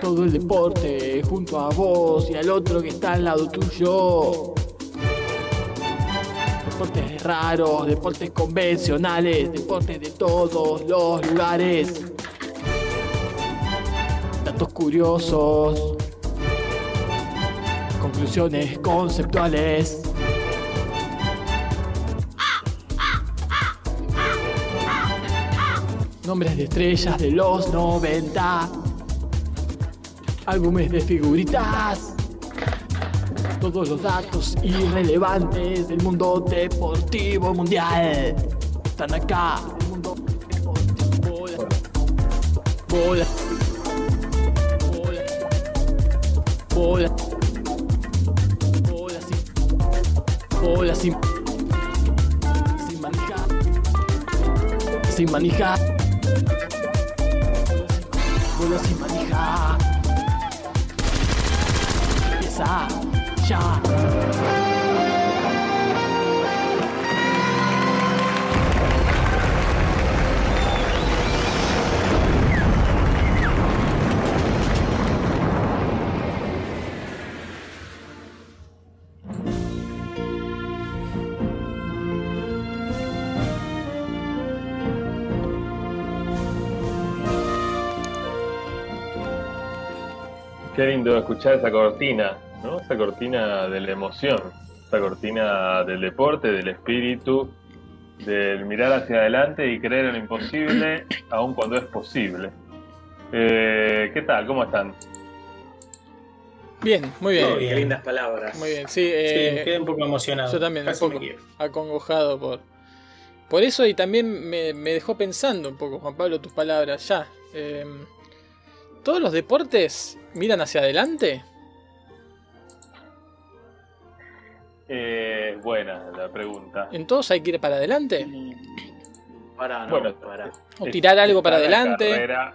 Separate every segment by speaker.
Speaker 1: Todo el deporte junto a vos y al otro que está al lado tuyo. Deportes raros, deportes convencionales, deportes de todos los lugares. Datos curiosos. Conclusiones conceptuales. Nombres de estrellas de los 90. Álbumes de figuritas. Todos los datos irrelevantes del mundo deportivo mundial. Están acá. El mundo deportivo. Bola. Bola. Bola. Bola. Bola sin. Bola sin. Sin manejar. Sin manejar. Bola sin. Ya.
Speaker 2: Qué lindo escuchar esa cortina, ¿no? Esa cortina de la emoción, esa cortina del deporte, del espíritu, del mirar hacia adelante y creer en lo imposible, aun cuando es posible. Eh, ¿Qué tal? ¿Cómo están?
Speaker 1: Bien, muy bien.
Speaker 3: Qué lindas palabras.
Speaker 1: Muy bien, sí.
Speaker 4: Sí,
Speaker 1: eh,
Speaker 4: quedé un poco emocionado.
Speaker 1: yo también, un
Speaker 4: Casi
Speaker 1: poco acongojado por, por eso y también me, me dejó pensando un poco, Juan Pablo, tus palabras. Ya. eh, ¿Todos los deportes miran hacia adelante?
Speaker 2: Eh, buena la pregunta.
Speaker 1: ¿En todos hay que ir para adelante?
Speaker 3: Para, no,
Speaker 2: Bueno,
Speaker 3: para.
Speaker 1: ¿O tirar algo para adelante?
Speaker 2: carrera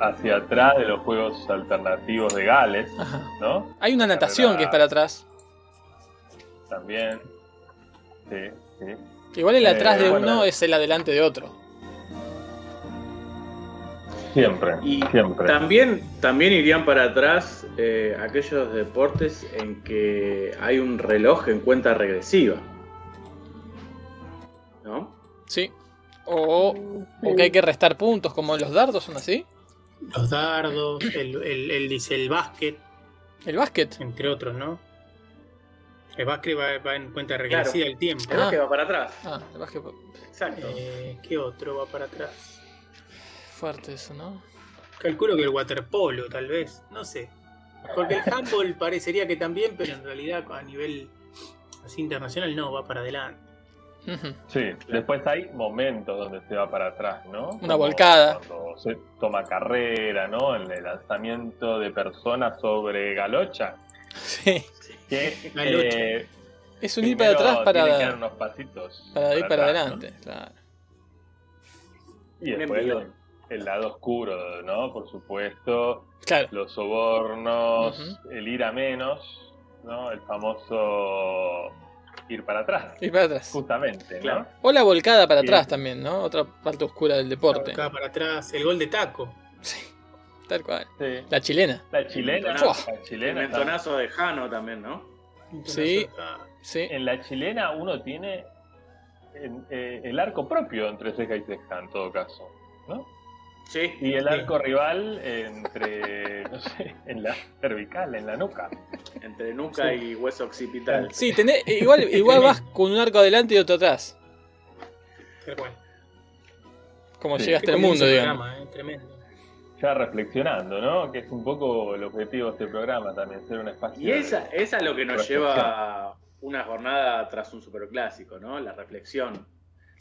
Speaker 2: hacia atrás de los Juegos Alternativos de Gales,
Speaker 1: Ajá.
Speaker 2: ¿no?
Speaker 1: Hay una natación
Speaker 2: carrera
Speaker 1: que es para atrás.
Speaker 2: También. Sí, sí.
Speaker 1: Igual el
Speaker 2: Eh,
Speaker 1: atrás de
Speaker 2: bueno.
Speaker 1: uno es el adelante de otro.
Speaker 2: Siempre,
Speaker 3: Y
Speaker 2: siempre.
Speaker 3: también, también irían para atrás eh, aquellos deportes en que hay un reloj en cuenta regresiva. ¿No?
Speaker 1: Sí. O, o que hay que restar puntos, como los dardos son así.
Speaker 4: Los dardos, el, el, el, dice el básquet,
Speaker 1: El básquet.
Speaker 4: entre otros, ¿no? El básquet va, va en cuenta regresiva el tiempo.
Speaker 3: El
Speaker 1: Ah.
Speaker 3: que va para atrás.
Speaker 1: Ah, el básquet.
Speaker 3: Exacto.
Speaker 4: Eh, ¿Qué otro va para atrás?
Speaker 1: Fuerte eso, ¿no?
Speaker 4: Calculo que el waterpolo, tal vez. No sé. Porque el handball parecería que también, pero en realidad a nivel así internacional no, va para adelante.
Speaker 2: Sí, después hay momentos donde se va para atrás, ¿no?
Speaker 1: Una volcada.
Speaker 2: Cuando se toma carrera, ¿no? En el lanzamiento de personas sobre Galocha.
Speaker 1: Sí.
Speaker 2: Que,
Speaker 4: Galocha.
Speaker 2: eh,
Speaker 1: Es un ir para atrás
Speaker 2: tiene que dar
Speaker 1: para,
Speaker 2: unos pasitos
Speaker 1: para ir para
Speaker 2: atrás,
Speaker 1: adelante. Claro.
Speaker 2: ¿no? Y después
Speaker 3: Bien,
Speaker 2: el, el lado oscuro, ¿no? Por supuesto,
Speaker 1: Claro.
Speaker 2: los sobornos, el ir a menos, ¿no? El famoso ir para atrás,
Speaker 1: Ir para atrás.
Speaker 2: justamente, ¿no?
Speaker 3: Claro.
Speaker 1: O la volcada para
Speaker 2: Bien.
Speaker 1: atrás también, ¿no? Otra parte oscura del deporte.
Speaker 4: Acá para atrás, el gol de taco.
Speaker 1: Sí. Tal cual.
Speaker 2: Sí.
Speaker 1: La chilena.
Speaker 2: La chilena,
Speaker 3: Fua.
Speaker 2: la
Speaker 3: El
Speaker 2: chilena
Speaker 3: mentonazo de Jano también, ¿no?
Speaker 1: Sí. Sí.
Speaker 2: En la chilena uno tiene en- eh, el arco propio entre ceja y ceja, en todo caso, ¿no?
Speaker 3: Sí.
Speaker 2: Y el
Speaker 4: Sí.
Speaker 2: arco rival entre, no sé, en la cervical, en la nuca.
Speaker 3: Entre nuca y hueso occipital.
Speaker 1: Sí, tenés, igual, igual vas con un arco adelante y otro atrás.
Speaker 4: cual.
Speaker 1: Como
Speaker 2: Sí.
Speaker 1: llegaste al mundo, digamos.
Speaker 4: programa, eh, Tremendo.
Speaker 2: Ya reflexionando, ¿no? Que es un poco el objetivo de este programa también, ser un espacio.
Speaker 3: Y esa, esa es lo que nos lleva a una jornada tras un superclásico, ¿no? La reflexión. Un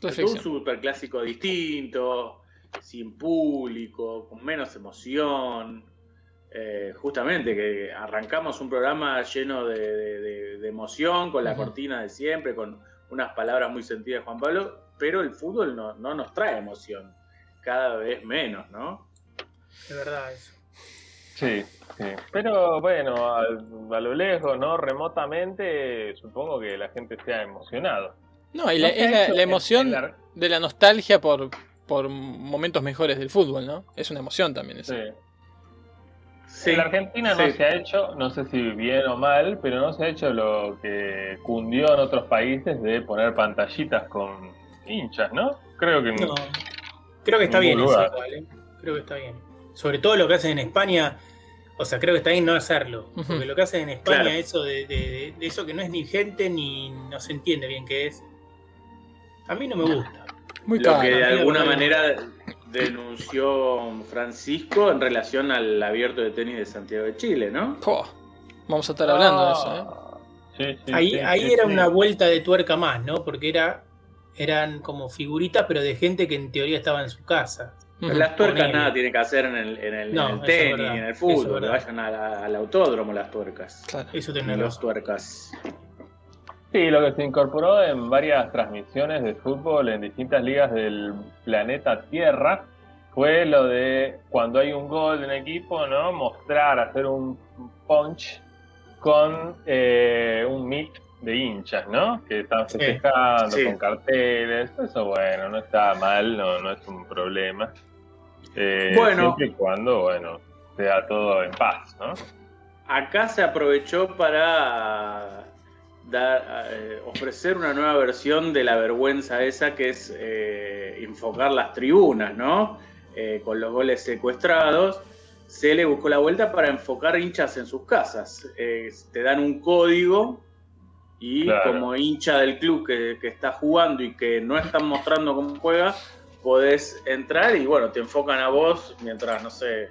Speaker 1: Reflexión.
Speaker 3: superclásico distinto, sin público, con menos emoción. Eh, justamente que arrancamos un programa lleno de, de- de- de emoción, con la cortina de siempre, con unas palabras muy sentidas de Juan Pablo, pero el fútbol no, no nos trae emoción, cada vez menos, ¿no?
Speaker 4: De verdad eso.
Speaker 2: Sí, sí. Pero bueno, a, a lo lejos, ¿no? Remotamente, supongo que la gente se ha emocionado.
Speaker 1: No, y la,
Speaker 2: No
Speaker 1: es la, emoción
Speaker 2: en la-
Speaker 1: de la nostalgia por, por momentos mejores del fútbol, ¿no? Es una emoción también eso.
Speaker 2: Sí.
Speaker 3: Sí,
Speaker 2: en la Argentina no
Speaker 3: sí.
Speaker 2: se ha hecho, no sé si bien o mal, pero no se ha hecho lo que cundió en otros países de poner pantallitas con hinchas, ¿no? Creo que
Speaker 4: No, creo que está bien eso,
Speaker 2: lugar.
Speaker 4: igual, ¿eh? Creo que está bien. Sobre todo lo que hacen en España, o sea, creo que está bien no hacerlo. Porque lo que hacen en España,
Speaker 3: Claro.
Speaker 4: eso de, de- de eso que no es ni gente ni no se entiende bien qué es, a mí no me gusta.
Speaker 1: Muy
Speaker 3: Lo
Speaker 1: caro.
Speaker 3: que de alguna
Speaker 4: ahí.
Speaker 3: manera denunció Francisco en relación al abierto de tenis de Santiago de Chile, ¿no?
Speaker 1: Vamos a estar hablando de eso, ¿eh?
Speaker 2: Ah, sí, sí,
Speaker 4: ahí
Speaker 2: sí,
Speaker 4: ahí
Speaker 2: sí,
Speaker 4: era
Speaker 2: sí.
Speaker 4: una vuelta de tuerca más, ¿no? Porque era eran como figuritas, pero de gente que en teoría estaba en su casa.
Speaker 3: Las tuercas nada tienen que hacer en el, en el,
Speaker 4: No,
Speaker 3: en el
Speaker 4: eso es
Speaker 3: tenis, en el fútbol, que vayan a la- al autódromo las tuercas.
Speaker 1: Claro.
Speaker 4: Eso tenés
Speaker 3: los tuercas.
Speaker 2: Sí, lo que se incorporó en varias transmisiones de fútbol en distintas ligas del planeta Tierra fue lo de cuando hay un gol de un equipo, ¿no? Mostrar, hacer un punch con eh, un mic de hinchas, ¿no? Que están
Speaker 4: Sí,
Speaker 2: festejando
Speaker 3: sí.
Speaker 2: con carteles. Eso, bueno, no está mal, no, no es un problema. Eh,
Speaker 3: Bueno.
Speaker 2: Siempre y cuando, bueno, sea todo en paz, ¿no?
Speaker 3: Acá se aprovechó para dar, eh, ofrecer una nueva versión de la vergüenza esa que es eh, enfocar las tribunas, ¿no? Eh, con los goles secuestrados. Se le buscó la vuelta para enfocar hinchas en sus casas. Te dan un código y
Speaker 2: Claro.
Speaker 3: como hincha del club que, que está jugando y que no están mostrando cómo juega, podés entrar y bueno, te enfocan a vos mientras, no sé,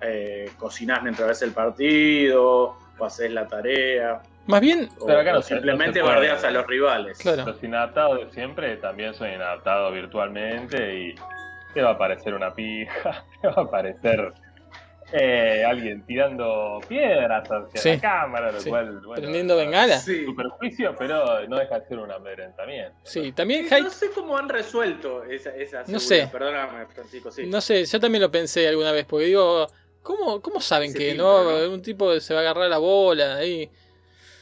Speaker 3: eh, cocinás mientras ves el partido, o haces la tarea,
Speaker 1: Más bien,
Speaker 3: o,
Speaker 2: Pero acá no
Speaker 3: simplemente bardeas a los rivales.
Speaker 1: Claro.
Speaker 2: Los inadaptados de siempre también son inadaptados virtualmente y te va a aparecer una pija, te va a aparecer eh, alguien tirando piedras hacia
Speaker 1: Sí.
Speaker 2: la cámara, lo
Speaker 1: Sí.
Speaker 2: cual, bueno,
Speaker 1: prendiendo bengala.
Speaker 3: Sí.
Speaker 2: su perjuicio, pero no deja de ser un amedrentamiento.
Speaker 1: Sí, también
Speaker 3: No sé cómo han resuelto esa, esa
Speaker 1: No sé.
Speaker 3: Perdóname, Francisco, sí.
Speaker 1: no sé, yo también lo pensé alguna vez, porque digo, ¿cómo, cómo saben que no?
Speaker 3: ¿no?
Speaker 1: Un tipo se va a agarrar la bola ahí.
Speaker 2: Y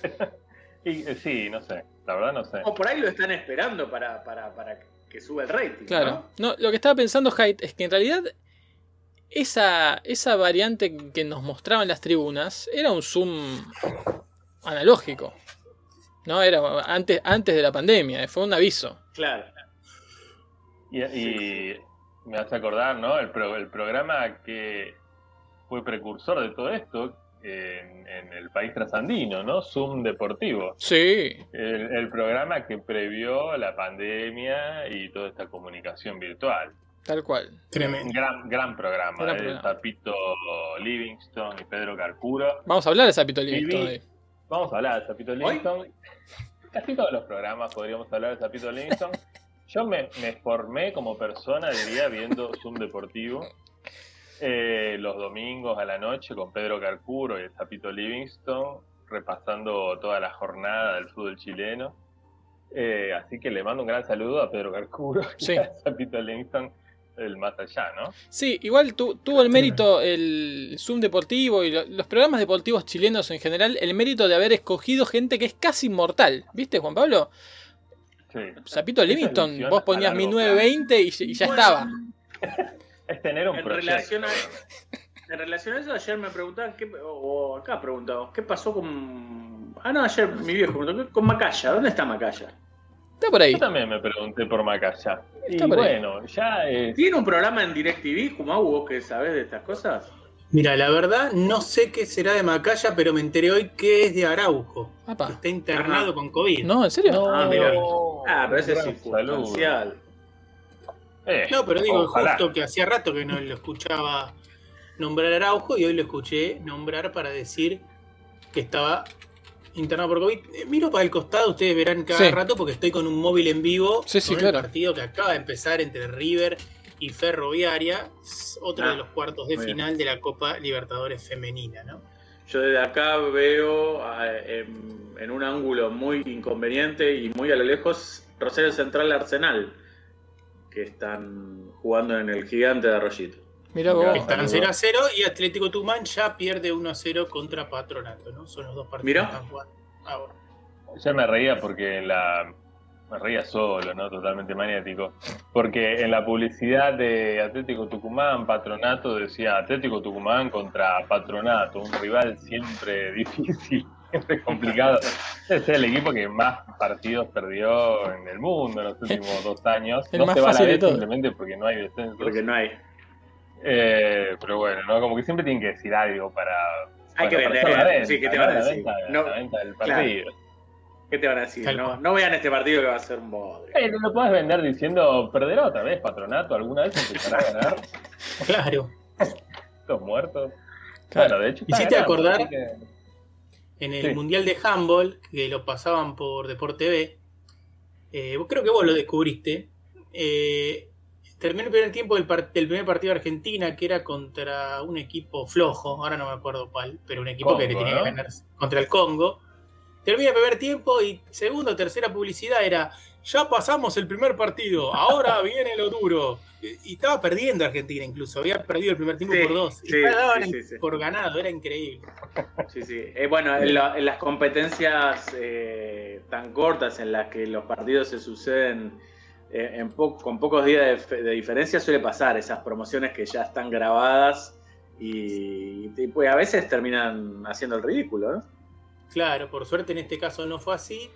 Speaker 2: eh, sí, no sé, la verdad no sé.
Speaker 3: O por ahí lo están esperando para, para, para que suba el rating.
Speaker 1: Claro.
Speaker 3: ¿no?
Speaker 1: No, lo que estaba pensando Hyde es que en realidad esa, esa variante que nos mostraban las tribunas era un zoom analógico. No, era antes, antes de la pandemia, eh, fue un aviso.
Speaker 3: Claro.
Speaker 2: Y, y me hace acordar, ¿no? El, pro- el programa que fue precursor de todo esto en, en el país trasandino, ¿no? Zoom Deportivo.
Speaker 1: Sí,
Speaker 2: El, el programa que previó la pandemia y toda esta comunicación virtual.
Speaker 1: tal cual.
Speaker 4: Tremendo.
Speaker 2: gran, gran programa.
Speaker 1: Gran
Speaker 2: ¿eh?
Speaker 1: programa.
Speaker 2: Tapito Livingston y Pedro Carcuro.
Speaker 1: Vamos a hablar de Zapito. Livingston hoy.
Speaker 2: Vamos a hablar de Zapito Livingston. Casi todos los programas podríamos hablar de Zapito Livingston. Yo me, me formé como persona, diría, viendo Zoom Deportivo. Eh, los domingos a la noche con Pedro Carcuro y el Zapito Livingston, repasando toda la jornada del fútbol chileno. Eh, así que le mando un gran saludo a Pedro Carcuro
Speaker 1: Sí.
Speaker 2: y a Zapito Livingston, el más allá, ¿no?
Speaker 1: Sí, igual tu- tuvo el mérito el Zoom deportivo y lo- los programas deportivos chilenos en general, el mérito de haber escogido gente que es casi inmortal. ¿Viste, Juan Pablo?
Speaker 2: Sí.
Speaker 1: Zapito Livingston, vos ponías
Speaker 2: largo
Speaker 1: 1920 y, y ya
Speaker 3: Bueno,
Speaker 1: estaba.
Speaker 2: Es tener un
Speaker 3: En
Speaker 2: proyecto.
Speaker 3: relación, a, en relación a eso, ayer me preguntaban, qué, o acá preguntamos, ¿qué pasó con... Ah, no, ayer mi viejo me preguntó, con Macaya, ¿dónde está Macaya?
Speaker 1: Está por ahí.
Speaker 2: Yo también me pregunté por Macaya. Y
Speaker 1: Está por ahí.
Speaker 2: bueno, ya es
Speaker 3: ¿Tiene un programa en DirecTV, como vos que sabés de estas cosas?
Speaker 4: Mira, la verdad no sé qué será de Macaya, pero me enteré hoy que es de Araujo. que. Está internado
Speaker 3: Ajá.
Speaker 4: con COVID.
Speaker 1: No, ¿en serio?
Speaker 2: No,
Speaker 3: Ah,
Speaker 2: no.
Speaker 3: Ah, pero ese es circunstancial.
Speaker 2: Eh,
Speaker 4: No, pero digo,
Speaker 2: ojalá.
Speaker 4: justo que hacía rato que no lo escuchaba nombrar a Araujo y hoy lo escuché nombrar para decir que estaba internado por COVID. Eh, Miro para el costado, ustedes verán cada
Speaker 1: Sí.
Speaker 4: rato porque estoy con un móvil en vivo
Speaker 1: Sí, sí,
Speaker 4: con
Speaker 1: claro.
Speaker 4: el partido que acaba de empezar entre River y Ferroviaria, otro
Speaker 3: Ah,
Speaker 4: de los cuartos de
Speaker 3: bien.
Speaker 4: final de la Copa Libertadores Femenina, ¿no?
Speaker 3: Yo desde acá veo ah, en, en un ángulo muy inconveniente y muy a lo lejos Rosario Central Arsenal, que están jugando en el gigante de Arroyito.
Speaker 1: Mirá vos.
Speaker 4: Están
Speaker 2: saludo.
Speaker 4: 0 a 0 y Atlético Tucumán ya pierde 1 a 0 contra Patronato, ¿no? Son los dos partidos
Speaker 3: Mirá.
Speaker 4: que están jugando ahora.
Speaker 2: Ya me reía porque en la me reía solo, ¿no? Totalmente maniático. Porque en la publicidad de Atlético Tucumán, Patronato decía Atlético Tucumán contra Patronato, un rival siempre difícil, siempre complicado. Es el equipo que más partidos perdió en el mundo en los últimos dos años.
Speaker 1: El
Speaker 2: no
Speaker 1: más
Speaker 2: se va a la
Speaker 1: fácil de
Speaker 2: vez
Speaker 1: todo.
Speaker 2: simplemente porque no hay descensos.
Speaker 3: Porque no hay.
Speaker 2: Eh, pero bueno, ¿no? Como que siempre tienen que decir algo para.
Speaker 3: Hay
Speaker 2: para-
Speaker 3: que vender,
Speaker 2: la venta,
Speaker 3: sí, ¿qué te
Speaker 2: ¿no?
Speaker 3: van a
Speaker 2: La
Speaker 3: decir?
Speaker 2: venta,
Speaker 3: No,
Speaker 2: la venta del
Speaker 3: claro.
Speaker 2: partido.
Speaker 3: ¿Qué te van a decir?
Speaker 4: Tal
Speaker 3: No,
Speaker 4: cual.
Speaker 3: no vean este partido que va a ser un bodrio.
Speaker 2: Pero lo puedes vender diciendo, perderá otra vez patronato, alguna vez empezará a ganar
Speaker 4: Claro.
Speaker 2: estos muertos.
Speaker 1: Claro.
Speaker 2: De hecho.
Speaker 4: Hiciste
Speaker 2: ganando,
Speaker 4: acordar- En el
Speaker 2: Sí.
Speaker 4: Mundial de Handball, que lo pasaban por Deporte eh, vos- creo que vos lo descubriste. eh, terminó el primer tiempo del, primer partido de Argentina, que era contra un equipo flojo, ahora no me acuerdo cuál, pero un equipo que le tenía
Speaker 2: ¿no?
Speaker 4: que ganar contra el Congo. Termina el primer tiempo y segunda o tercera publicidad era, ya pasamos el primer partido, ahora viene lo duro. Y, y estaba perdiendo Argentina incluso, había perdido el primer tiempo
Speaker 3: Sí,
Speaker 4: por dos. Y
Speaker 3: sí,
Speaker 4: daban
Speaker 3: sí,
Speaker 4: por ganado, era increíble.
Speaker 3: Sí, sí. Eh, bueno, en, la- en las competencias eh, tan cortas en las que los partidos se suceden eh, en po- con pocos días de, fe- de diferencia suele pasar esas promociones que ya están grabadas y, y, pues a veces terminan haciendo el ridículo, ¿no?
Speaker 4: Claro, por suerte en este caso no fue así.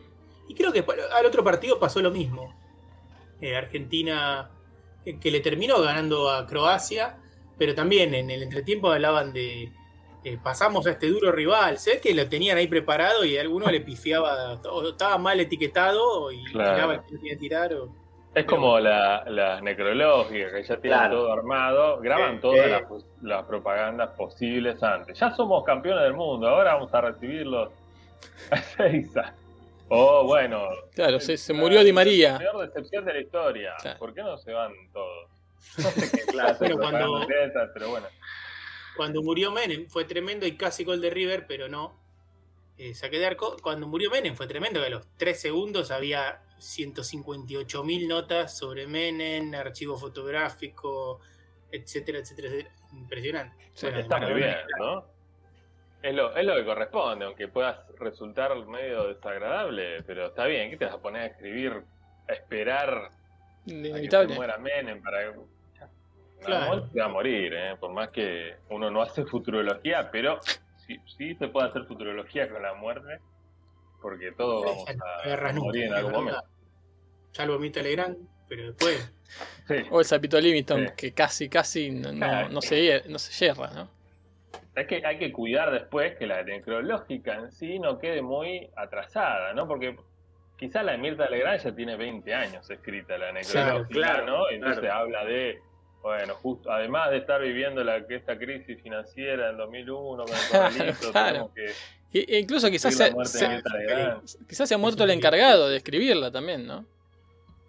Speaker 4: Y creo que al otro partido pasó lo mismo. Eh, Argentina que, que le terminó ganando a Croacia, pero también en el entretiempo hablaban de eh, pasamos a este duro rival. Sé que lo tenían ahí preparado y alguno le pifiaba, o estaba mal etiquetado y
Speaker 2: Claro.
Speaker 4: tiraba el que no tenía que tirar. o-
Speaker 2: Es como la- las necrológicas, que ya tienen
Speaker 3: Claro.
Speaker 2: todo armado, graban
Speaker 3: Eh,
Speaker 2: todas
Speaker 3: eh.
Speaker 2: las, las propagandas posibles antes. Ya somos campeones del mundo, ahora vamos a recibirlos a Ezeiza. O bueno,
Speaker 1: Claro, se, se murió Di María.
Speaker 2: La peor decepción de la historia.
Speaker 1: Claro.
Speaker 2: ¿Por qué no se van todos? No sé qué clase
Speaker 4: Pero cuando-
Speaker 2: pero bueno.
Speaker 4: Cuando murió Menem fue tremendo y casi gol de River, pero no. Eh, saqué de arco. Cuando murió Menem fue tremendo, que a los 3 segundos había 158 mil notas sobre Menem, archivo fotográfico, etcétera, etcétera, etcétera. Impresionante.
Speaker 1: Sí,
Speaker 4: Bueno,
Speaker 2: Está muy bien, ¿no? Es lo, es lo que corresponde, aunque puedas resultar medio desagradable, pero está bien. ¿Qué te vas a poner a escribir, a esperar a que se muera Menem para.
Speaker 4: Claro.
Speaker 2: Claro. se va a morir, ¿eh? por más que uno no hace futurología, pero sí, sí se puede hacer futurología con la muerte, porque todos vamos
Speaker 4: no
Speaker 2: a morir en algún momento.
Speaker 4: Salvo Mita Legrand, pero después.
Speaker 2: Sí.
Speaker 1: O el Sapito Livingston,
Speaker 2: Sí.
Speaker 1: que casi, casi no, no,
Speaker 2: Claro.
Speaker 1: no se, no se yerra, ¿no?
Speaker 2: Es que hay que cuidar después que la necrológica en sí no quede muy atrasada, ¿no? Porque quizá la de Mirta Legrand ya tiene 20 años escrita la necrológica,
Speaker 3: claro,
Speaker 2: ¿no? Entonces
Speaker 3: claro.
Speaker 2: habla de, bueno, justo, además de estar viviendo la, que esta crisis financiera del 2001 con el corralito,
Speaker 1: Claro.
Speaker 2: tenemos que
Speaker 1: Y- e incluso quizás se,
Speaker 2: la muerte
Speaker 1: se-
Speaker 2: de Mirta Legrand.
Speaker 1: quizás se ha muerto el encargado de escribirla también, ¿no?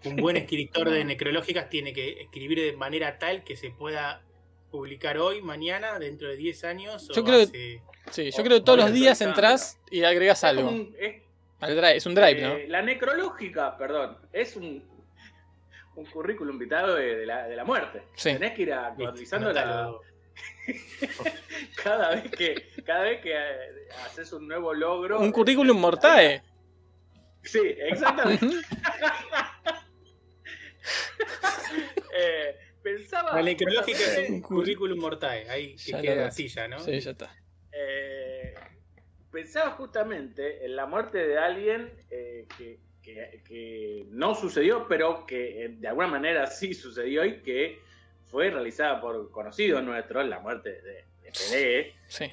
Speaker 4: Un buen escritor de necrológicas tiene que escribir de manera tal que se pueda publicar hoy, mañana, dentro de 10 años.
Speaker 1: Yo
Speaker 4: o
Speaker 1: creo-
Speaker 4: hace-
Speaker 1: Sí, yo
Speaker 3: O-
Speaker 1: creo que todos los días entras y agregas
Speaker 3: Es
Speaker 1: algo.
Speaker 3: un- es-
Speaker 1: Al drive, es un drive, ¿no?
Speaker 3: eh, La necrológica, perdón, es un, un currículum vitae de, de la, de la muerte.
Speaker 1: Sí.
Speaker 3: Tenés que ir actualizando la, cada vez que cada vez que eh, haces un nuevo logro.
Speaker 1: Un currículum mortae.
Speaker 3: Sí, exactamente. Eh, pensaba.
Speaker 4: La necrológica es
Speaker 3: justamente,
Speaker 4: un currículum mortae, ahí que
Speaker 1: Ya
Speaker 4: queda así ya, ¿no?
Speaker 1: Sí, ya está.
Speaker 3: eh, pensaba justamente en la muerte de alguien eh, que, que- que no sucedió, pero que eh, de alguna manera sí sucedió y que fue realizada por conocidos nuestros, la muerte de, de Pelé.
Speaker 1: Sí.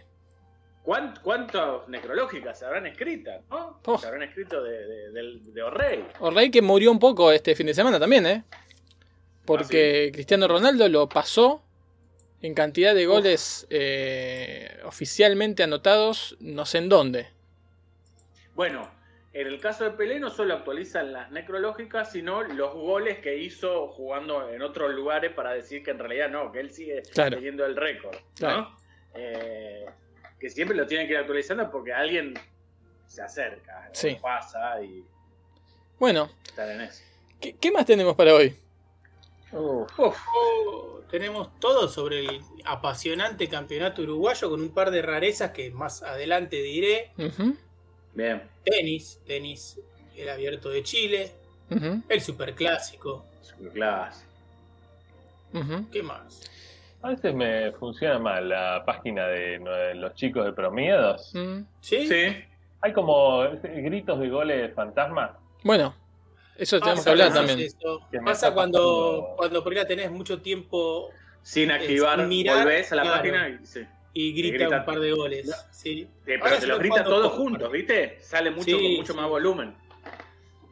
Speaker 3: ¿Cuán- ¿Cuántas necrológicas se habrán escrito? ¿no?
Speaker 1: Oh.
Speaker 3: Se habrán escrito de, de, del- de O'Reilly.
Speaker 1: Orley que murió un poco este fin de semana también, ¿eh? Porque Cristiano Ronaldo lo pasó en cantidad de goles eh, oficialmente anotados, no sé en dónde.
Speaker 3: Bueno, en el caso de Pelé no solo actualizan las necrológicas, sino los goles que hizo jugando en otros lugares para decir que en realidad no, que él sigue
Speaker 1: Claro.
Speaker 3: teniendo el récord. Eh, que siempre lo tienen que ir actualizando porque alguien se acerca,
Speaker 1: Sí.
Speaker 3: pasa y
Speaker 1: Bueno,
Speaker 3: estar en eso.
Speaker 1: ¿qué, qué más tenemos para hoy?
Speaker 3: Uf,
Speaker 4: Oh, tenemos todo sobre el apasionante campeonato uruguayo con un par de rarezas que más adelante diré.
Speaker 3: Bien.
Speaker 4: Tenis, tenis, el abierto de Chile,
Speaker 1: Ujú,
Speaker 4: El superclásico.
Speaker 3: Superclásico.
Speaker 1: ujú.
Speaker 4: ¿Qué más?
Speaker 2: A veces me funciona mal la página de los chicos de Promiedos.
Speaker 1: Mm.
Speaker 4: ¿Sí?
Speaker 3: Sí.
Speaker 2: Hay como gritos de goles fantasma.
Speaker 1: Bueno, eso tenemos que hablar también.
Speaker 4: eso. Pasa cuando, cuando por ahí la tenés mucho tiempo
Speaker 3: Sin activar,
Speaker 4: mirar,
Speaker 3: volvés a la
Speaker 4: claro.
Speaker 3: página y sí.
Speaker 4: y grita,
Speaker 3: grita.
Speaker 4: un par de goles. Sí.
Speaker 3: Sí, pero
Speaker 4: Ahora
Speaker 3: te los
Speaker 4: lo
Speaker 3: grita todos juntos, ¿viste? Sale mucho
Speaker 4: Sí,
Speaker 3: con mucho
Speaker 4: sí.
Speaker 3: más volumen.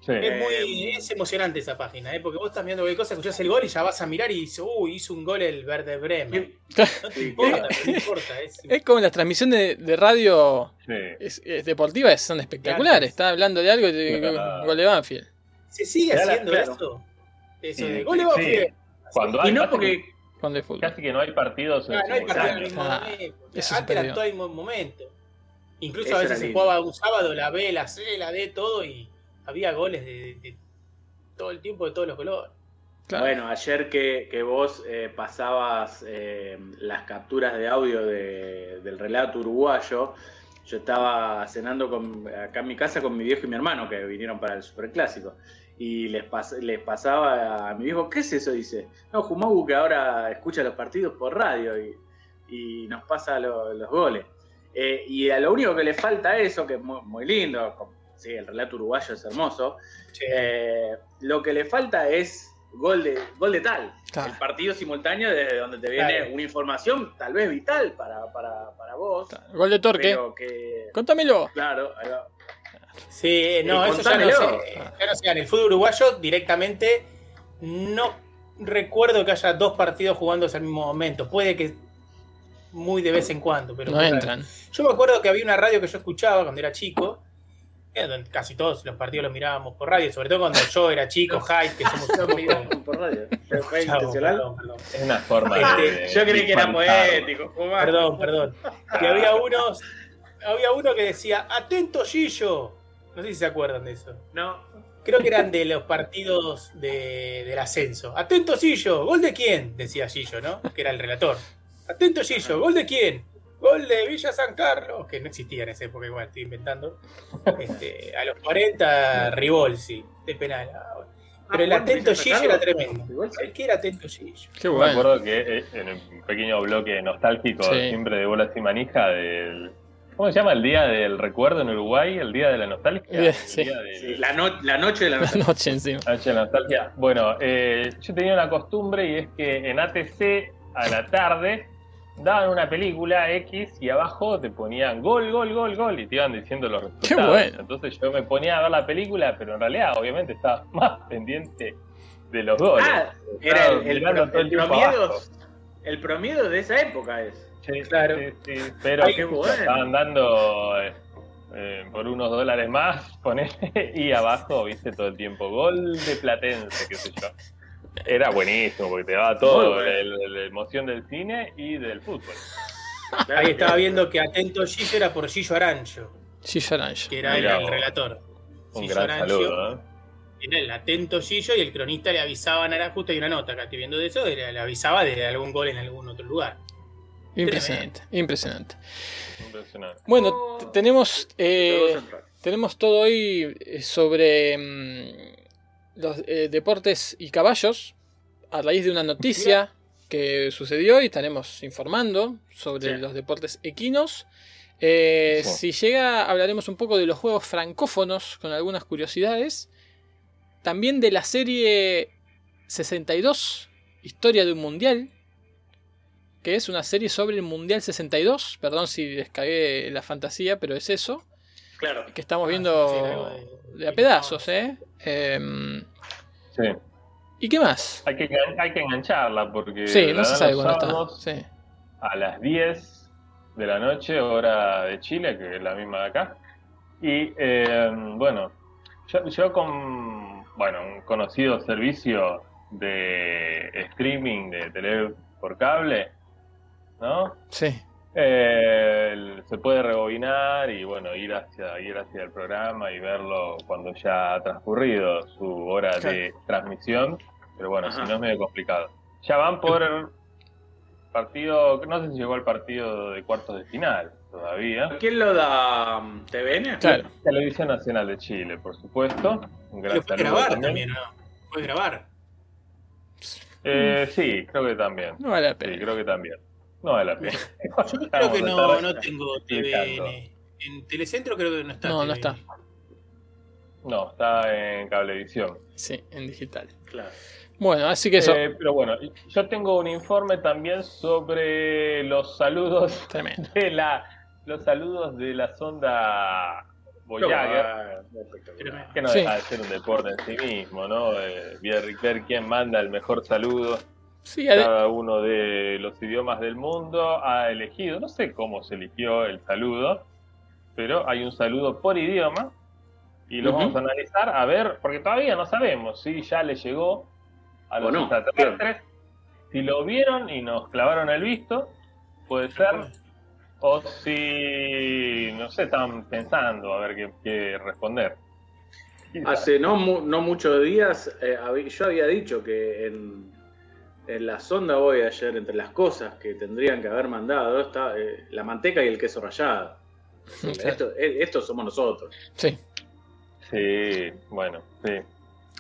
Speaker 2: Sí.
Speaker 4: Es muy es emocionante esa página, ¿eh? porque vos estás viendo cualquier cosa, escuchás el gol y ya vas a mirar y dices, uy, hizo un gol el Verde Bremen. No te importa, no importa. Es,
Speaker 1: Es como las transmisiones de, de radio
Speaker 2: Sí.
Speaker 1: es- es deportivas son espectaculares. Está hablando de algo y te
Speaker 2: Claro.
Speaker 1: gol de Banfield.
Speaker 4: ¿Se sigue
Speaker 2: Claro,
Speaker 4: haciendo
Speaker 3: claro.
Speaker 4: eso? De gol
Speaker 2: sí. Cuando
Speaker 3: Y
Speaker 2: hay
Speaker 3: no
Speaker 2: casi,
Speaker 3: porque
Speaker 1: Cuando hay
Speaker 2: casi que no hay partidos en
Speaker 4: Ah, no hay partido al mismo
Speaker 1: Ah,
Speaker 4: momento. Antes era todo mismo momento. Incluso
Speaker 3: Eso
Speaker 4: a veces se
Speaker 3: lindo.
Speaker 4: jugaba un sábado la B, la C, la D, todo y había goles de, de todo el tiempo de todos los colores.
Speaker 1: Claro.
Speaker 3: Bueno, ayer que, que vos eh, pasabas eh, las capturas de audio de- del relato uruguayo, yo estaba cenando con, acá en mi casa con mi viejo y mi hermano que vinieron para el Superclásico. Y les, pas- les pasaba a mi viejo, ¿qué es eso? Dice, no, Jumagu que ahora escucha los partidos por radio y, y nos pasa lo- los goles. Eh, y a lo único que le falta eso, que es muy, muy lindo, como- sí, el relato uruguayo es hermoso, eh, lo que le falta es gol de, gol de tal.
Speaker 1: Claro.
Speaker 3: El partido simultáneo desde donde te viene
Speaker 4: Claro.
Speaker 3: una información tal vez vital para, para, para vos.
Speaker 1: Gol de Torque.
Speaker 3: Que.
Speaker 1: Contámelo.
Speaker 3: Claro, ahí va.
Speaker 4: Sí, no,
Speaker 3: Eh,
Speaker 4: eso ya no, sé, ya no sé. En el fútbol uruguayo directamente no recuerdo que haya dos partidos jugándose al mismo momento. Puede que muy de vez en cuando, pero
Speaker 1: No entran.
Speaker 4: Yo me acuerdo que había una radio que yo escuchaba cuando era chico. eh, donde Casi todos los partidos los mirábamos por radio, sobre todo cuando yo era chico, hype, que somos un
Speaker 3: No, por radio. ¿Fue
Speaker 4: Chavo,
Speaker 3: intencional?
Speaker 4: perdón, perdón.
Speaker 2: Es una forma
Speaker 4: Este,
Speaker 2: de.
Speaker 3: Yo creí que era poético.
Speaker 4: Perdón, perdón. Que había unos, había uno que decía, atento Gillo. No sé si se acuerdan de eso.
Speaker 3: No.
Speaker 4: Creo que eran de los partidos de- del ascenso. Atento Gillo, ¿gol de quién? Decía Gillo, ¿no? Que era el relator. Atento Gillo, ¿gol de quién? Gol de Villa San Carlos, que no existía en esa época, igual estoy inventando. Este, a los 40, Rivolsi, de penal. Ah, bueno. Pero el
Speaker 3: Ah,
Speaker 4: atento Gillo era tremendo.
Speaker 3: Sí.
Speaker 4: El que era atento Gillo.
Speaker 1: Qué
Speaker 2: Me
Speaker 1: bueno.
Speaker 2: acuerdo que eh, en un pequeño bloque nostálgico,
Speaker 1: Sí.
Speaker 2: siempre de bolas y manija, del. ¿Cómo se llama? El día del recuerdo en Uruguay, el día de la nostalgia. El
Speaker 1: sí.
Speaker 2: día
Speaker 3: Sí, la, no- la noche de la
Speaker 1: La
Speaker 3: noche.
Speaker 1: encima.
Speaker 2: Noche de la nostalgia. Bueno, eh, yo tenía una costumbre y es que en ATC a la tarde daban una película X y abajo te ponían gol, gol, gol, gol y te iban diciendo los resultados.
Speaker 1: bueno.
Speaker 2: Entonces yo me ponía a ver la película, pero en realidad obviamente estaba más pendiente de los goles.
Speaker 3: Ah, era el, el, el
Speaker 2: el.
Speaker 3: El promiedo de esa época es.
Speaker 2: Sí,
Speaker 4: Claro.
Speaker 2: sí, sí, pero
Speaker 3: Ay, qué bueno.
Speaker 2: estaban dando eh, eh, por unos dólares más, ponele, y abajo, viste, todo el tiempo, gol de Platense, qué sé yo. Era buenísimo, porque te daba todo, la emoción del cine y del fútbol.
Speaker 4: Ahí estaba viendo que atento Gillo era por Gillo Arancho,
Speaker 1: Gillo Arancho.
Speaker 4: que era el,
Speaker 2: Mirá
Speaker 4: el
Speaker 2: vos.
Speaker 4: relator.
Speaker 2: Un
Speaker 4: Gillo
Speaker 2: gran saludo, ¿eh?
Speaker 4: Era el atento Gillo y el cronista le avisaban, era justo hay una nota acá, estoy viendo de eso, le avisaba de algún gol en algún otro lugar.
Speaker 1: Impresionante, impresionante.
Speaker 2: Impresionante.
Speaker 1: Bueno,
Speaker 3: Oh.
Speaker 1: tenemos eh, tenemos todo hoy eh, sobre mm, los eh, deportes y caballos a raíz de una noticia que sucedió y estaremos informando sobre
Speaker 3: Sí.
Speaker 1: los deportes equinos. Eh,
Speaker 2: Sí.
Speaker 1: Si llega, hablaremos un poco de los juegos francófonos con algunas curiosidades. También de la serie 62, Historia de un Mundial, que es una serie sobre el Mundial 62. Perdón si descagué la fantasía, pero es eso.
Speaker 3: Claro.
Speaker 1: Que estamos
Speaker 4: Ah,
Speaker 1: viendo
Speaker 4: de-
Speaker 1: a pedazos, ¿eh? Em,
Speaker 2: Sí.
Speaker 1: ¿Y qué más?
Speaker 2: Hay que, hay que engancharla porque
Speaker 1: Sí, no se sabe cuándo está. Sí.
Speaker 2: a las 10 de la noche, hora de Chile, que es la misma de acá. Y eh, bueno, yo, yo con bueno, un conocido servicio de streaming de tele por cable, ¿no?
Speaker 1: Sí.
Speaker 2: Eh, el- se puede rebobinar y bueno, ir hacia, ir hacia el programa y verlo cuando ya ha transcurrido su hora de transmisión. Pero bueno,
Speaker 3: Ajá.
Speaker 2: si no es medio complicado. Ya van por partido, no sé si llegó al partido de cuartos de final todavía.
Speaker 3: ¿Quién lo da? mm, ¿TVN?
Speaker 1: Claro.
Speaker 2: Televisión Nacional de Chile, por supuesto. Un gran
Speaker 4: puedes grabar
Speaker 2: también.
Speaker 4: también, ¿no? Puedes grabar.
Speaker 2: Eh, sí, creo que también.
Speaker 1: No vale la
Speaker 2: Sí,
Speaker 1: pena.
Speaker 2: creo que también. No vale la pena.
Speaker 4: Yo creo que no, no tengo. TVN. En Telecentro creo que no está.
Speaker 1: No, no está.
Speaker 2: No, está en cablevisión.
Speaker 1: Sí, en digital.
Speaker 3: Claro.
Speaker 1: Bueno, así que eso.
Speaker 2: Eh, pero bueno, yo tengo un informe también sobre los saludos
Speaker 1: Tremendo.
Speaker 2: de la los saludos de la sonda Voyager, que no
Speaker 1: Sí.
Speaker 2: deja de ser un deporte en sí mismo, ¿no? Eh, ver, ver quién manda el mejor saludo.
Speaker 1: Sí,
Speaker 2: Cada uno de los idiomas del mundo ha elegido, no sé cómo se eligió el saludo, pero hay un saludo por idioma y lo vamos a analizar a ver, porque todavía no sabemos si ya le llegó a los
Speaker 3: no,
Speaker 2: extraterrestres, si lo vieron y nos clavaron el visto, puede ser, o si, no sé, estaban pensando a ver qué, qué responder.
Speaker 3: Hace no, mu- no muchos días eh, yo había dicho que en, en la sonda Voyager, entre las cosas que tendrían que haber mandado, está eh, la manteca y el queso rallado. Esto, eh, estos somos nosotros.
Speaker 1: sí.
Speaker 2: Sí, bueno, sí.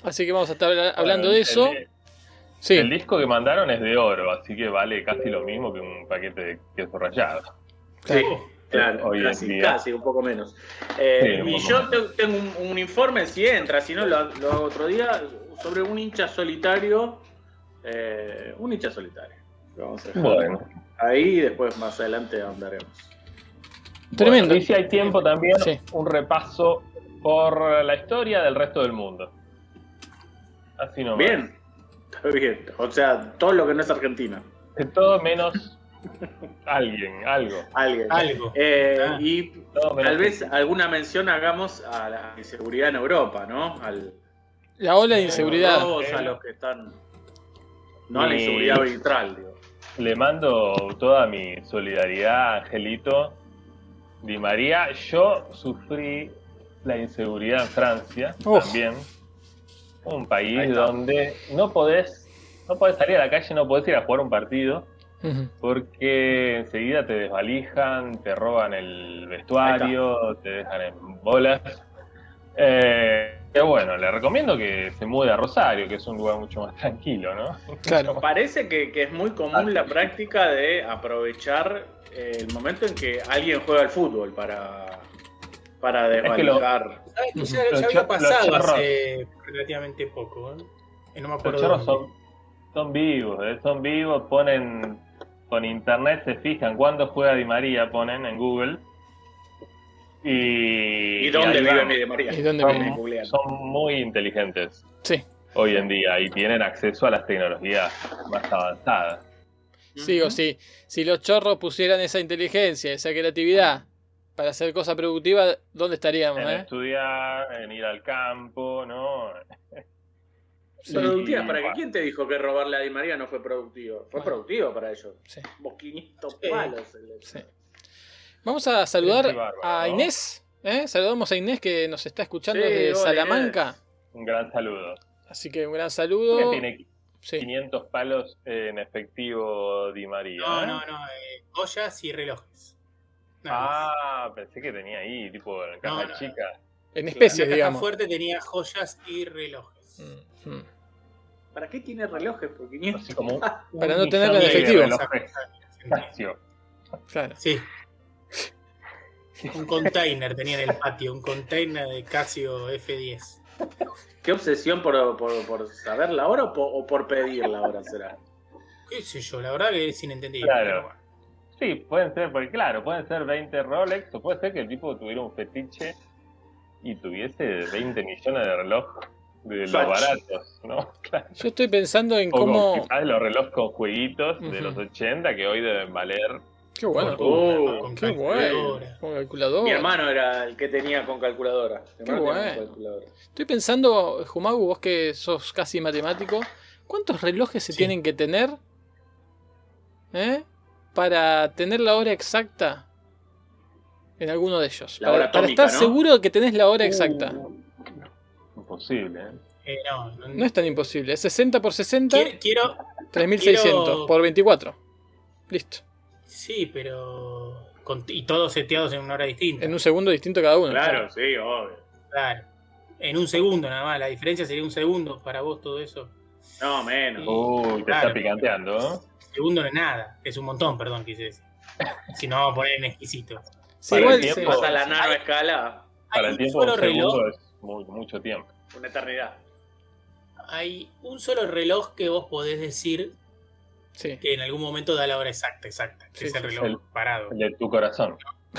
Speaker 1: Así que vamos a estar habla- hablando
Speaker 2: Bueno,
Speaker 1: de eso.
Speaker 2: el-
Speaker 1: Sí,
Speaker 2: El disco que mandaron es de oro, así que vale casi lo mismo que un paquete de queso rallado.
Speaker 3: Sí,
Speaker 4: Oh,
Speaker 3: claro,
Speaker 2: Hoy
Speaker 3: casi, casi, un poco menos. Eh,
Speaker 2: Sí, un
Speaker 3: y
Speaker 2: poco
Speaker 3: yo
Speaker 2: más.
Speaker 3: tengo un, un informe, si entra, si no lo, lo hago otro día, sobre un hincha solitario. Eh, un hincha solitario. Vamos a
Speaker 2: Bueno,
Speaker 3: ahí y después más adelante ahondaremos.
Speaker 1: tremendo.
Speaker 2: Bueno, y si hay tiempo también,
Speaker 1: Sí.
Speaker 2: un repaso por la historia del resto del mundo. Así nomás.
Speaker 3: Bien, está bien. O sea, todo lo que no es Argentina.
Speaker 2: De todo menos alguien, algo.
Speaker 3: Alguien.
Speaker 4: Algo.
Speaker 3: Eh,
Speaker 4: Ah.
Speaker 3: y tal vez alguna mención hagamos a la inseguridad en Europa, ¿no? Al,
Speaker 1: La ola de
Speaker 3: a los
Speaker 1: inseguridad.
Speaker 3: a los que están. No a la inseguridad arbitral, digo.
Speaker 2: Le mando toda mi solidaridad a Angelito Di María. Yo sufrí la inseguridad en Francia
Speaker 1: Uf.
Speaker 2: también. Un país donde no podés, no podés salir a la calle, no podés ir a jugar un partido. Porque enseguida te desvalijan, te roban el vestuario, te dejan en bolas. Eh, pero bueno, le recomiendo que se mude a Rosario, que es un lugar mucho más tranquilo, ¿no?
Speaker 1: Claro.
Speaker 3: Parece que, que es muy común la práctica de aprovechar eh, el momento en que alguien juega al fútbol para, para
Speaker 2: Es que lo-
Speaker 3: desvalijar.
Speaker 4: ¿Sabes que ya, había pasado hace relativamente poco. ¿eh? Y no me acuerdo.
Speaker 2: son vivos, ¿eh? son vivos, ponen con internet, se fijan cuándo juega Di María, ponen en Google. Y,
Speaker 3: ¿Y dónde
Speaker 2: ahí
Speaker 3: vive
Speaker 2: van.
Speaker 3: mi de María?
Speaker 1: ¿Y dónde
Speaker 2: Son-
Speaker 1: vive?
Speaker 3: Googlean.
Speaker 2: Son muy inteligentes
Speaker 1: Sí,
Speaker 2: hoy en día y tienen acceso a las tecnologías más avanzadas.
Speaker 1: sí o sí. Si los chorros pusieran esa inteligencia, esa creatividad para hacer cosas productivas, ¿dónde estaríamos?
Speaker 2: En
Speaker 1: eh?
Speaker 2: estudiar, en ir al campo, ¿no?
Speaker 1: Sí.
Speaker 3: Productiva,
Speaker 2: Y-
Speaker 3: ¿para qué? ¿Quién te dijo que robarle a Di María no fue productivo? Fue
Speaker 1: Bueno.
Speaker 3: productivo para ellos.
Speaker 1: Sí.
Speaker 3: Vos 500
Speaker 4: Sí.
Speaker 3: palos. el-
Speaker 1: Sí. Vamos a saludar
Speaker 2: bárbaro,
Speaker 1: a
Speaker 2: ¿no?
Speaker 1: Inés. ¿eh? Saludamos a Inés que nos está escuchando
Speaker 3: Sí,
Speaker 1: desde
Speaker 3: hola,
Speaker 1: Salamanca.
Speaker 2: Un gran saludo.
Speaker 1: Así que un gran
Speaker 2: Que
Speaker 1: saludo.
Speaker 2: tiene
Speaker 1: Sí.
Speaker 2: 500 palos en efectivo Di María.
Speaker 4: No,
Speaker 2: ¿eh?
Speaker 4: no, no. eh, ollas y relojes. Nada más.
Speaker 2: Ah, pensé que tenía ahí, tipo en caja
Speaker 4: No, no.
Speaker 2: chica.
Speaker 1: En
Speaker 4: La
Speaker 1: especies,
Speaker 4: caja
Speaker 1: digamos.
Speaker 4: fuerte tenía joyas y relojes.
Speaker 1: Mm, mm.
Speaker 3: ¿Para qué tiene relojes por 500?
Speaker 2: Así como un,
Speaker 1: Para no tenerlo en efectivo. Claro.
Speaker 4: Sí. Un container tenía en el patio, un container de Casio F10.
Speaker 3: ¿Qué obsesión por, por, por saber la hora o por, o por pedir la hora será?
Speaker 4: ¿Qué sé yo? La verdad que es inentendible.
Speaker 2: Claro.
Speaker 4: bueno.
Speaker 2: Sí, pueden ser, porque claro, pueden ser 20 Rolex, o puede ser que el tipo tuviera un fetiche y tuviese 20 millones de relojes de los baratos, ¿no? Claro.
Speaker 1: Yo estoy pensando en
Speaker 2: O con,
Speaker 1: cómo.
Speaker 2: quizás los relojes con jueguitos de los 80 que hoy deben valer.
Speaker 1: Qué bueno.
Speaker 3: Oh,
Speaker 4: Con
Speaker 1: Qué bueno.
Speaker 4: calculadora.
Speaker 1: Con calculador.
Speaker 3: Mi hermano era el que tenía con calculadora. Mi
Speaker 1: Qué bueno.
Speaker 3: con calculadora.
Speaker 1: Estoy pensando, Jumagu, vos que sos casi matemático, ¿cuántos relojes se
Speaker 4: Sí.
Speaker 1: tienen que tener eh, para tener la hora exacta en alguno de ellos?
Speaker 3: La
Speaker 1: para,
Speaker 3: hora
Speaker 1: para
Speaker 3: atómica,
Speaker 1: estar
Speaker 3: ¿no?
Speaker 1: seguro de que tenés la hora exacta.
Speaker 3: Uh,
Speaker 2: Imposible, ¿eh?
Speaker 4: Eh, no, no-
Speaker 1: No es tan imposible. Es 60 por 60,
Speaker 4: quiero, quiero,
Speaker 1: 3600
Speaker 4: quiero-
Speaker 1: por 24. Listo.
Speaker 4: Sí, pero. con- y todos seteados en una hora distinta.
Speaker 1: En un segundo distinto cada uno.
Speaker 3: Claro, sí, obvio.
Speaker 4: Claro. En un segundo nada más. La diferencia sería un segundo para vos todo eso.
Speaker 3: No, menos.
Speaker 2: Uy, te
Speaker 4: Claro.
Speaker 2: está picanteando, ¿no?
Speaker 4: Segundo no es nada. Es un montón, perdón, quise decir. Si no, vamos a poner en exquisito.
Speaker 1: Sí,
Speaker 2: Para
Speaker 1: igual
Speaker 2: el tiempo-
Speaker 3: Pasa la nano escala,
Speaker 2: Para el
Speaker 4: un
Speaker 2: tiempo,
Speaker 4: solo
Speaker 2: un
Speaker 4: reloj.
Speaker 2: segundo es muy- mucho tiempo.
Speaker 3: una eternidad.
Speaker 4: Hay un solo reloj que vos podés decir
Speaker 1: Sí.
Speaker 4: que en algún momento da la hora exacta, exacta. Que
Speaker 1: Sí,
Speaker 4: es el reloj
Speaker 2: el-
Speaker 4: parado.
Speaker 2: El de tu corazón.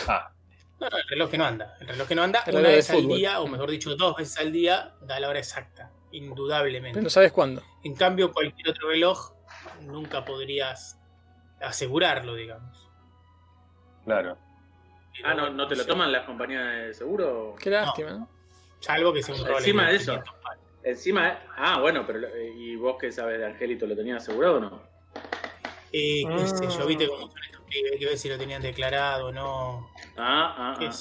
Speaker 2: Ah,
Speaker 4: No, no, el reloj que no anda. El reloj que no anda
Speaker 1: El
Speaker 4: una vez al día, o mejor dicho, dos veces al día, da la hora exacta. Indudablemente.
Speaker 1: Pero no sabes cuándo.
Speaker 4: En cambio, cualquier otro reloj nunca podrías asegurarlo, digamos.
Speaker 2: claro.
Speaker 4: Pero
Speaker 3: Ah, ¿no, ¿no te lo toman las compañías de seguro?
Speaker 1: Qué lástima, ¿no?
Speaker 4: Salvo que sea un Rolex
Speaker 3: Encima de eso.
Speaker 4: 500 palos.
Speaker 3: Encima, ah, bueno, pero eh, ¿y vos qué sabes de Angelito? ¿Lo tenías asegurado o no?
Speaker 4: Eh, qué sé yo,
Speaker 2: Ah.
Speaker 4: viste cómo son estos pibes, que ver si lo tenían declarado o no.
Speaker 3: Ah, ah, ah.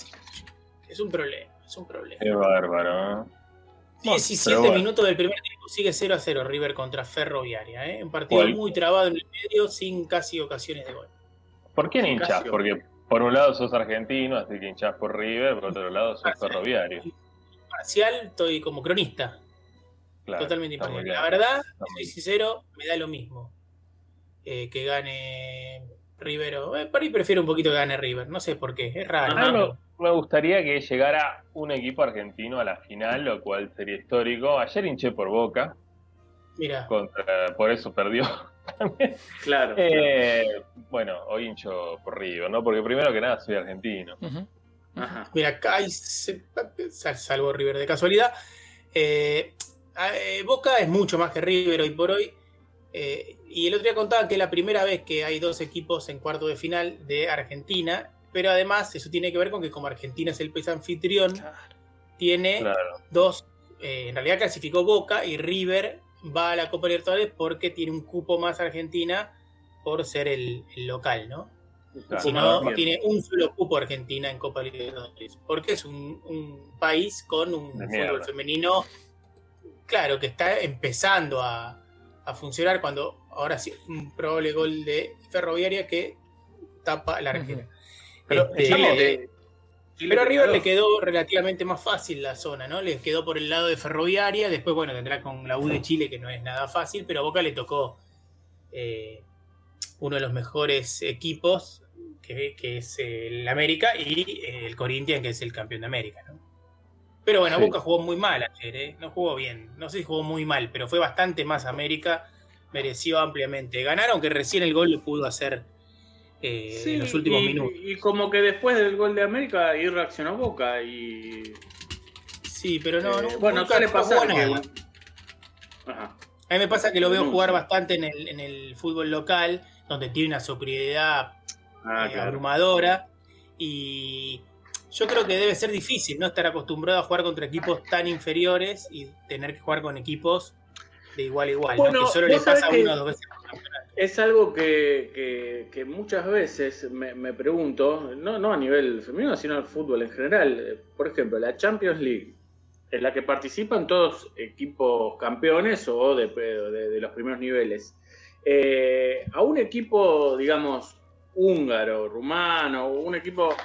Speaker 4: Es un problema, es un problema.
Speaker 2: Qué bárbaro, ¿eh?
Speaker 4: 17
Speaker 2: pero bueno.
Speaker 4: minutos del primer tiempo, sigue 0 a 0 River contra Ferroviaria. ¿eh? Un partido
Speaker 2: ¿Cuál?
Speaker 4: muy trabado en el medio, sin casi ocasiones de gol.
Speaker 2: ¿Por qué hinchás?
Speaker 3: Casio.
Speaker 2: Porque por un lado sos argentino, así que hinchás por River, por otro lado sos
Speaker 4: Ah, sí.
Speaker 2: ferroviario.
Speaker 4: Parcial, estoy como cronista,
Speaker 2: Claro,
Speaker 4: totalmente imparcial. La verdad, soy sincero, me da lo mismo. Eh, que gane River. o- eh, por ahí prefiero un poquito que gane River, no sé por qué, es raro.
Speaker 2: Me gustaría que llegara un equipo argentino a la final, lo cual sería histórico. Ayer hinché por Boca,
Speaker 4: Mira,
Speaker 2: contra, por eso perdió.
Speaker 3: Claro. claro.
Speaker 2: Eh, bueno, hoy hincho por River, ¿no? Porque primero que nada soy argentino.
Speaker 3: Ajá.
Speaker 4: mira, acá hay, salvo River de casualidad. eh, eh, Boca es mucho más que River hoy por hoy. Eh, y el otro día contaba que es la primera vez que hay dos equipos en cuarto de final de Argentina. Pero además, eso tiene que ver con que, como Argentina es el país anfitrión, tiene
Speaker 2: Claro,
Speaker 4: dos. eh, en realidad clasificó Boca y River va a la Copa Libertadores porque tiene un cupo más Argentina por ser el, el local, ¿no?
Speaker 2: claro.
Speaker 4: Si no,
Speaker 3: bien.
Speaker 4: tiene un solo cupo Argentina en Copa Libertadores. Porque es un, un país con un
Speaker 2: De
Speaker 4: fútbol
Speaker 2: mierda.
Speaker 4: femenino, claro, que está empezando a, a funcionar cuando ahora sí, un probable gol de Ferroviaria que tapa la Argentina.
Speaker 2: Pero
Speaker 4: Este,
Speaker 2: estamos-
Speaker 3: Chile
Speaker 4: pero a
Speaker 3: te
Speaker 4: River
Speaker 3: quedó.
Speaker 4: le quedó relativamente más fácil la zona, ¿no? Le quedó por el lado de Ferroviaria, después, bueno, tendrá con la U de Chile, que no es nada fácil, pero a Boca le tocó eh, uno de los mejores equipos, que, que es el América, y el Corinthians, que es el campeón de América. Pero bueno,
Speaker 2: Sí.
Speaker 4: Boca jugó muy mal ayer, ¿eh? No jugó bien, no sé si jugó muy mal, pero fue bastante más América, mereció ampliamente ganar, aunque recién el gol lo pudo hacer eh,
Speaker 3: Sí,
Speaker 4: en los últimos
Speaker 3: y,
Speaker 4: minutos.
Speaker 3: Y como que después del gol de América, ahí reaccionó Boca y.
Speaker 4: Sí, pero no,
Speaker 3: eh,
Speaker 4: no
Speaker 3: bueno, suele pasar que. Ajá.
Speaker 4: A mí me pasa que lo veo jugar bastante en el, en el fútbol local, donde tiene una superioridad
Speaker 3: Ah,
Speaker 4: eh,
Speaker 3: claro.
Speaker 4: abrumadora. Y yo creo que debe ser difícil no estar acostumbrado a jugar contra equipos tan inferiores y tener que jugar con equipos de igual a igual, ¿no?
Speaker 3: Bueno,
Speaker 4: que solo le pasa una o dos veces.
Speaker 3: Es algo que, que- que muchas veces me, me pregunto, no, no a nivel femenino, sino al fútbol en general. Por ejemplo, la Champions League, en la que participan todos equipos campeones o de, de- de los primeros niveles. Eh, a un equipo, digamos, húngaro, rumano, un equipo...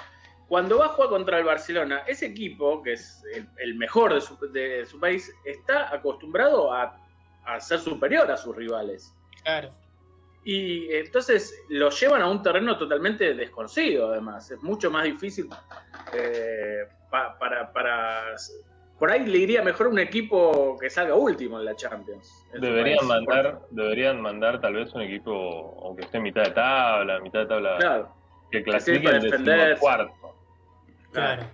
Speaker 3: Cuando va a jugar contra el Barcelona, ese equipo, que es el, el mejor de su, de su país, está acostumbrado a, a ser superior a sus rivales.
Speaker 4: Claro.
Speaker 3: Y entonces lo llevan a un terreno totalmente desconocido, además. Es mucho más difícil eh, pa- para, para. Por ahí le iría mejor un equipo que salga último en la Champions. en
Speaker 2: Deberían mandar, deberían mandar tal vez un equipo, aunque esté en mitad de tabla, mitad de tabla,
Speaker 3: Claro,
Speaker 2: que clasifique el
Speaker 3: defenderse.
Speaker 2: cuarto.
Speaker 4: Claro.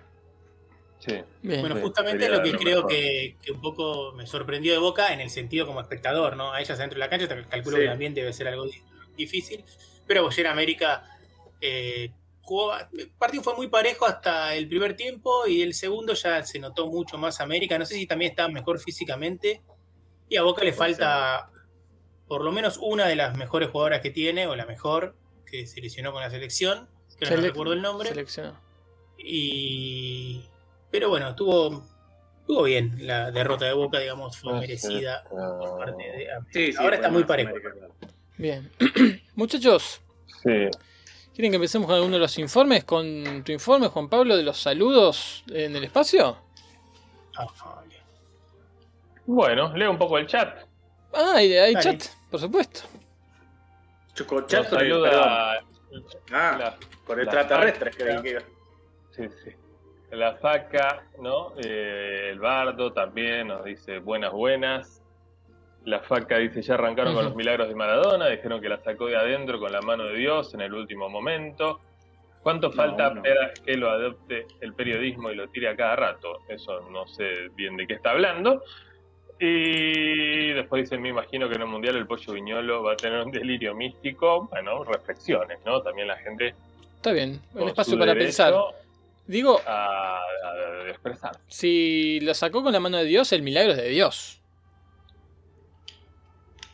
Speaker 2: Sí.
Speaker 1: Bien.
Speaker 4: Bueno, justamente lo que
Speaker 2: lo
Speaker 4: creo
Speaker 2: mejor.
Speaker 4: que, que un poco me sorprendió de Boca en el sentido como espectador, ¿no? A ellas dentro de la cancha, calculo
Speaker 3: Sí.
Speaker 4: que también debe ser algo di- difícil, pero ayer América eh, jugó, el partido fue muy parejo hasta el primer tiempo y el segundo ya se notó mucho más América, no sé si también estaba mejor físicamente y a Boca le falta por lo menos una de las mejores jugadoras que tiene, o la mejor, que se lesionó con la selección, que no
Speaker 1: Sele-
Speaker 4: recuerdo el nombre.
Speaker 1: Seleccionó.
Speaker 4: Y. Pero bueno, estuvo, estuvo bien la derrota de Boca, digamos, fue
Speaker 2: sé,
Speaker 4: merecida por
Speaker 2: ah,
Speaker 4: parte de América.
Speaker 3: Sí, sí,
Speaker 4: Ahora está muy parejo.
Speaker 1: Bien. Muchachos,
Speaker 2: Sí.
Speaker 1: ¿Quieren que empecemos con alguno de los informes? ¿Con tu informe, Juan Pablo, de los saludos en el espacio?
Speaker 4: Ah, vale.
Speaker 2: Bueno, leo un poco el chat.
Speaker 1: Ah, hay, chat, por supuesto.
Speaker 3: Chocochat
Speaker 2: Nos
Speaker 3: con el, perdón.
Speaker 2: saluda
Speaker 3: Ah,
Speaker 2: la-
Speaker 3: con
Speaker 2: la
Speaker 3: extraterrestres, creí que.
Speaker 2: Sí, sí. La faca, ¿no? Eh, el bardo también nos dice buenas, buenas. La faca dice ya arrancaron con los milagros de Maradona, dijeron que la sacó de adentro con la mano de Dios en el último momento. ¿Cuánto
Speaker 3: No,
Speaker 2: falta
Speaker 3: no.
Speaker 2: para que lo adopte el periodismo y lo tire a cada rato? Eso no sé bien de qué está hablando. Y después dice, me imagino que en el Mundial el pollo viñolo va a tener un delirio místico. Bueno, reflexiones, ¿no? También la gente...
Speaker 1: Está bien, un espacio para
Speaker 2: derecho
Speaker 1: pensar. Digo,
Speaker 2: A, a expresar.
Speaker 1: si lo sacó con la mano de Dios, el milagro es de Dios.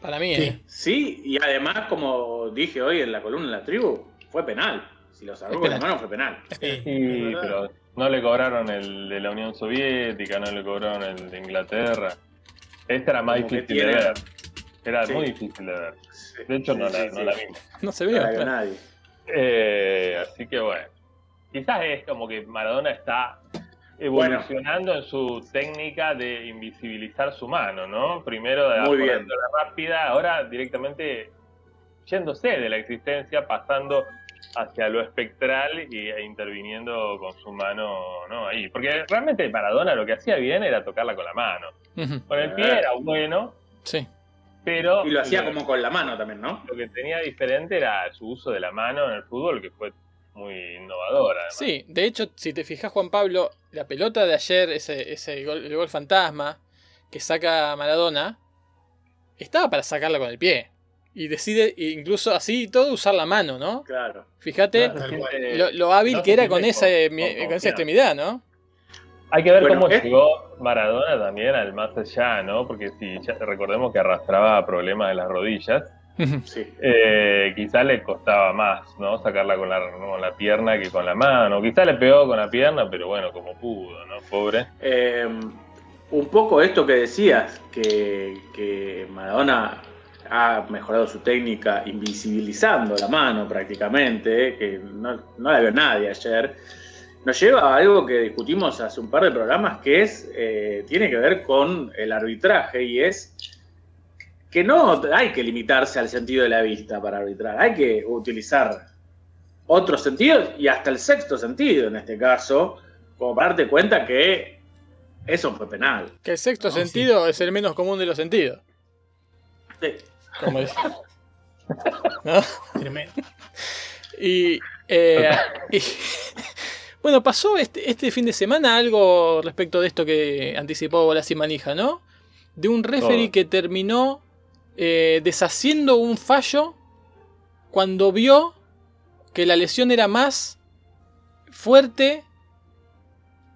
Speaker 1: Para mí, ¿eh?
Speaker 4: Sí.
Speaker 3: Sí, y además, como dije hoy en la columna de la tribu, fue penal. Si lo sacó con la mano, fue penal.
Speaker 4: Sí,
Speaker 2: Sí, pero no le cobraron el de la Unión Soviética, no le cobraron el de Inglaterra. Esta era más
Speaker 3: Como
Speaker 2: difícil de ver. Era
Speaker 3: Sí.
Speaker 2: muy difícil de ver.
Speaker 3: Sí,
Speaker 2: De hecho, no,
Speaker 3: sí,
Speaker 2: la,
Speaker 3: sí,
Speaker 2: no
Speaker 3: sí.
Speaker 2: la vimos.
Speaker 1: No se
Speaker 3: No
Speaker 1: ve.
Speaker 3: la vio
Speaker 1: claro.
Speaker 3: nadie.
Speaker 2: Eh, así que bueno. Quizás es como que Maradona está evolucionando en su técnica de invisibilizar su mano, ¿no? Primero de poniéndola rápida, ahora directamente yéndose de la existencia, pasando hacia lo espectral y, e interviniendo con su mano, ¿no? Ahí. Porque realmente Maradona lo que hacía bien era tocarla con la mano.
Speaker 1: Ujú,
Speaker 2: Con el pie era bueno,
Speaker 1: Sí.
Speaker 2: pero
Speaker 3: Y lo hacía
Speaker 2: lo-
Speaker 3: como con la mano también, ¿no?
Speaker 2: lo que tenía diferente era su uso de la mano en el fútbol, que fue muy innovador. además.
Speaker 1: Sí, de hecho, si te fijas, Juan Pablo, la pelota de ayer, ese, ese gol, el gol fantasma que saca Maradona, estaba para sacarla con el pie. Y decide, incluso así y todo, usar la mano, ¿no?
Speaker 3: Claro.
Speaker 1: Fíjate lo, lo hábil
Speaker 2: no
Speaker 1: que era con esa,
Speaker 2: con- con
Speaker 1: con esa extremidad, ¿no?
Speaker 2: Hay que ver
Speaker 3: Bueno,
Speaker 2: cómo llegó Maradona también al más allá, ¿no? Porque si ya recordemos que arrastraba problemas de las rodillas,
Speaker 3: Sí.
Speaker 2: eh, quizá le costaba más, ¿no? Sacarla con la, con la pierna que con la mano. Quizá le pegó con la pierna, pero bueno, como pudo, ¿no? Pobre.
Speaker 3: Eh, un poco esto que decías, que, que Maradona ha mejorado su técnica invisibilizando la mano prácticamente, que no, no la vio nadie ayer, nos lleva a algo que discutimos hace un par de programas que es eh, tiene que ver con el arbitraje y es que no hay que limitarse al sentido de la vista para arbitrar, hay que utilizar otros sentidos y hasta el sexto sentido en este caso, como para darte cuenta que eso fue penal.
Speaker 1: Que el sexto
Speaker 4: No,
Speaker 1: sentido es el menos común de los sentidos.
Speaker 3: Sí.
Speaker 1: Como dice. ¿No?
Speaker 4: Tremendo.
Speaker 1: Y, eh, y- bueno, pasó este, este fin de semana algo respecto de esto que anticipó Bolas y Manija, ¿no? De un referee
Speaker 2: Todo.
Speaker 1: que terminó eh, deshaciendo un fallo cuando vio que la lesión era más fuerte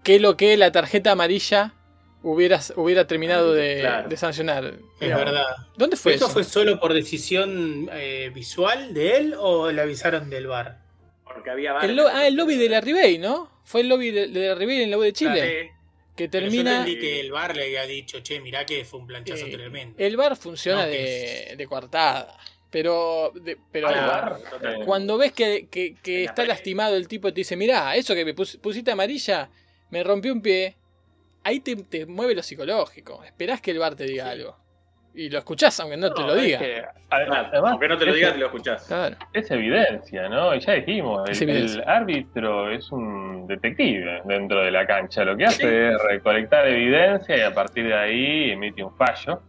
Speaker 1: que lo que la tarjeta amarilla hubiera, hubiera terminado de,
Speaker 3: Claro.
Speaker 1: de sancionar.
Speaker 4: Es verdad.
Speaker 1: ¿Dónde fue
Speaker 4: ¿Esto
Speaker 1: eso?
Speaker 4: fue solo por decisión eh, visual de él o le avisaron del bar?
Speaker 3: Porque había
Speaker 1: El lo- ah, el lobby de la Ribey, ¿no? Fue el lobby de, de la Ribey en la U de Chile. Que
Speaker 4: Yo
Speaker 1: termina.
Speaker 4: entendí que el bar le había dicho, che, mirá que fue un planchazo
Speaker 1: eh,
Speaker 4: tremendo.
Speaker 1: el bar funciona
Speaker 4: No,
Speaker 1: de, de coartada. Pero, de- pero
Speaker 3: Ah,
Speaker 1: cuando ves que, que- que está lastimado el tipo y te dice, mirá, eso que me pus- pusiste amarilla me rompió un pie, ahí te, te mueve lo psicológico. Esperás que el bar te diga
Speaker 4: Sí.
Speaker 1: algo. Y lo escuchás aunque no te lo
Speaker 2: es
Speaker 1: diga.
Speaker 2: que, a-
Speaker 3: Claro,
Speaker 2: además,
Speaker 3: aunque no te lo digas, te lo escuchás.
Speaker 1: Claro.
Speaker 2: es evidencia, ¿no? Y ya dijimos, el, árbitro es un detective dentro de la cancha. Lo que hace es recolectar evidencia y a partir de ahí emite un fallo.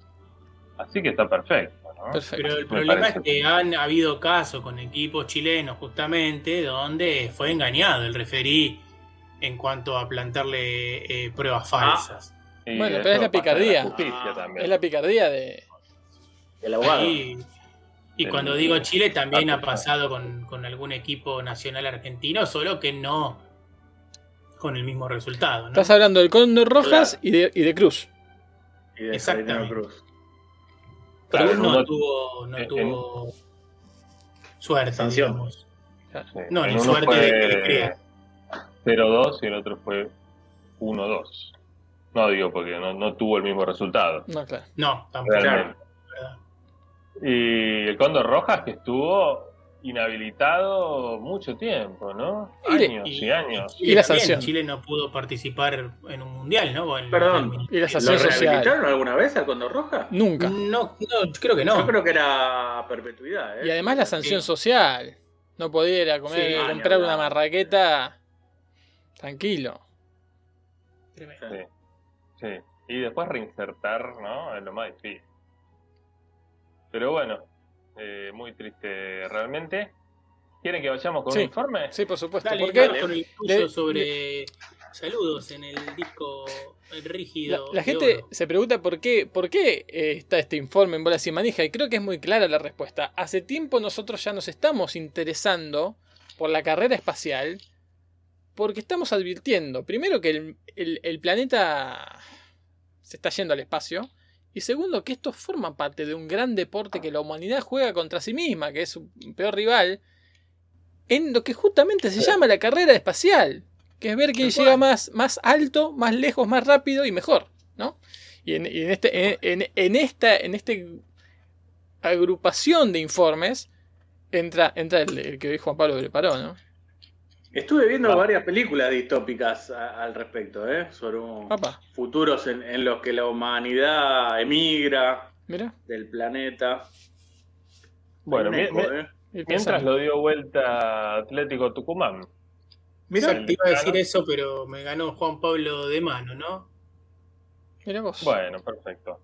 Speaker 2: Así que está perfecto, ¿no?
Speaker 1: Perfecto.
Speaker 4: Pero el problema es que han habido casos con equipos chilenos justamente donde fue engañado el referí en cuanto a plantarle eh, pruebas falsas.
Speaker 2: Y
Speaker 1: Bueno,
Speaker 2: eso
Speaker 1: pero es la picardía.
Speaker 2: justicia también.
Speaker 1: Es la picardía de.
Speaker 3: El abogado.
Speaker 4: Ahí- y
Speaker 2: El-
Speaker 4: cuando digo Chile también
Speaker 2: Ah,
Speaker 4: ha pasado con, con algún equipo nacional argentino, solo que no con el mismo resultado. ¿no?
Speaker 1: Estás hablando del Cóndor Rojas y, de, y de Cruz.
Speaker 3: Y de
Speaker 4: Exactamente.
Speaker 3: Cruz.
Speaker 4: Pero
Speaker 2: Claro,
Speaker 4: no
Speaker 2: uno-
Speaker 4: tuvo, no
Speaker 2: en-
Speaker 4: tuvo suerte,
Speaker 3: Sanción.
Speaker 4: digamos.
Speaker 2: Sí.
Speaker 4: No, ni
Speaker 2: uno
Speaker 4: suerte de que le
Speaker 2: fue
Speaker 4: crea.
Speaker 2: 0-2 y el otro fue 1-2. No digo porque no, no tuvo el mismo resultado.
Speaker 1: No, claro.
Speaker 4: No, tampoco.
Speaker 2: Y el Cóndor Rojas que estuvo inhabilitado mucho tiempo, ¿no?
Speaker 1: Y
Speaker 2: Años y, años.
Speaker 1: Y la
Speaker 4: también
Speaker 1: sanción.
Speaker 4: Chile no pudo participar en un mundial, ¿no? En-
Speaker 3: Perdón.
Speaker 1: Y la
Speaker 3: ¿Lo
Speaker 1: sanción social.
Speaker 3: rehabilitaron alguna vez al Condor Roja?
Speaker 1: Nunca.
Speaker 4: No, no, creo que
Speaker 3: Yo
Speaker 4: no.
Speaker 3: creo que era perpetuidad. ¿eh?
Speaker 1: Y además la sanción
Speaker 4: Sí.
Speaker 1: social. No podía ir a comer,
Speaker 4: Sí,
Speaker 1: comprar
Speaker 3: ni
Speaker 1: una marraqueta tranquilo.
Speaker 4: Tremendo.
Speaker 2: Sí, sí. Y después reinsertar, ¿no? Es lo más difícil. Pero bueno, eh, muy triste realmente. ¿Quieren que vayamos con
Speaker 1: Sí.
Speaker 2: un informe?
Speaker 1: Sí, por supuesto.
Speaker 4: Dale,
Speaker 1: porque
Speaker 4: con el tuyo
Speaker 1: le-
Speaker 4: sobre saludos en el disco el rígido.
Speaker 1: la gente
Speaker 4: oro.
Speaker 1: se pregunta por qué, por qué eh, está este informe en bolas y manija. Y creo que es muy clara la respuesta. Hace tiempo nosotros ya nos estamos interesando por la carrera espacial. Porque estamos advirtiendo, primero, que el, el- el planeta se está yendo al espacio. Y segundo, que esto forma parte de un gran deporte que la humanidad juega contra sí misma, que es su peor rival, en lo que justamente se llama la carrera espacial, que es ver quién llega más, más alto, más lejos, más rápido y mejor, ¿no? Y en, y en este, en, en- en esta, en este agrupación de informes entra, entra el, el que hoy Juan Pablo preparó, ¿no?
Speaker 3: Estuve viendo
Speaker 2: Ah.
Speaker 3: varias películas distópicas a- al respecto, ¿eh? sobre un- futuros en, en los que la humanidad emigra
Speaker 1: mira,
Speaker 3: del planeta.
Speaker 2: Bueno,
Speaker 3: eco,
Speaker 2: mi-
Speaker 3: ¿eh?
Speaker 2: mientras lo dio vuelta Atlético Tucumán.
Speaker 3: Mirá,
Speaker 4: Exacto, iba a decir eso, pero me ganó Juan Pablo de mano, ¿no?
Speaker 1: Mira vos.
Speaker 2: Bueno, perfecto.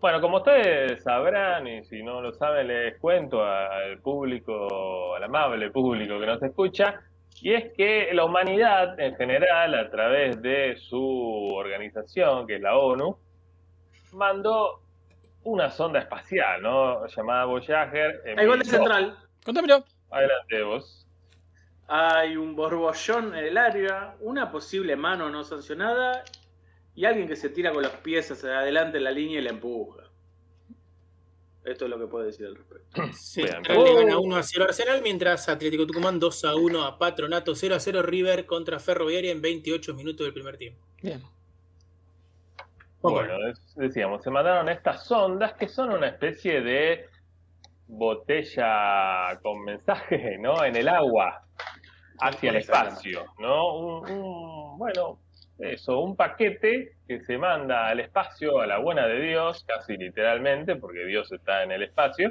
Speaker 2: Bueno, como ustedes sabrán, y si no lo saben, les cuento al público, al amable público que nos escucha, y es que la humanidad en general, a través de su organización, que es la ONU, mandó una sonda espacial, ¿no? Llamada Voyager.
Speaker 3: Hay gol de central.
Speaker 1: Contámelo.
Speaker 2: Adelante vos.
Speaker 3: Hay un borbollón en el área, una posible mano no sancionada y alguien que se tira con los pies hacia adelante en la línea y la empuja. Esto es lo que puedo decir al respecto.
Speaker 4: Central le gana 1 a 0 a Arsenal, mientras Atlético Tucumán 2 a 1 a Patronato, 0 a 0 River contra Ferroviaria en 28 minutos del primer tiempo.
Speaker 1: Bien.
Speaker 2: Bueno, es- decíamos, se mandaron estas sondas que son una especie de botella con mensaje, ¿no? En el agua, hacia el espacio, ¿no? Un, un- bueno, eso, un paquete que se manda al espacio a la buena de Dios, casi literalmente, porque Dios está en el espacio,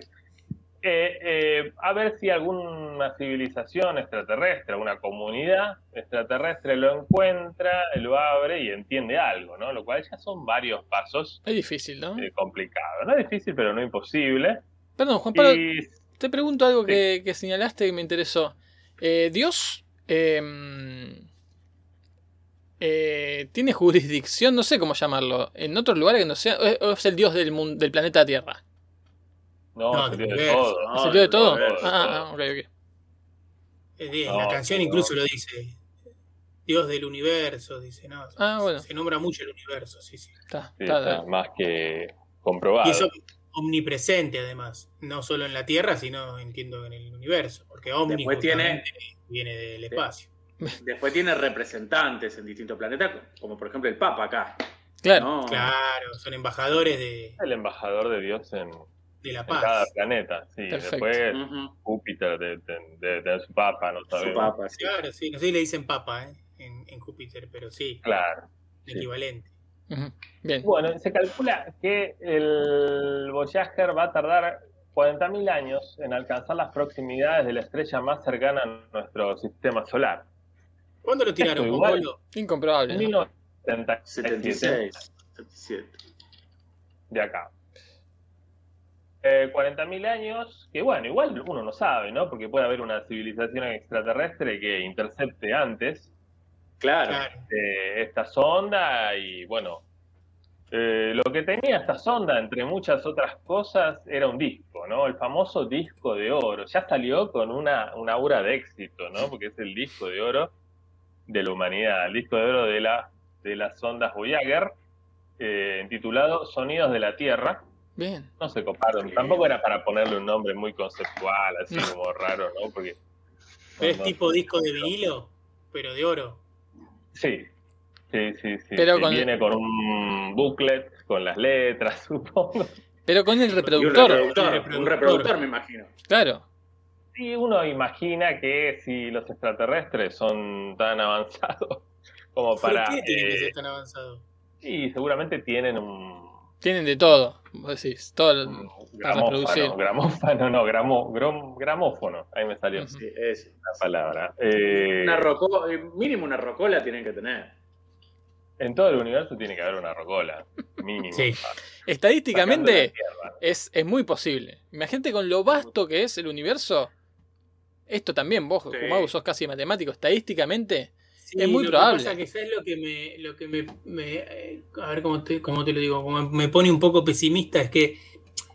Speaker 2: eh, eh, a ver si alguna civilización extraterrestre, alguna comunidad extraterrestre lo encuentra, lo abre y entiende algo, ¿no? Lo cual ya son varios pasos
Speaker 1: Es difícil, ¿no?
Speaker 2: eh, complicados. No es difícil, pero no imposible.
Speaker 1: Perdón, Juan Pablo,
Speaker 2: Y
Speaker 1: te pregunto algo que, que señalaste y me interesó. Eh, ¿Dios eh, tiene jurisdicción, no sé cómo llamarlo, en otros lugares que no sea, o es el Dios del, mun- del planeta Tierra?
Speaker 2: no,
Speaker 4: No,
Speaker 2: de todo.
Speaker 1: ¿Es el Dios de todo?
Speaker 3: no, no,
Speaker 1: Ah, ah, ah, ok, ok.
Speaker 4: Es de-
Speaker 2: No,
Speaker 4: la canción
Speaker 2: no.
Speaker 4: incluso lo dice. Dios del universo, dice, no.
Speaker 1: Ah, bueno.
Speaker 4: Se nombra mucho el universo, sí, sí.
Speaker 1: Está,
Speaker 2: Sí,
Speaker 1: está,
Speaker 2: más que comprobado.
Speaker 4: Y eso omnipresente además, no solo en la Tierra, sino entiendo en el universo, porque omni
Speaker 3: tiene-
Speaker 4: viene del espacio.
Speaker 3: Después tiene representantes en distintos planetas, como por ejemplo el Papa acá.
Speaker 1: Claro.
Speaker 3: ¿no?
Speaker 4: Claro, son embajadores de,
Speaker 2: el embajador de Dios en,
Speaker 4: de la
Speaker 2: en cada
Speaker 4: paz.
Speaker 2: planeta. Sí,
Speaker 1: Perfecto.
Speaker 2: después Júpiter de, de- de- de su papa, no
Speaker 3: Su
Speaker 2: sabemos.
Speaker 3: Papa, sí.
Speaker 4: Claro, sí, no sé si le dicen papa ¿eh? en, en Júpiter, pero sí,
Speaker 2: Claro.
Speaker 4: el
Speaker 2: Sí.
Speaker 4: equivalente.
Speaker 1: Bien.
Speaker 2: Bueno, se calcula que el Voyager va a tardar 40.000 años en alcanzar las proximidades de la estrella más cercana a nuestro sistema solar.
Speaker 4: ¿Cuándo lo tiraron,
Speaker 2: igual.
Speaker 1: Incomprobable.
Speaker 2: En
Speaker 1: ¿no?
Speaker 2: 1977
Speaker 3: 76, 77.
Speaker 2: de acá. Eh, 40.000 años, que bueno, igual uno no sabe, ¿no? Porque puede haber una civilización extraterrestre que intercepte antes
Speaker 3: Claro.
Speaker 4: Claro.
Speaker 2: eh, esta sonda y bueno, eh, lo que tenía esta sonda, entre muchas otras cosas, era un disco, ¿no? El famoso disco de oro. Ya salió con una, una aura de éxito, ¿no? Porque es el disco de oro de la humanidad, el disco de oro de, la, de las sondas Voyager, eh, titulado Sonidos de la Tierra.
Speaker 1: Bien.
Speaker 2: No se coparon,
Speaker 3: Sí.
Speaker 2: tampoco era para ponerle un nombre muy conceptual, así
Speaker 1: No.
Speaker 2: como raro, ¿no? Porque...
Speaker 4: Pero es
Speaker 2: no,
Speaker 4: tipo disco de vinilo, pero de oro.
Speaker 2: Sí, sí, sí, sí.
Speaker 1: Pero con-
Speaker 2: Viene con un booklet, con las letras, supongo.
Speaker 1: Pero con el
Speaker 3: un
Speaker 1: reproductor.
Speaker 3: un reproductor, me imagino.
Speaker 1: Claro.
Speaker 2: Y uno imagina que si los extraterrestres son tan avanzados como
Speaker 4: ¿Por
Speaker 2: para...
Speaker 4: qué tiene que
Speaker 2: eh,
Speaker 4: ser tan avanzado?
Speaker 2: y seguramente tienen un,
Speaker 1: Tienen de todo, vos decís. Todo Para reproducir.
Speaker 2: gramófono, gramófono, no, gramo, grom- gramófono, ahí me salió.
Speaker 3: Sí, es.
Speaker 2: la palabra. Eh,
Speaker 3: Una roco- eh, mínimo una rocola tienen que tener.
Speaker 2: en todo el universo tiene que haber una rocola, mínimo.
Speaker 4: Sí.
Speaker 1: Estadísticamente es, es muy posible. Imagínate con lo vasto que es el universo. Esto también, vos,
Speaker 3: Sí.
Speaker 1: Jumau, sos casi matemático. Estadísticamente,
Speaker 4: Sí,
Speaker 1: Es muy
Speaker 4: lo
Speaker 1: probable.
Speaker 4: Que pasa que ¿sabes lo que me, lo que me, me- eh, a ver cómo te, cómo te lo digo, como me pone un poco pesimista es que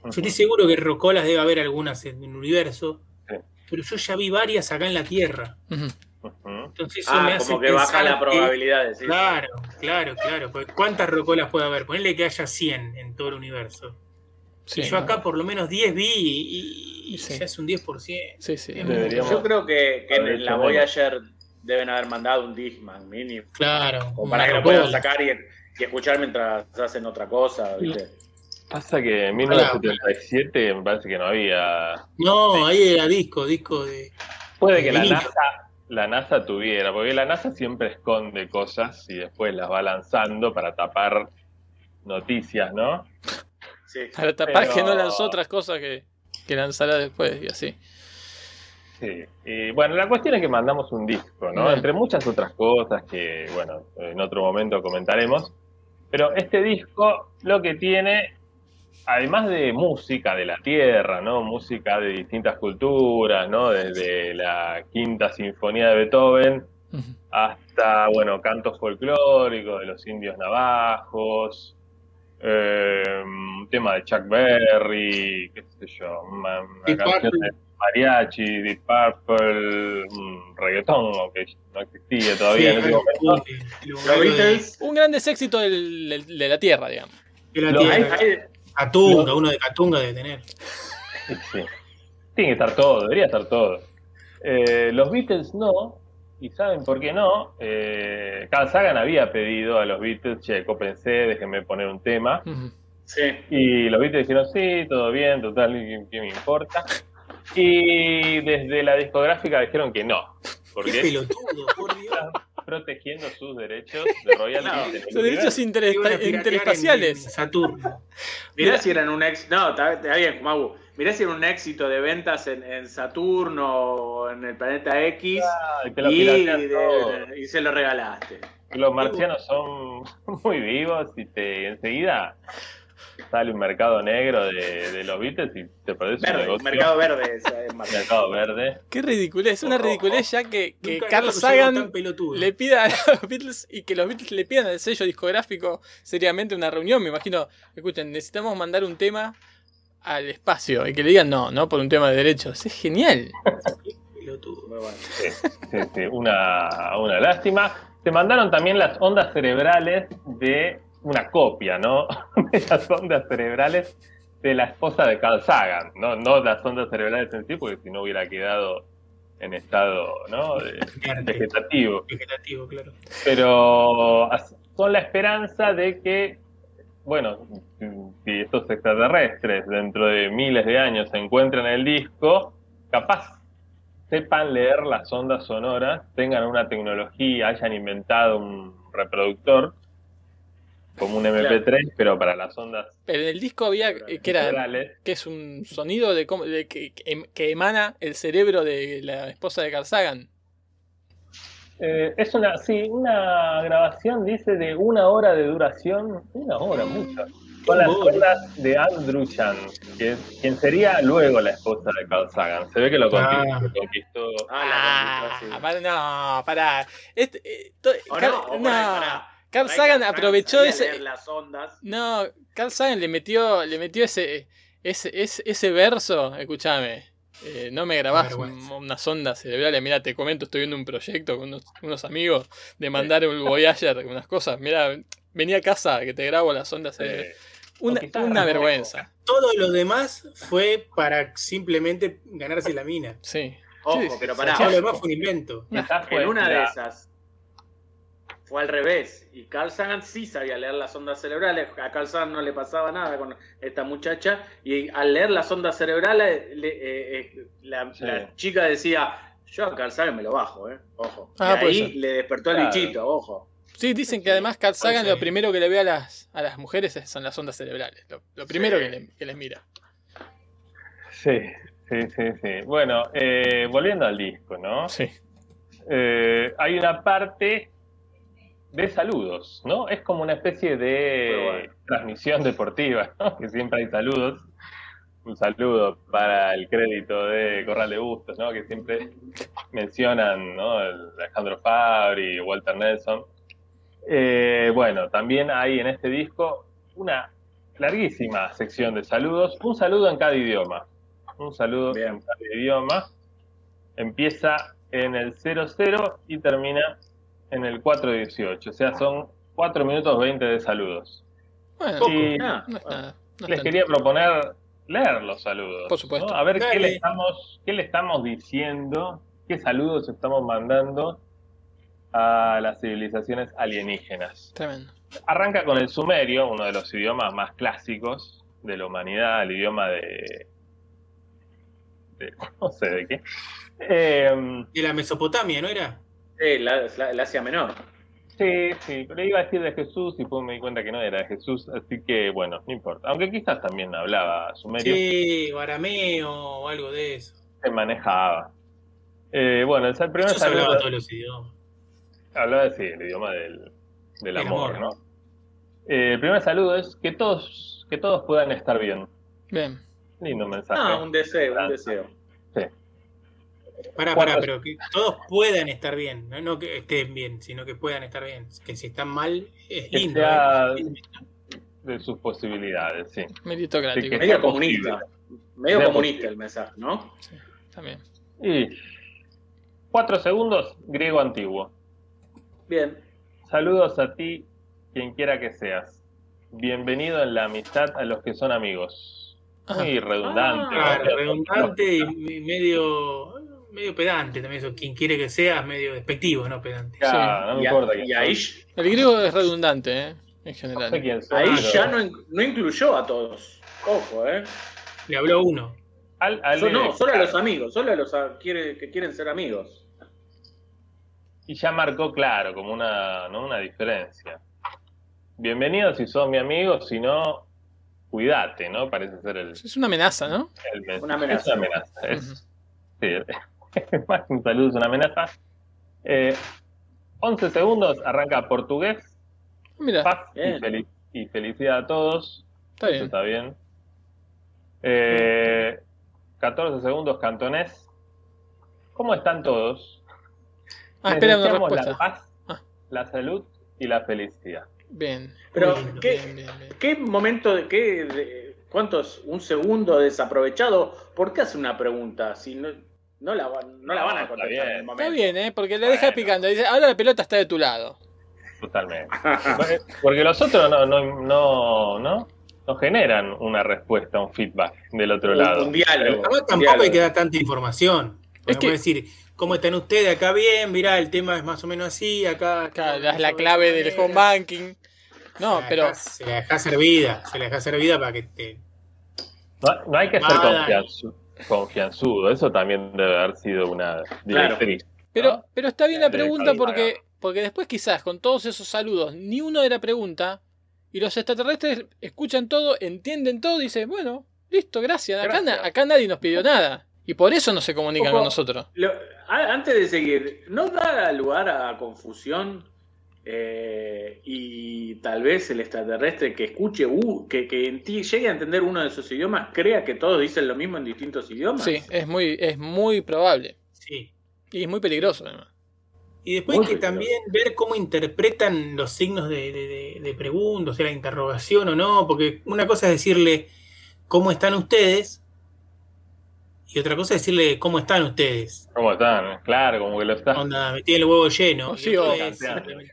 Speaker 4: yo estoy seguro que rocolas debe haber algunas en el universo,
Speaker 2: Sí.
Speaker 4: pero yo ya vi varias acá en la Tierra. Entonces eso me
Speaker 3: Ah,
Speaker 4: hace
Speaker 3: como que baja la
Speaker 4: que-
Speaker 3: probabilidad de sí.
Speaker 4: Claro, claro, claro. ¿Cuántas rocolas puede haber? Ponle que haya 100 en todo el universo.
Speaker 1: Sí,
Speaker 4: y yo acá por lo menos 10 vi y, y
Speaker 1: Sí.
Speaker 4: ya es un 10%.
Speaker 1: sí,
Speaker 2: Deberíamos-
Speaker 3: Yo creo que, en la Voyager deben haber mandado un Discman mínimo.
Speaker 4: Claro. Una
Speaker 3: para que lo puedan sacar y, y escuchar mientras hacen otra cosa. ¿viste?
Speaker 2: Pasa que en 1977 me parece que no había.
Speaker 4: No, ahí era disco, disco de.
Speaker 2: Puede que la. NASA, la NASA tuviera, porque la NASA siempre esconde cosas y después las va lanzando para tapar noticias, ¿no?
Speaker 3: Sí.
Speaker 1: Para tapar
Speaker 2: Pero-
Speaker 1: que no lanzó otras cosas que, que lanzará después y así.
Speaker 2: Sí. Y bueno, la cuestión es que mandamos un disco, ¿no? Entre muchas otras cosas que, bueno, en otro momento comentaremos. Pero este disco lo que tiene, además de música de la tierra, ¿no? Música de distintas culturas, ¿no? Desde la quinta sinfonía de Beethoven hasta, bueno, cantos folclóricos de los indios navajos, eh, un tema de Chuck Berry, qué sé yo, una, canción
Speaker 4: Purple.
Speaker 2: de mariachi, Deep Purple, un reggaetón, aunque no existía todavía en ese
Speaker 4: Sí,
Speaker 2: momento.
Speaker 4: el- el
Speaker 3: Los
Speaker 4: modelo de-
Speaker 3: Beatles,
Speaker 1: Un grandes éxito del- del- de la Tierra, digamos.
Speaker 4: de la
Speaker 2: Lo-
Speaker 4: tierra.
Speaker 3: hay- hay-
Speaker 4: Catunga, uno de Catunga debe tener.
Speaker 2: Sí, sí. Tiene que estar todo, debería estar todo. Eh, los Beatles no, y ¿saben por qué no? Eh, Carl Sagan había pedido a los Beatles, che, pensé, déjenme poner un tema.
Speaker 3: Sí.
Speaker 2: Y los Beatles dijeron, sí, todo bien, total, ¿qué, qué me importa? Y desde la discográfica dijeron que no,
Speaker 4: Qué
Speaker 2: porque
Speaker 4: pelotudo, por Dios.
Speaker 2: protegiendo sus derechos de royalties.
Speaker 3: No,
Speaker 1: Los derechos interespaciales.
Speaker 4: Saturno.
Speaker 3: Mirá
Speaker 1: Mira.
Speaker 3: si eran un éxito. No, está, bien, Magu. Mirá si era un éxito de ventas en, en Saturno o en el planeta X
Speaker 2: Ah, lo
Speaker 3: y, de- y se lo regalaste.
Speaker 2: Los marcianos son muy vivos y te enseguida sale un mercado negro de, de los Beatles y te perdés un
Speaker 3: Verde,
Speaker 2: negocio.
Speaker 3: mercado verde. es Martín.
Speaker 2: Mercado verde.
Speaker 1: Qué ridiculez, una ridiculez ya que, que Carl Sagan le pida a los Beatles y que los Beatles le pidan al sello discográfico seriamente una reunión. Me imagino, escuchen, necesitamos mandar un tema al espacio y que le digan no, no por un tema de derechos. Es genial.
Speaker 2: Sí, sí, una, una lástima. Se mandaron también las ondas cerebrales de una copia, ¿no? De las ondas cerebrales de la esposa de Carl Sagan, ¿no? No las ondas cerebrales en sí, porque si no hubiera quedado en estado, ¿no? Vegetativo.
Speaker 4: Vegetativo, claro.
Speaker 2: pero con la esperanza de que, bueno, si estos extraterrestres dentro de miles de años se encuentran el disco, capaz sepan leer las ondas sonoras, tengan una tecnología, hayan inventado un reproductor como un MP3, pero para las ondas
Speaker 1: Pero en el disco había eh, que era que es un sonido de, de que, em- que emana el cerebro de la esposa de Carl Sagan.
Speaker 2: Eh, es una, sí, una grabación, dice, de una hora de duración, una hora, mucho, con las ondas de Andrushan, que es quien sería luego la esposa de Carl Sagan. Se ve que lo conquistó.
Speaker 4: Ah.
Speaker 2: lo conquistó.
Speaker 3: Ah,
Speaker 1: Ah, no, pará. Este, eh, to- Carl-
Speaker 3: no,
Speaker 1: no,
Speaker 3: pará.
Speaker 1: Sagan aprovechó ese.
Speaker 3: leer las ondas.
Speaker 1: No, Carl Sagan le metió, le metió ese, ese, ese, ese verso. Escúchame. Eh, no me grabás unas ondas cerebrales. Mira, te comento, estoy viendo un proyecto con unos, unos amigos de mandar un Voyager, unas cosas. Mira, vení a casa que te grabo las ondas cerebrales. Una, vergüenza.
Speaker 4: Todo lo demás fue para simplemente ganarse la mina.
Speaker 1: Sí.
Speaker 3: Ojo, pero pará.
Speaker 4: Todo lo demás fue un invento.
Speaker 3: En una de esas fue al revés. Y Carl Sagan sí sabía leer las ondas cerebrales. A Carl Sagan no le pasaba nada con esta muchacha. Y al leer las ondas cerebrales, le- eh, eh, la,
Speaker 2: Sí.
Speaker 3: la chica decía: Yo a Carl Sagan me lo bajo, ¿eh? Ojo.
Speaker 1: Ah,
Speaker 3: y ahí
Speaker 1: ser.
Speaker 3: le despertó el
Speaker 2: Claro.
Speaker 3: bichito, ojo.
Speaker 1: Sí, dicen que además Carl Sagan lo primero que le ve a las, a las mujeres es- son las ondas cerebrales. Lo, lo primero que, le- que les mira.
Speaker 2: Sí, sí, sí, sí. Bueno, eh, volviendo al disco, ¿no?
Speaker 1: Sí.
Speaker 2: Eh, hay una parte de saludos, ¿no? Es como una especie de
Speaker 3: bueno.
Speaker 2: transmisión deportiva, ¿no? Que siempre hay saludos. Un saludo para el crédito de Corral de Bustos, ¿no? Que siempre mencionan, ¿no? Alejandro Fabri, Walter Nelson. Eh, bueno, también hay en este disco una larguísima sección de saludos, un saludo en cada idioma. Un saludo
Speaker 3: Bien.
Speaker 2: en cada idioma. Empieza en el 00 y termina en el 418. O sea, son 4 minutos 20 de saludos.
Speaker 1: Bueno,
Speaker 2: Y
Speaker 1: no es nada. no es
Speaker 2: les
Speaker 1: tanto.
Speaker 2: quería proponer leer los saludos.
Speaker 1: Por supuesto.
Speaker 2: ¿no? A ver qué le, estamos, qué le estamos diciendo, qué saludos estamos mandando a las civilizaciones alienígenas.
Speaker 1: Tremendo.
Speaker 2: Arranca con el sumerio, uno de los idiomas más clásicos de la humanidad, el idioma de. de- no sé de qué. Eh,
Speaker 4: De la Mesopotamia, ¿no era?
Speaker 3: Sí, la, Asia Menor.
Speaker 2: sí, sí, pero iba a decir de Jesús y después me di cuenta que no era de Jesús, así que bueno, no importa. Aunque quizás también hablaba sumerio,
Speaker 4: Sí, o arameo o algo de eso.
Speaker 2: se manejaba. Eh, bueno, el primer
Speaker 4: Yo hablaba
Speaker 2: saludo.
Speaker 4: todos los idiomas.
Speaker 2: Hablaba sí, el idioma del, del
Speaker 4: El
Speaker 2: amor,
Speaker 4: amor.
Speaker 2: ¿no? Eh, el primer saludo es que todos, que todos puedan estar bien.
Speaker 1: Bien.
Speaker 2: Lindo mensaje.
Speaker 3: Ah, un deseo, un deseo.
Speaker 4: Pará, pará, pero que todos puedan estar bien, no, no que estén bien, sino que puedan estar bien. Que si están mal, es
Speaker 2: Que
Speaker 4: lindo.
Speaker 2: sea
Speaker 4: ¿eh?
Speaker 2: de sus posibilidades, sí.
Speaker 1: Meritocrático.
Speaker 2: Sí, que-
Speaker 3: Medio comunista. Medio comunista
Speaker 2: posible.
Speaker 3: el mensaje, ¿no?
Speaker 1: También.
Speaker 2: Y cuatro segundos, griego antiguo.
Speaker 3: Bien.
Speaker 2: Saludos a ti, quien quiera que seas. Bienvenido en la amistad a los que son amigos. Muy redundante.
Speaker 3: Ah,
Speaker 4: Claro, redundante y medio, medio pedante también eso. Quien quiere que seas, medio despectivo, no pedante.
Speaker 2: Claro, no me importa
Speaker 3: y ahí.
Speaker 1: El griego es redundante, ¿eh? En
Speaker 2: No sé
Speaker 1: general.
Speaker 2: quién
Speaker 3: ahí
Speaker 2: pero
Speaker 3: ya no, in- no incluyó a todos. Ojo, ¿eh?
Speaker 4: Le habló uno.
Speaker 2: al- al-
Speaker 3: So- no, solo a los amigos, solo a los a- quiere- que quieren ser amigos.
Speaker 2: Y ya marcó claro, como una, ¿no? una diferencia. Bienvenido si sos mi amigo, si no, cuídate, ¿no? Parece ser el,
Speaker 1: Es una amenaza, ¿no?
Speaker 2: el.
Speaker 3: Una amenaza.
Speaker 2: Es una amenaza. Es, sí, más que un saludo es una amenaza. Eh, 11 segundos, arranca portugués,
Speaker 1: Mira,
Speaker 2: paz y, felicidad a todos.
Speaker 1: está
Speaker 2: Eso
Speaker 1: bien.
Speaker 2: está bien. Eh, 14 segundos, cantonés. ¿Cómo están todos?
Speaker 1: Ah, espera una respuesta.
Speaker 2: La paz,
Speaker 1: Ah.
Speaker 2: la salud y la felicidad.
Speaker 1: Bien.
Speaker 3: Pero. ¿qué,
Speaker 1: Bien, bien, bien.
Speaker 3: ¿qué momento de qué de- cuántos un segundo desaprovechado? ¿Por qué hace una pregunta si no, no la van no la van a
Speaker 2: está
Speaker 3: contestar
Speaker 2: bien.
Speaker 3: en el
Speaker 1: Está
Speaker 3: momento?
Speaker 1: bien, ¿eh? Porque le deja
Speaker 2: Bueno.
Speaker 1: picando. Dice, ahora la pelota está de tu lado.
Speaker 2: Totalmente. Porque los otros no, no, no, no, no generan una respuesta, un feedback del otro
Speaker 3: Un-
Speaker 2: lado.
Speaker 3: un diálogo.
Speaker 4: Además,
Speaker 3: un
Speaker 4: tampoco
Speaker 3: diálogo.
Speaker 4: hay que dar tanta información.
Speaker 1: Es que-
Speaker 4: decir, ¿cómo están ustedes acá? Bien, mirá, el tema es más o menos así, acá.
Speaker 1: Claro, la, la clave del home banking. No,
Speaker 4: Se
Speaker 1: pero
Speaker 4: Se la deja servida, se la deja servida para que te.
Speaker 2: No, no hay que ser
Speaker 4: Nada.
Speaker 2: Confianzu- confianzudo, eso también debe haber sido una directriz.
Speaker 1: Pero,
Speaker 2: ¿no?
Speaker 1: pero está bien la pregunta porque, porque después quizás con todos esos saludos ni uno era pregunta y los extraterrestres escuchan todo, entienden todo y dicen, bueno, listo, gracias. Acá,
Speaker 3: Gracias.
Speaker 1: na- acá nadie nos pidió nada. Y por eso no se comunican
Speaker 3: Ojo.
Speaker 1: con nosotros.
Speaker 3: Lo- a- antes de seguir, ¿no da lugar a confusión eh, y tal vez el extraterrestre que escuche, uh, que, que en ti llegue a entender uno de esos idiomas, crea que todos dicen lo mismo en distintos idiomas?
Speaker 1: Sí, es muy, es muy probable.
Speaker 4: Sí.
Speaker 1: Y es muy peligroso además.
Speaker 4: Y después
Speaker 3: Muy
Speaker 4: que también ver cómo interpretan los signos de, de, de, de pregunta, o sea, la interrogación o no, porque una cosa es decirle cómo están ustedes y otra cosa es decirle cómo están ustedes.
Speaker 2: ¿Cómo están? Claro, como que lo están.
Speaker 4: Onda, me tiene el huevo lleno.
Speaker 1: O
Speaker 4: Y
Speaker 1: sí,
Speaker 4: otro
Speaker 1: o-
Speaker 4: es-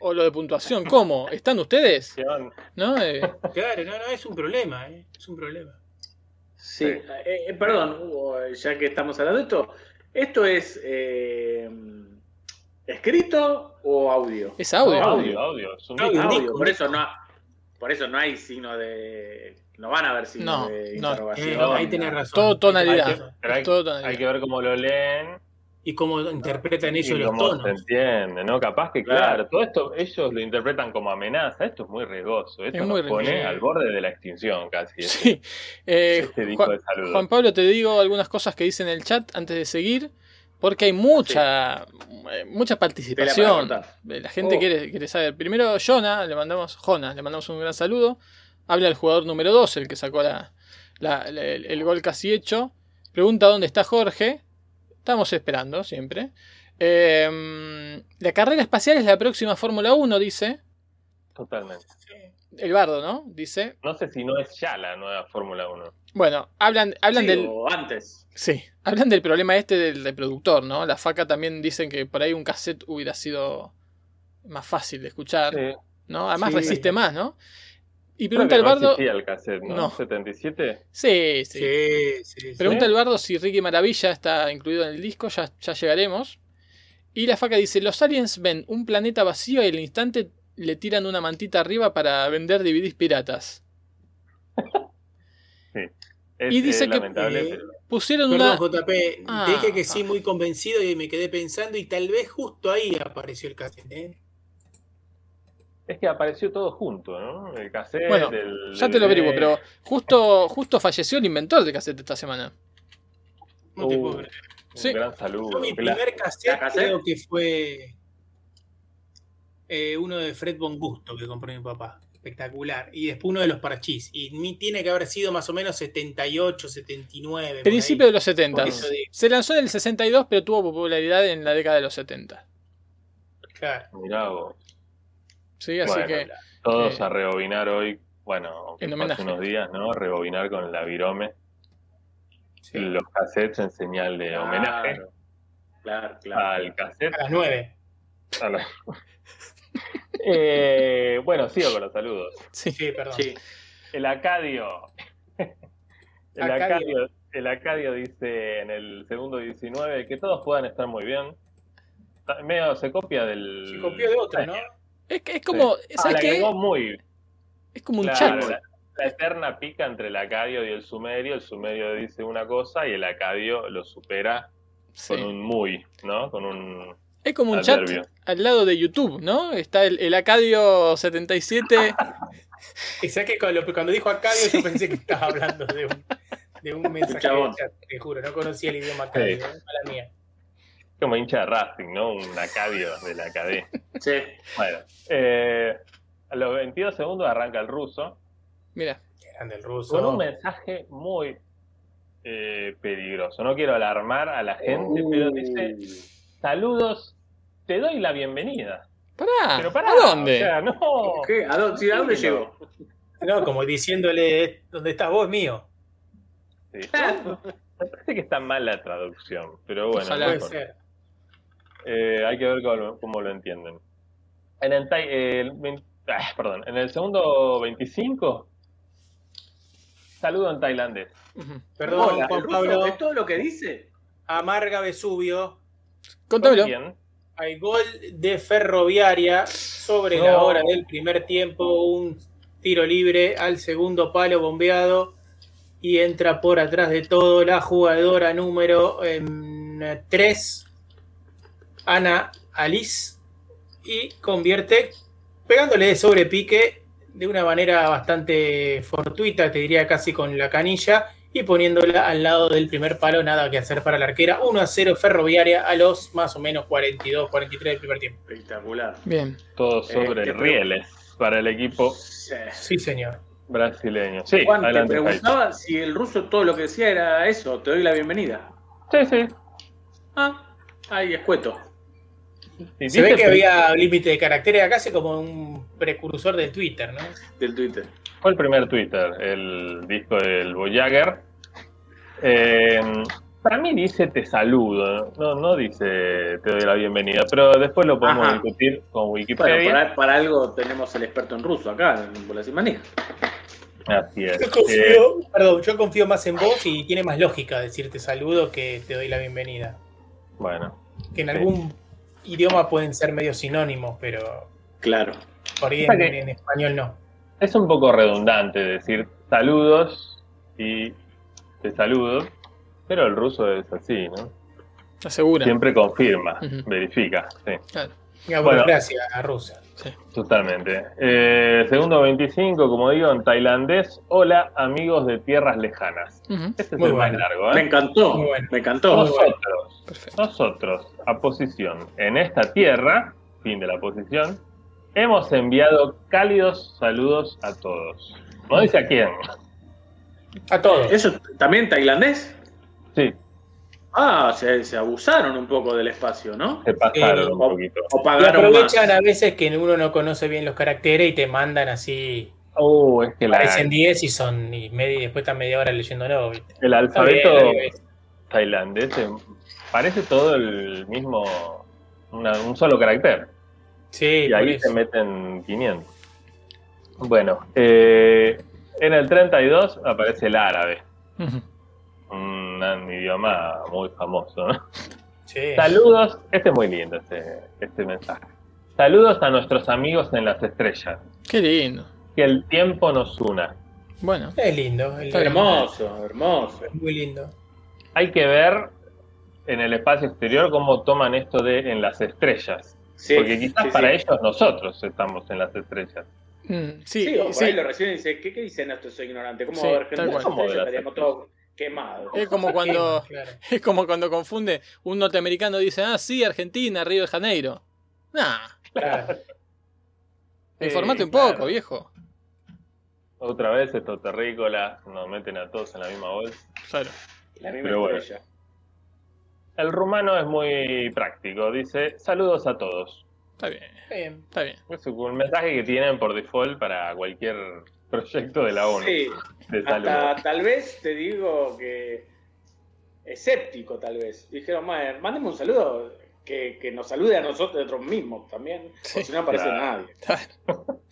Speaker 1: O lo de puntuación, ¿cómo? ¿Están ustedes? ¿No? Eh,
Speaker 4: Claro, no, no, es un problema, ¿eh? es un problema.
Speaker 3: Sí,
Speaker 2: Sí.
Speaker 3: eh, eh, perdón, Hugo, ya que estamos hablando de esto, esto es, eh, ¿Escrito o audio?
Speaker 1: Es audio.
Speaker 2: Audio, audio. Es un
Speaker 4: Audio.
Speaker 3: Audio,
Speaker 4: disco,
Speaker 3: por eso no, por eso no hay signo de. No van a haber signo
Speaker 1: No,
Speaker 3: de
Speaker 1: no.
Speaker 3: interrogación.
Speaker 4: Eh,
Speaker 2: no,
Speaker 4: ahí tenés razón.
Speaker 1: Todo tonalidad.
Speaker 4: Hay que-
Speaker 2: Pero hay,
Speaker 1: Todo tonalidad.
Speaker 2: hay que ver cómo lo leen
Speaker 4: Y cómo interpretan
Speaker 2: y
Speaker 4: ellos los
Speaker 2: cómo se
Speaker 4: tonos.
Speaker 2: entiende, ¿no? Capaz que,
Speaker 3: Claro.
Speaker 2: claro, todo esto ellos lo interpretan como amenaza. Esto es muy riesgoso. Esto
Speaker 1: Es muy
Speaker 2: nos pone
Speaker 1: riesgoso.
Speaker 2: al borde de la extinción casi. este-
Speaker 1: Sí. Eh,
Speaker 2: este disco
Speaker 1: Juan,
Speaker 2: de.
Speaker 1: Juan Pablo, te digo algunas cosas que dice en el chat antes de seguir, porque hay mucha, mucha participación. La gente
Speaker 3: Oh.
Speaker 1: quiere, quiere saber. Primero, Jonah, le mandamos, Jona, le mandamos un gran saludo. Habla el jugador número 2, el que sacó la, la- la- el, el gol casi hecho. Pregunta dónde está Jorge. Estamos esperando siempre. Eh, la carrera espacial es la próxima Fórmula 1, dice.
Speaker 2: Totalmente.
Speaker 1: El bardo, ¿no? Dice.
Speaker 2: No sé si no es ya la nueva Fórmula 1.
Speaker 1: Bueno, hablan, hablan
Speaker 3: Sí,
Speaker 1: del.
Speaker 3: o antes.
Speaker 1: Sí, hablan del problema este del reproductor, ¿no? La faca también dicen que por ahí un cassette hubiera sido más fácil de escuchar,
Speaker 2: Sí.
Speaker 1: ¿no? Además
Speaker 4: Sí.
Speaker 1: resiste más, ¿no? Y pregunta el
Speaker 2: no
Speaker 1: bardo.
Speaker 2: existía el cassette, ¿no?
Speaker 1: No.
Speaker 2: 77.
Speaker 1: Sí, sí.
Speaker 4: Sí, sí, sí.
Speaker 1: Pregunta el bardo si Ricky Maravilla está incluido en el disco, ya, ya llegaremos. Y la faca dice: Los aliens ven un planeta vacío y al instante le tiran una mantita arriba para vender DVDs piratas.
Speaker 2: Es,
Speaker 1: Y dice
Speaker 2: eh,
Speaker 1: que-
Speaker 2: lamentable,
Speaker 4: eh,
Speaker 2: pero-
Speaker 1: Pusieron
Speaker 4: Perdón,
Speaker 1: una.
Speaker 4: JP,
Speaker 1: Ah,
Speaker 4: dije que sí,
Speaker 1: ah.
Speaker 4: muy convencido y me quedé pensando y tal vez justo ahí apareció el cassette. ¿eh?
Speaker 2: Es que apareció todo junto, ¿no? El cassette,
Speaker 1: Bueno,
Speaker 2: el
Speaker 1: Ya te lo averiguo, pero justo, justo falleció el inventor del cassette esta semana.
Speaker 4: No te
Speaker 2: Uh,
Speaker 4: puedo creer.
Speaker 2: Un
Speaker 1: Sí.
Speaker 2: gran saludo.
Speaker 4: Yo mi
Speaker 2: claro.
Speaker 4: primer cassette,
Speaker 3: ¿La cassette?
Speaker 4: creo que fue eh, uno de Fred Von Gusto que compró mi papá. Espectacular. Y después uno de los parchís. Y ni tiene que haber sido más o menos 78, 79. por
Speaker 1: Principio de los 70.
Speaker 4: Por eso digo.
Speaker 1: Se lanzó en el 62, pero tuvo popularidad en la década de los 70.
Speaker 4: Claro.
Speaker 2: Mirá vos.
Speaker 1: Sí, así
Speaker 2: Bueno,
Speaker 1: que.
Speaker 2: Todos
Speaker 1: Eh,
Speaker 2: a rebobinar hoy, bueno, hace unos días, ¿no? Rebobinar con la virome
Speaker 4: Sí.
Speaker 2: los cassettes en señal de
Speaker 3: Claro,
Speaker 2: homenaje
Speaker 3: Claro, claro.
Speaker 2: al cassette.
Speaker 4: A las 9.
Speaker 2: a la- Eh, bueno, sigo con los saludos.
Speaker 1: Sí.
Speaker 4: Sí, perdón.
Speaker 3: Sí.
Speaker 2: El Acadio. El
Speaker 4: Acadio.
Speaker 2: Acadio, el Acadio dice en el segundo 19 que todos puedan estar muy bien. Medio se copia del.
Speaker 4: Se copió de otro, ¿no?
Speaker 1: Es, que- es como.
Speaker 2: Ah,
Speaker 1: ¿Sabes qué?
Speaker 2: muy.
Speaker 1: Es como un
Speaker 2: Claro,
Speaker 1: chat.
Speaker 2: la, la eterna pica entre el Acadio y el Sumerio. El Sumerio dice una cosa y el Acadio lo supera
Speaker 1: Sí.
Speaker 2: con un muy, ¿no? Con un.
Speaker 1: Es como un chat
Speaker 2: adverbio.
Speaker 1: al lado de YouTube, ¿no? Está el, el Acadio 77.
Speaker 4: Y sé que cuando, cuando dijo Acadio yo pensé que estaba hablando de un, de un mensaje de chat. Te juro, no conocía el idioma Acadio.
Speaker 2: Sí.
Speaker 4: ¿eh? Mala mía.
Speaker 2: Como hincha de Racing, ¿no? Un Acadio de la Acadé.
Speaker 3: Sí.
Speaker 2: Bueno, eh, a los 22 segundos arranca el ruso.
Speaker 1: Mira.
Speaker 4: Grande el ruso.
Speaker 2: Con un mensaje muy eh, peligroso. No quiero alarmar a la gente, pero dice: Saludos, te doy la bienvenida.
Speaker 1: Pará.
Speaker 2: Pero pará,
Speaker 1: ¿A dónde?
Speaker 2: O sea, no.
Speaker 3: ¿Qué? ¿A dónde, sí, ¿a dónde llegó?
Speaker 4: No, como diciéndole, ¿dónde estás vos, mío?
Speaker 2: Sí, me parece que está mal la traducción, pero bueno,
Speaker 1: Ojalá.
Speaker 2: no
Speaker 4: Puede ser.
Speaker 2: Eh, hay que ver cómo, cómo lo entienden. En el, el ah, perdón, en el segundo 25, saludo en tailandés.
Speaker 4: Perdón,
Speaker 3: Hola,
Speaker 4: Juan
Speaker 3: ¿el ruso
Speaker 4: Pablo.
Speaker 3: ¿Es todo lo que dice?
Speaker 4: Amarga Vesubio.
Speaker 1: Contámelo.
Speaker 2: Bien.
Speaker 4: Hay gol de Ferroviaria sobre
Speaker 2: No.
Speaker 4: la hora del primer tiempo. Un tiro libre al segundo palo bombeado. Y entra por atrás de todo la jugadora número 3, Ana Alice. Y convierte pegándole de sobrepique de una manera bastante fortuita, te diría casi con la canilla. Y poniéndola al lado del primer palo, nada que hacer para la arquera. 1 a 0 Ferroviaria a los más o menos 42, 43 del primer tiempo.
Speaker 3: Espectacular.
Speaker 1: Bien.
Speaker 2: Todo sobre
Speaker 3: qué
Speaker 2: rieles para el equipo
Speaker 3: Sí.
Speaker 4: Señor.
Speaker 2: brasileño. Sí,
Speaker 3: Juan, te
Speaker 2: adelante.
Speaker 3: Preguntaba si el ruso todo lo que decía era eso, te doy la bienvenida.
Speaker 2: Sí, sí.
Speaker 3: Ah, ahí escueto.
Speaker 2: Sí,
Speaker 4: Se ve que había límite de caracteres acá, casi como un precursor del Twitter, ¿no?
Speaker 3: Del Twitter.
Speaker 2: Fue el primer Twitter, el disco del Voyager. Eh, para mí dice te saludo, no, no dice te doy la bienvenida, pero después lo podemos
Speaker 3: Ajá.
Speaker 2: discutir con
Speaker 3: Bueno,
Speaker 2: Wikipedia.
Speaker 3: para, para algo tenemos el experto en ruso acá, en Bolas y Manija.
Speaker 2: Así es.
Speaker 4: Yo
Speaker 2: Eh,
Speaker 4: confío, perdón, yo confío más en vos y tiene más lógica decirte saludo que te doy la bienvenida.
Speaker 2: bueno,
Speaker 4: Que en
Speaker 2: Sí.
Speaker 4: Idiomas pueden ser medio sinónimos, pero
Speaker 3: Claro.
Speaker 4: por ahí en, español no.
Speaker 2: Es un poco redundante decir saludos y te saludo, pero el ruso es así, ¿no?
Speaker 1: Asegura.
Speaker 2: Siempre confirma,
Speaker 1: Ujú.
Speaker 2: verifica, sí,
Speaker 1: Claro.
Speaker 4: La
Speaker 2: Bueno.
Speaker 4: burocracia rusa.
Speaker 1: Sí.
Speaker 2: totalmente. Eh, segundo 25, como digo, en tailandés, hola amigos de tierras lejanas.
Speaker 1: Ujú.
Speaker 2: Este es
Speaker 4: Muy
Speaker 2: el
Speaker 4: bueno.
Speaker 2: más largo,
Speaker 3: Me
Speaker 2: ¿eh?
Speaker 3: encantó.
Speaker 4: Muy bueno.
Speaker 3: Me encantó.
Speaker 2: Nosotros,
Speaker 1: Perfecto.
Speaker 2: nosotros, a posición en esta tierra, fin de la posición, hemos enviado cálidos saludos a todos. No dice a quién.
Speaker 4: A todos.
Speaker 3: ¿Eso también tailandés?
Speaker 2: Sí,
Speaker 3: Ah, se, se abusaron un poco del espacio, ¿no?
Speaker 2: se pasaron
Speaker 4: Sí.
Speaker 2: un poquito.
Speaker 3: O
Speaker 4: Y
Speaker 3: pagaron más.
Speaker 4: aprovechan a veces que uno no conoce bien los caracteres y te mandan así.
Speaker 2: Oh, es que la-
Speaker 4: Parecen 10 y son y, media- y después están media hora leyéndolo. ¿viste?
Speaker 2: el alfabeto tailandés eh, parece todo el mismo, una- un solo carácter.
Speaker 4: Sí,
Speaker 2: Y ahí se meten 500. Bueno, eh, en el 32 aparece el árabe, un, un idioma muy famoso. ¿no?
Speaker 4: Sí.
Speaker 2: Saludos, este es muy lindo este, este mensaje. Saludos a nuestros amigos en las estrellas.
Speaker 1: Qué lindo.
Speaker 2: Que el tiempo nos una.
Speaker 1: Bueno,
Speaker 4: Es lindo.
Speaker 1: Está
Speaker 3: Hermoso, hermoso.
Speaker 4: Es muy lindo.
Speaker 2: Hay que ver en el espacio exterior cómo toman esto de en las estrellas.
Speaker 3: Sí,
Speaker 2: Porque quizás
Speaker 3: sí,
Speaker 2: para
Speaker 3: sí.
Speaker 2: ellos nosotros estamos en las estrellas.
Speaker 1: mm,
Speaker 3: Sí,
Speaker 1: sí,
Speaker 3: o por
Speaker 1: sí.
Speaker 3: ahí lo reciben y dice, ¿qué, qué dicen estos ignorantes? ¿Cómo
Speaker 1: Sí,
Speaker 3: va a haber gente?
Speaker 1: cual.
Speaker 2: ¿Cómo de las
Speaker 3: estaríamos
Speaker 2: estrellas?
Speaker 1: Es como cuando,
Speaker 4: Claro.
Speaker 1: es como cuando confunde un norteamericano dice, ah, sí, Argentina, Río de Janeiro. Nah,
Speaker 4: Claro.
Speaker 1: informate un
Speaker 2: claro.
Speaker 1: poco, viejo.
Speaker 2: Otra vez estos terrícolas nos meten a todos en la misma bolsa.
Speaker 1: Claro.
Speaker 3: La misma
Speaker 2: Pero bueno. El rumano es muy práctico, dice saludos a todos.
Speaker 1: Está bien,
Speaker 4: Bien.
Speaker 1: está bien.
Speaker 2: Es un mensaje que tienen por default para cualquier proyecto de la ONU
Speaker 3: Sí,
Speaker 2: de
Speaker 3: hasta tal vez te digo que escéptico tal vez. Dijeron, "Madre, mándeme un saludo que, que nos salude a nosotros mismos también,
Speaker 1: Sí,
Speaker 3: porque si no aparece
Speaker 2: claro.
Speaker 3: nadie.
Speaker 1: Claro.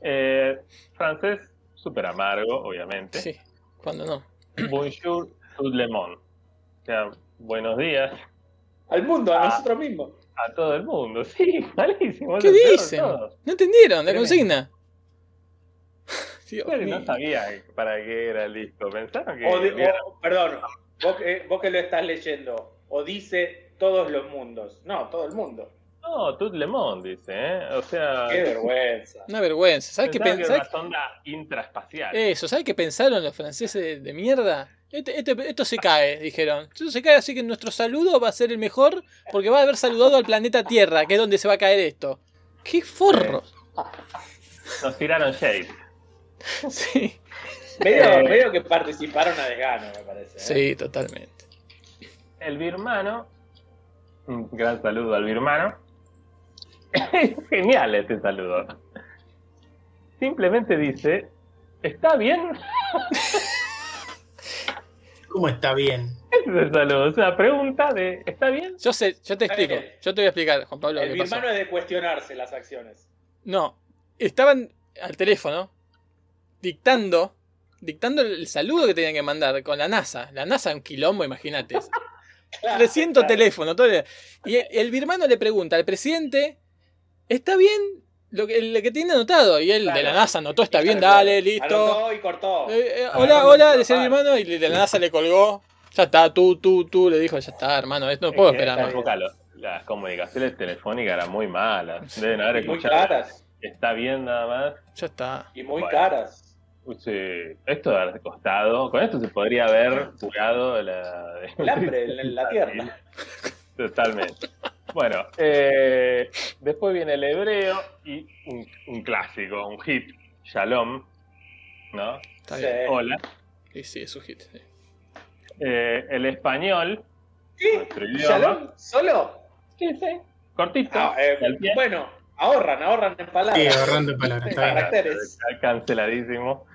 Speaker 2: Eh, francés, súper amargo, obviamente.
Speaker 1: Sí, cuando no.
Speaker 2: Bonjour, tout le monde. O sea, buenos días
Speaker 3: Al mundo, a
Speaker 2: Ah.
Speaker 3: nosotros mismos.
Speaker 2: a todo el mundo. Sí, malísimo.
Speaker 1: ¿Qué dicen? ¿No entendieron la consigna? Dios
Speaker 2: Creo que no sabía para qué era el disco. Pensaron que.
Speaker 3: O de-
Speaker 2: era-
Speaker 3: o- perdón, vos, que- vos que lo estás leyendo, o dice todos los mundos. No, todo el mundo.
Speaker 2: No, tout le monde, dice, ¿eh? O sea.
Speaker 3: Qué vergüenza.
Speaker 1: Una vergüenza. ¿Sabes qué
Speaker 2: pensaron que era
Speaker 1: pensaron?
Speaker 2: una sonda intraespacial.
Speaker 1: Eso, ¿sabes qué pensaron los franceses de, de mierda? Este- este- esto se cae, dijeron. Esto se cae, así que nuestro saludo va a ser el mejor porque va a haber saludado al planeta Tierra, que es donde se va a caer esto. ¡Qué forro!
Speaker 2: Nos tiraron shade.
Speaker 1: Sí,
Speaker 3: Medio,
Speaker 2: Eh.
Speaker 3: medio que participaron a desgano, me parece. ¿eh?
Speaker 1: sí, totalmente.
Speaker 2: El birmano. Un gran saludo al birmano. Genial este saludo. Simplemente dice: ¿Está bien?
Speaker 4: ¿Cómo está bien?
Speaker 2: Ese es el saludo. Es una pregunta de: ¿Está bien?
Speaker 1: Yo sé, yo te explico. Yo te voy a explicar, Juan Pablo,
Speaker 3: El
Speaker 1: qué pasó.
Speaker 3: birmano es de cuestionarse las acciones.
Speaker 1: No, estaban al teléfono dictando, dictando el saludo que tenían que mandar con la NASA. La NASA un quilombo, imagínate. 300
Speaker 3: Claro.
Speaker 1: teléfonos. todo el- y el, el birmano le pregunta al presidente, ¿está bien lo que, lo que tiene anotado? Y él de la. NASA anotó, está bien, dale, listo.
Speaker 3: Anotó y cortó.
Speaker 1: Eh, eh, hola, hola, decía el
Speaker 2: no.
Speaker 1: birmano y de la NASA le colgó. Ya está, tú, tú, tú, le dijo, ya está, hermano, esto no puedo
Speaker 2: Es
Speaker 1: esperar más.
Speaker 2: las comunicaciones telefónicas eran muy malas. Deben haber
Speaker 3: muy
Speaker 2: escuchado.
Speaker 3: caras.
Speaker 2: Está bien nada más.
Speaker 1: Ya está.
Speaker 3: Y muy
Speaker 2: Bueno.
Speaker 3: caras.
Speaker 2: Sí, esto debe haber costado. Con esto se podría haber curado la.
Speaker 3: El hambre en la tierra.
Speaker 2: Totalmente. Bueno, eh, después viene el hebreo y un, un clásico, un hit, Shalom, ¿no?
Speaker 1: Está
Speaker 3: Sí.
Speaker 1: bien.
Speaker 2: Hola.
Speaker 1: Sí, sí, es su hit. sí.
Speaker 2: Eh, el español,
Speaker 3: ¿Sí? ¿Shalom? ¿Solo?
Speaker 2: Sí, sí. Cortito.
Speaker 3: Ah, eh, bueno, ahorran, ahorran en
Speaker 4: Sí,
Speaker 3: palabras.
Speaker 4: ahorrando en palabras. Está bien.
Speaker 3: Caracteres.
Speaker 2: Canceladísimo.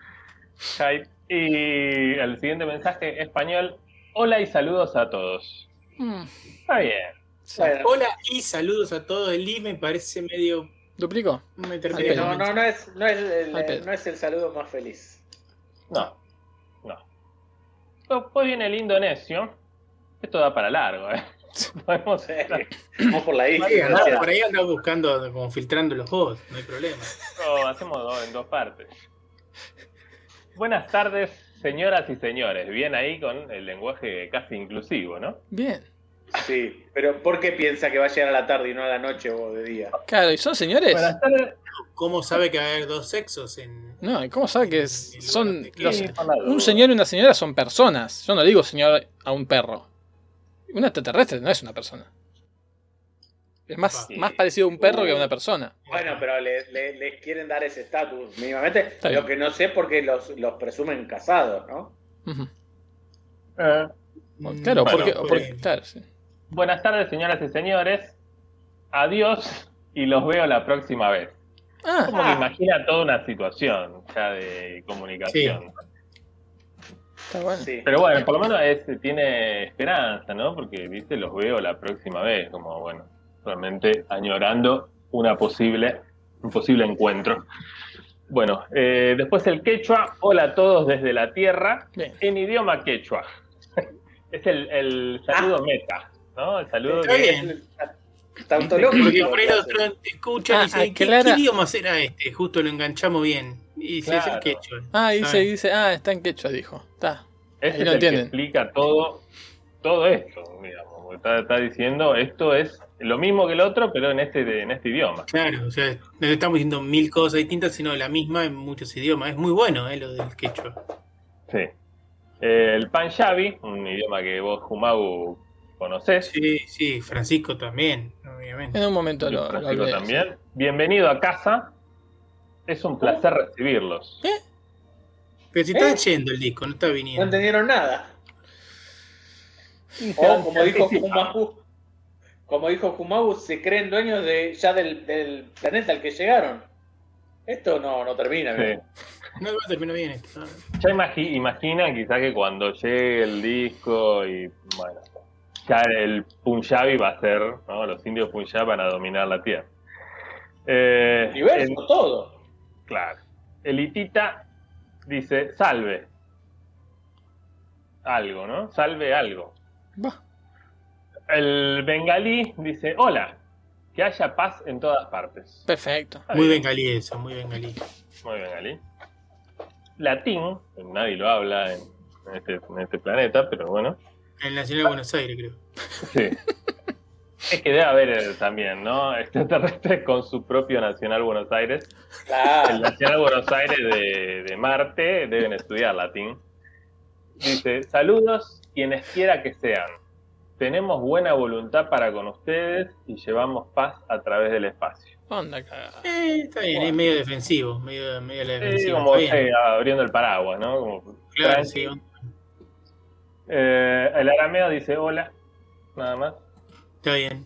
Speaker 2: Hype. Y el siguiente mensaje español. Hola y saludos a todos.
Speaker 1: Mm,
Speaker 2: Está bien.
Speaker 1: sí.
Speaker 3: Bueno,
Speaker 4: Hola y saludos a todos. El I me parece medio.
Speaker 1: ¿Duplicó?
Speaker 4: Me
Speaker 3: no, no, no es, no, es el, no es el saludo más feliz.
Speaker 2: No. No. Después viene el indonesio. Esto da para largo, ¿eh? Podemos
Speaker 3: Vamos por la isla.
Speaker 4: Por ahí anda-
Speaker 3: gracias.
Speaker 4: por ahí anda buscando, como filtrando los bots, no hay problema.
Speaker 2: o hacemos dos- en dos partes. Buenas tardes, señoras y señores. Bien ahí con el lenguaje casi inclusivo, ¿no?
Speaker 1: Bien.
Speaker 3: Sí, pero ¿por qué piensa que va a llegar a la tarde y no a la noche o de día?
Speaker 1: Claro, ¿y son señores?
Speaker 2: Buenas tardes.
Speaker 4: ¿Cómo sabe que va a haber dos sexos en.
Speaker 1: No, ¿y cómo sabe que es- son los, un señor y una señora son personas? Yo no digo señor a un perro. Un extraterrestre no es una persona. Es más,
Speaker 2: Sí.
Speaker 1: más parecido a un perro que a una persona.
Speaker 3: Bueno, pero le- le- les quieren dar ese estatus mínimamente.
Speaker 1: Está bien.
Speaker 3: Lo que no sé porque los, los presumen casados, ¿no?
Speaker 2: Eh,
Speaker 1: Claro,
Speaker 2: Bueno,
Speaker 1: porque, claro, sí.
Speaker 2: buenas tardes, señoras y señores. Adiós y los veo la próxima vez.
Speaker 1: Ah,
Speaker 2: Como que imagina toda una situación ya de comunicación.
Speaker 1: está bueno.
Speaker 3: Sí.
Speaker 2: Pero bueno, por lo menos es- tiene esperanza, ¿no? Porque, viste, los veo la próxima vez, como, bueno, realmente añorando una posible, un posible encuentro. Bueno, eh, después el quechua, hola a todos desde la tierra,
Speaker 1: Bien.
Speaker 2: en idioma quechua. es el, el saludo meta, ¿no? El saludo
Speaker 4: Está
Speaker 2: que-
Speaker 4: bien. Porque por ahí los otros te escuchan
Speaker 1: Ah,
Speaker 4: y dicen,
Speaker 1: ah,
Speaker 4: ¿qué,
Speaker 1: clara.
Speaker 4: qué idioma será este? Justo lo enganchamos bien. Y dice, es el quechua.
Speaker 1: Ah, dice, dice, ah, está en quechua, dijo. Está.
Speaker 2: Ese es el que explica todo, todo esto, digamos. Porque Está, está diciendo, esto es lo mismo que el otro, pero en este, en este idioma.
Speaker 4: Claro, o sea, no estamos diciendo mil cosas distintas, sino la misma en muchos idiomas. Es muy bueno, ¿eh? Lo del quechua.
Speaker 2: Sí. El Panjabi, un idioma que vos, Jumagu, conocés.
Speaker 4: Sí, sí, Francisco también, obviamente.
Speaker 1: En un momento lo, lo
Speaker 2: Francisco,
Speaker 1: hablé.
Speaker 2: también. Bienvenido a casa. Es un placer recibirlos.
Speaker 4: Pero si
Speaker 3: ¿Eh?
Speaker 4: está yendo el disco, no está
Speaker 3: No
Speaker 4: viniendo.
Speaker 3: entendieron nada. O como dijo. Kumabu, como dijo Kumabu, se creen dueños de ya del, del planeta al que llegaron. Esto no, no termina.
Speaker 2: Sí.
Speaker 3: bien.
Speaker 4: No va a terminar bien esto. ¿no?
Speaker 2: Ya imagi- imaginan quizá que cuando llegue el disco y bueno, ya el Punjabi va a ser, ¿no? Los indios Punjab van a dominar la tierra. Eh,
Speaker 3: Universo,
Speaker 2: el-
Speaker 3: todo.
Speaker 2: claro. El hitita dice salve. Algo, ¿no? Salve algo.
Speaker 1: Bah,
Speaker 2: El bengalí dice hola. Que haya paz en todas partes.
Speaker 1: perfecto.
Speaker 4: Muy bengalí eso, muy bengalí.
Speaker 2: Muy bien, Ali. Latín, nadie lo habla en, este, en este planeta, pero bueno.
Speaker 4: En el Nacional de Buenos Aires, creo.
Speaker 2: Sí. Es que debe haber eh, también, ¿no? Extraterrestres con su propio Nacional Buenos Aires. El
Speaker 3: Claro.
Speaker 2: Nacional Buenos Aires de, de Marte deben estudiar latín. Dice, saludos quienes quiera que sean. Tenemos buena voluntad para con ustedes y llevamos paz a través del espacio.
Speaker 1: Onda cagada.
Speaker 4: Eh, está bien, es medio defensivo, medio, medio la
Speaker 2: Sí, como
Speaker 4: está bien.
Speaker 2: eh, abriendo el paraguas, ¿no? Como,
Speaker 4: Claro, sí.
Speaker 2: Eh, el arameo dice hola, nada más.
Speaker 4: Está bien.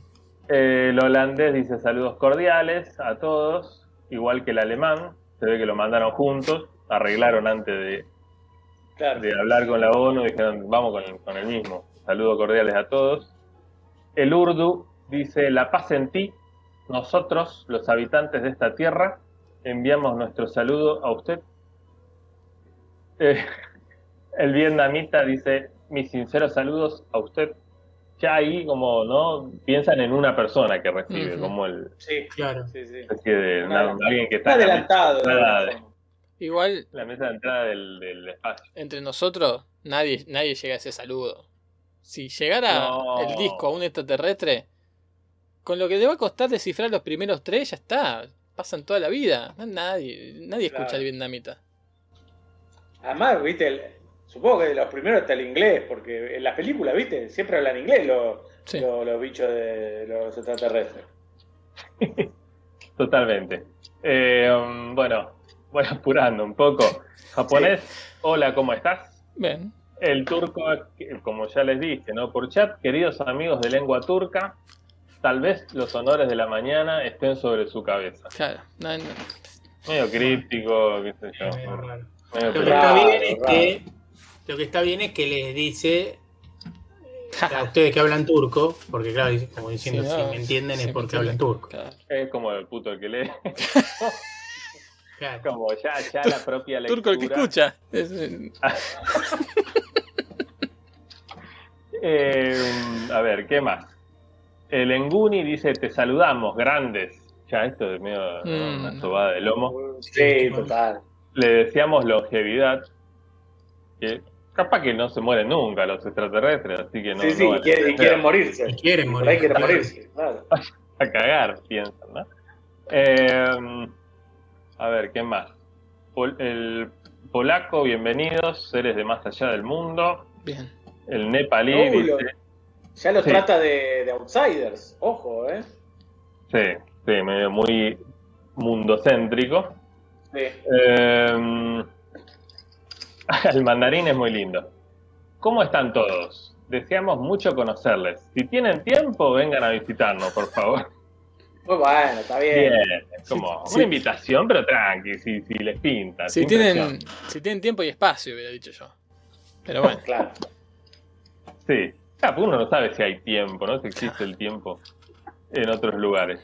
Speaker 2: Eh, el holandés dice saludos cordiales a todos, igual que el alemán. Se ve que lo mandaron juntos, arreglaron antes de,
Speaker 3: claro.
Speaker 2: de hablar con la ONU, dijeron vamos con el, con el mismo. Saludos cordiales a todos. El urdu dice la paz en ti. Nosotros, los habitantes de esta tierra, enviamos nuestro saludo a usted. Eh, el vietnamita dice mis sinceros saludos a usted. Ya ahí como no piensan en una persona que recibe, como el
Speaker 3: Sí,
Speaker 4: Claro.
Speaker 3: sí, sí.
Speaker 2: de una-
Speaker 3: adelantado.
Speaker 2: alguien que está
Speaker 3: adelantado. de
Speaker 2: Nada.
Speaker 1: Igual,
Speaker 2: la mesa de entrada del, del espacio.
Speaker 1: entre nosotros, nadie, nadie llega a ese saludo. Si llegara
Speaker 2: No.
Speaker 1: el disco a un extraterrestre, con lo que le va a costar descifrar los primeros tres, ya está. Pasan toda la vida. Nadie, nadie escucha
Speaker 3: Claro.
Speaker 1: al vietnamita.
Speaker 3: Además, viste, el- supongo que de los primeros está el inglés, porque en las películas, viste, siempre hablan inglés los,
Speaker 1: Sí.
Speaker 3: los, los bichos de los extraterrestres.
Speaker 2: Totalmente. Eh, um, bueno, voy apurando un poco. Japonés, hola, ¿cómo estás?
Speaker 1: Bien.
Speaker 2: El turco, como ya les dije, ¿no? Por chat, queridos amigos de lengua turca, tal vez los honores de la mañana estén sobre su cabeza.
Speaker 1: Claro. No, no.
Speaker 2: Medio críptico, qué sé yo.
Speaker 4: Medio raro.
Speaker 2: Medio
Speaker 4: Lo que está bien es que lo que está bien es que les dice a ustedes que hablan turco, porque claro, como diciendo,
Speaker 1: Sí,
Speaker 4: si me entienden
Speaker 1: sí,
Speaker 4: es porque hablan turco.
Speaker 1: Claro.
Speaker 2: Es como el puto que lee.
Speaker 4: Claro.
Speaker 2: Como ya, ya la propia lectura.
Speaker 1: Turco el que escucha. Es, eh,
Speaker 2: Eh, a ver, ¿qué más? El Enguni dice, te saludamos, grandes. Ya esto es medio.
Speaker 1: Mm.
Speaker 2: una sobada de lomo.
Speaker 3: Sí, total.
Speaker 2: Le deseamos longevidad. Que capaz que no se mueren nunca los extraterrestres, así que no,
Speaker 3: sí, sí,
Speaker 2: no
Speaker 3: y quieren, y morirse.
Speaker 4: Y quieren
Speaker 3: Por ahí
Speaker 4: morir.
Speaker 3: quieren
Speaker 4: claro.
Speaker 3: morirse, claro.
Speaker 2: a cagar, piensan, ¿no? Eh, a ver, ¿qué más? Pol- el polaco, bienvenidos, seres de más allá del mundo.
Speaker 1: Bien.
Speaker 2: El nepalí
Speaker 3: Uy, lo-
Speaker 2: dice,
Speaker 3: Ya los
Speaker 2: Sí.
Speaker 3: trata de, de outsiders, ojo, ¿eh?
Speaker 2: sí, sí, medio muy mundocéntrico.
Speaker 3: Sí.
Speaker 2: Eh, el mandarín es muy lindo. ¿Cómo están todos? Deseamos mucho conocerles. Si tienen tiempo, vengan a visitarnos, por favor.
Speaker 3: Muy bueno, está bien.
Speaker 2: Bien, es como
Speaker 1: Sí,
Speaker 2: una
Speaker 1: sí.
Speaker 2: invitación, pero tranqui, si, si les pinta.
Speaker 1: Si tienen, si tienen tiempo y espacio, hubiera dicho yo. Pero bueno.
Speaker 3: Claro.
Speaker 2: Sí, Ah, porque uno no sabe si hay tiempo, ¿no? Si existe el tiempo en otros lugares.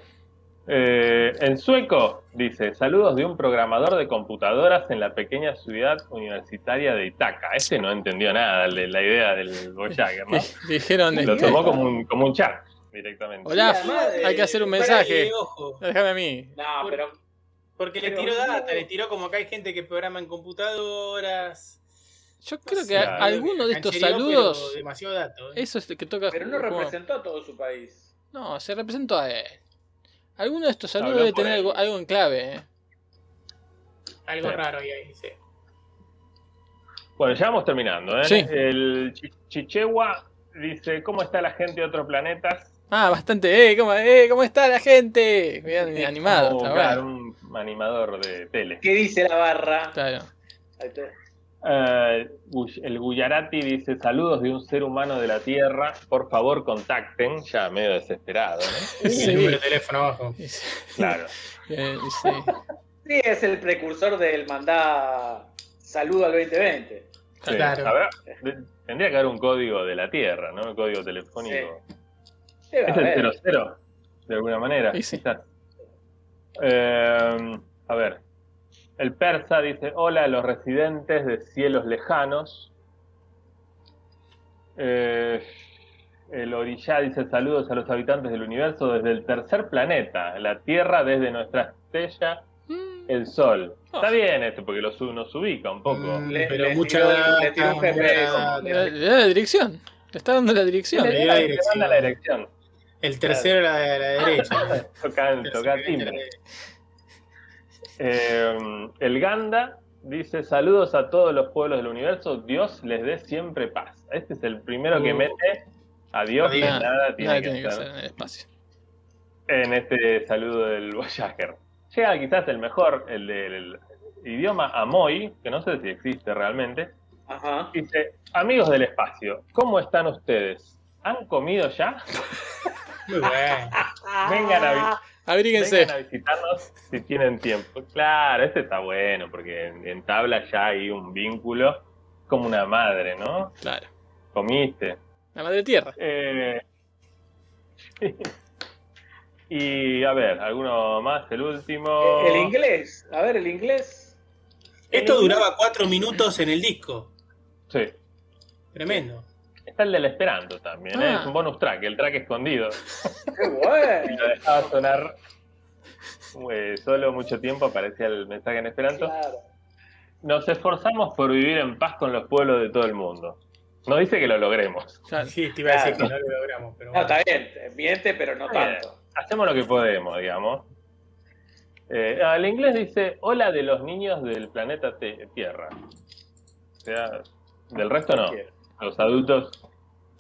Speaker 2: Eh, en sueco dice, saludos de un programador de computadoras en la pequeña ciudad universitaria de Itaca. Ese no entendió nada de la idea del Voyager, ¿no?
Speaker 1: Dijeron,
Speaker 2: Lo
Speaker 1: este,
Speaker 2: tomó como un, como un chat directamente.
Speaker 1: Hola,
Speaker 3: Sí, además de-
Speaker 1: hay que hacer un
Speaker 4: Pará,
Speaker 1: mensaje.
Speaker 4: ojo,
Speaker 1: Déjame a mí.
Speaker 3: No, pero
Speaker 4: porque le tiró
Speaker 3: no.
Speaker 4: data, le tiró como que hay gente que programa en computadoras.
Speaker 1: Yo creo que alguno de estos saludos,
Speaker 4: pero Demasiado dato. ¿eh?
Speaker 1: eso es que toca.
Speaker 3: pero no
Speaker 1: como-
Speaker 3: representó a todo su país.
Speaker 1: No, se representó a él. Alguno de estos saludos
Speaker 2: Habló
Speaker 1: debe tener algo, algo en clave, ¿eh?
Speaker 4: Algo
Speaker 2: Sí.
Speaker 4: raro ahí, ahí, sí.
Speaker 2: Bueno, ya vamos terminando, ¿eh?
Speaker 1: Sí.
Speaker 2: El Chi- Chichewa dice, ¿cómo está la gente de otros planetas?
Speaker 1: Ah, bastante. ¡Eh! ¿Cómo, eh, ¿cómo está la gente? Bien animado.
Speaker 2: Como,
Speaker 1: está
Speaker 2: un animador de tele.
Speaker 3: ¿Qué dice la barra?
Speaker 1: Claro.
Speaker 2: Eh, el Guyarati dice saludos de un ser humano de la Tierra, por favor contacten, ya medio desesperado, ¿no?
Speaker 1: Sí.
Speaker 4: El número de teléfono abajo.
Speaker 1: Sí,
Speaker 2: Claro.
Speaker 1: eh, sí.
Speaker 3: Sí, es el precursor del mandá saludo al 2020.
Speaker 2: Sí.
Speaker 4: Claro.
Speaker 2: A ver, de- tendría que haber un código de la Tierra, ¿no? Un código telefónico. Es el
Speaker 3: haber.
Speaker 2: 00, de alguna manera.
Speaker 1: Y sí.
Speaker 2: quizás. Eh, a ver. El persa dice, hola a los residentes de cielos lejanos. Eh, el orillá dice, saludos a los habitantes del universo desde el tercer planeta, la Tierra desde nuestra estrella,
Speaker 1: Mm,
Speaker 2: el Sol. Está
Speaker 1: Ah.
Speaker 2: bien esto, porque lo, su- nos ubica un poco.
Speaker 4: Mm,
Speaker 3: Le-
Speaker 4: pero
Speaker 3: le
Speaker 4: mucha
Speaker 3: tiró- le tiró
Speaker 1: la dirección. Le está dando la dirección.
Speaker 4: Le la dirección. El tercero a la, a la derecha.
Speaker 2: Timbre. Eh, el Ganda dice saludos a todos los pueblos del universo, Dios les dé siempre paz. Este es el primero que
Speaker 4: Uh.
Speaker 2: mete a Dios
Speaker 4: Nada,
Speaker 2: y nada tiene
Speaker 1: Nada
Speaker 2: que
Speaker 1: tiene que
Speaker 2: hacer
Speaker 1: hacer en el espacio.
Speaker 2: en este saludo del Voyager. Llega quizás el mejor, el del idioma Amoy, que no sé si existe realmente.
Speaker 3: Ajá.
Speaker 2: Dice, amigos del espacio, ¿cómo están ustedes? ¿Han comido ya?
Speaker 4: Muy bueno.
Speaker 2: Vengan a, vi-
Speaker 1: Abríguense.
Speaker 2: vengan a visitarnos si tienen tiempo. Claro, este está bueno, porque en, en tabla ya hay un vínculo como una madre, ¿no?
Speaker 1: Claro.
Speaker 2: Comiste.
Speaker 1: La madre tierra.
Speaker 2: Eh, y a ver, alguno más, el último.
Speaker 3: El inglés. A ver, el inglés.
Speaker 4: Esto duraba cuatro minutos en el disco.
Speaker 2: Sí.
Speaker 4: Tremendo.
Speaker 2: Está el del Esperanto también, ¿eh?
Speaker 1: Ah.
Speaker 2: es un bonus track, el track escondido.
Speaker 3: Qué
Speaker 2: Y
Speaker 3: bueno.
Speaker 2: lo dejaba sonar eh, solo mucho tiempo, aparecía el mensaje en Esperanto.
Speaker 3: Claro.
Speaker 2: Nos esforzamos por vivir en paz con los pueblos de todo el mundo. No dice que lo logremos.
Speaker 4: Sí, te iba a decir que no lo logramos, pero
Speaker 3: No,
Speaker 4: bueno.
Speaker 3: está bien. Miente, pero no
Speaker 2: Está bien.
Speaker 3: tanto.
Speaker 2: Hacemos lo que podemos, digamos. Eh, ah, el inglés dice, hola de los niños del planeta Te- Tierra. O sea, del resto no. Los adultos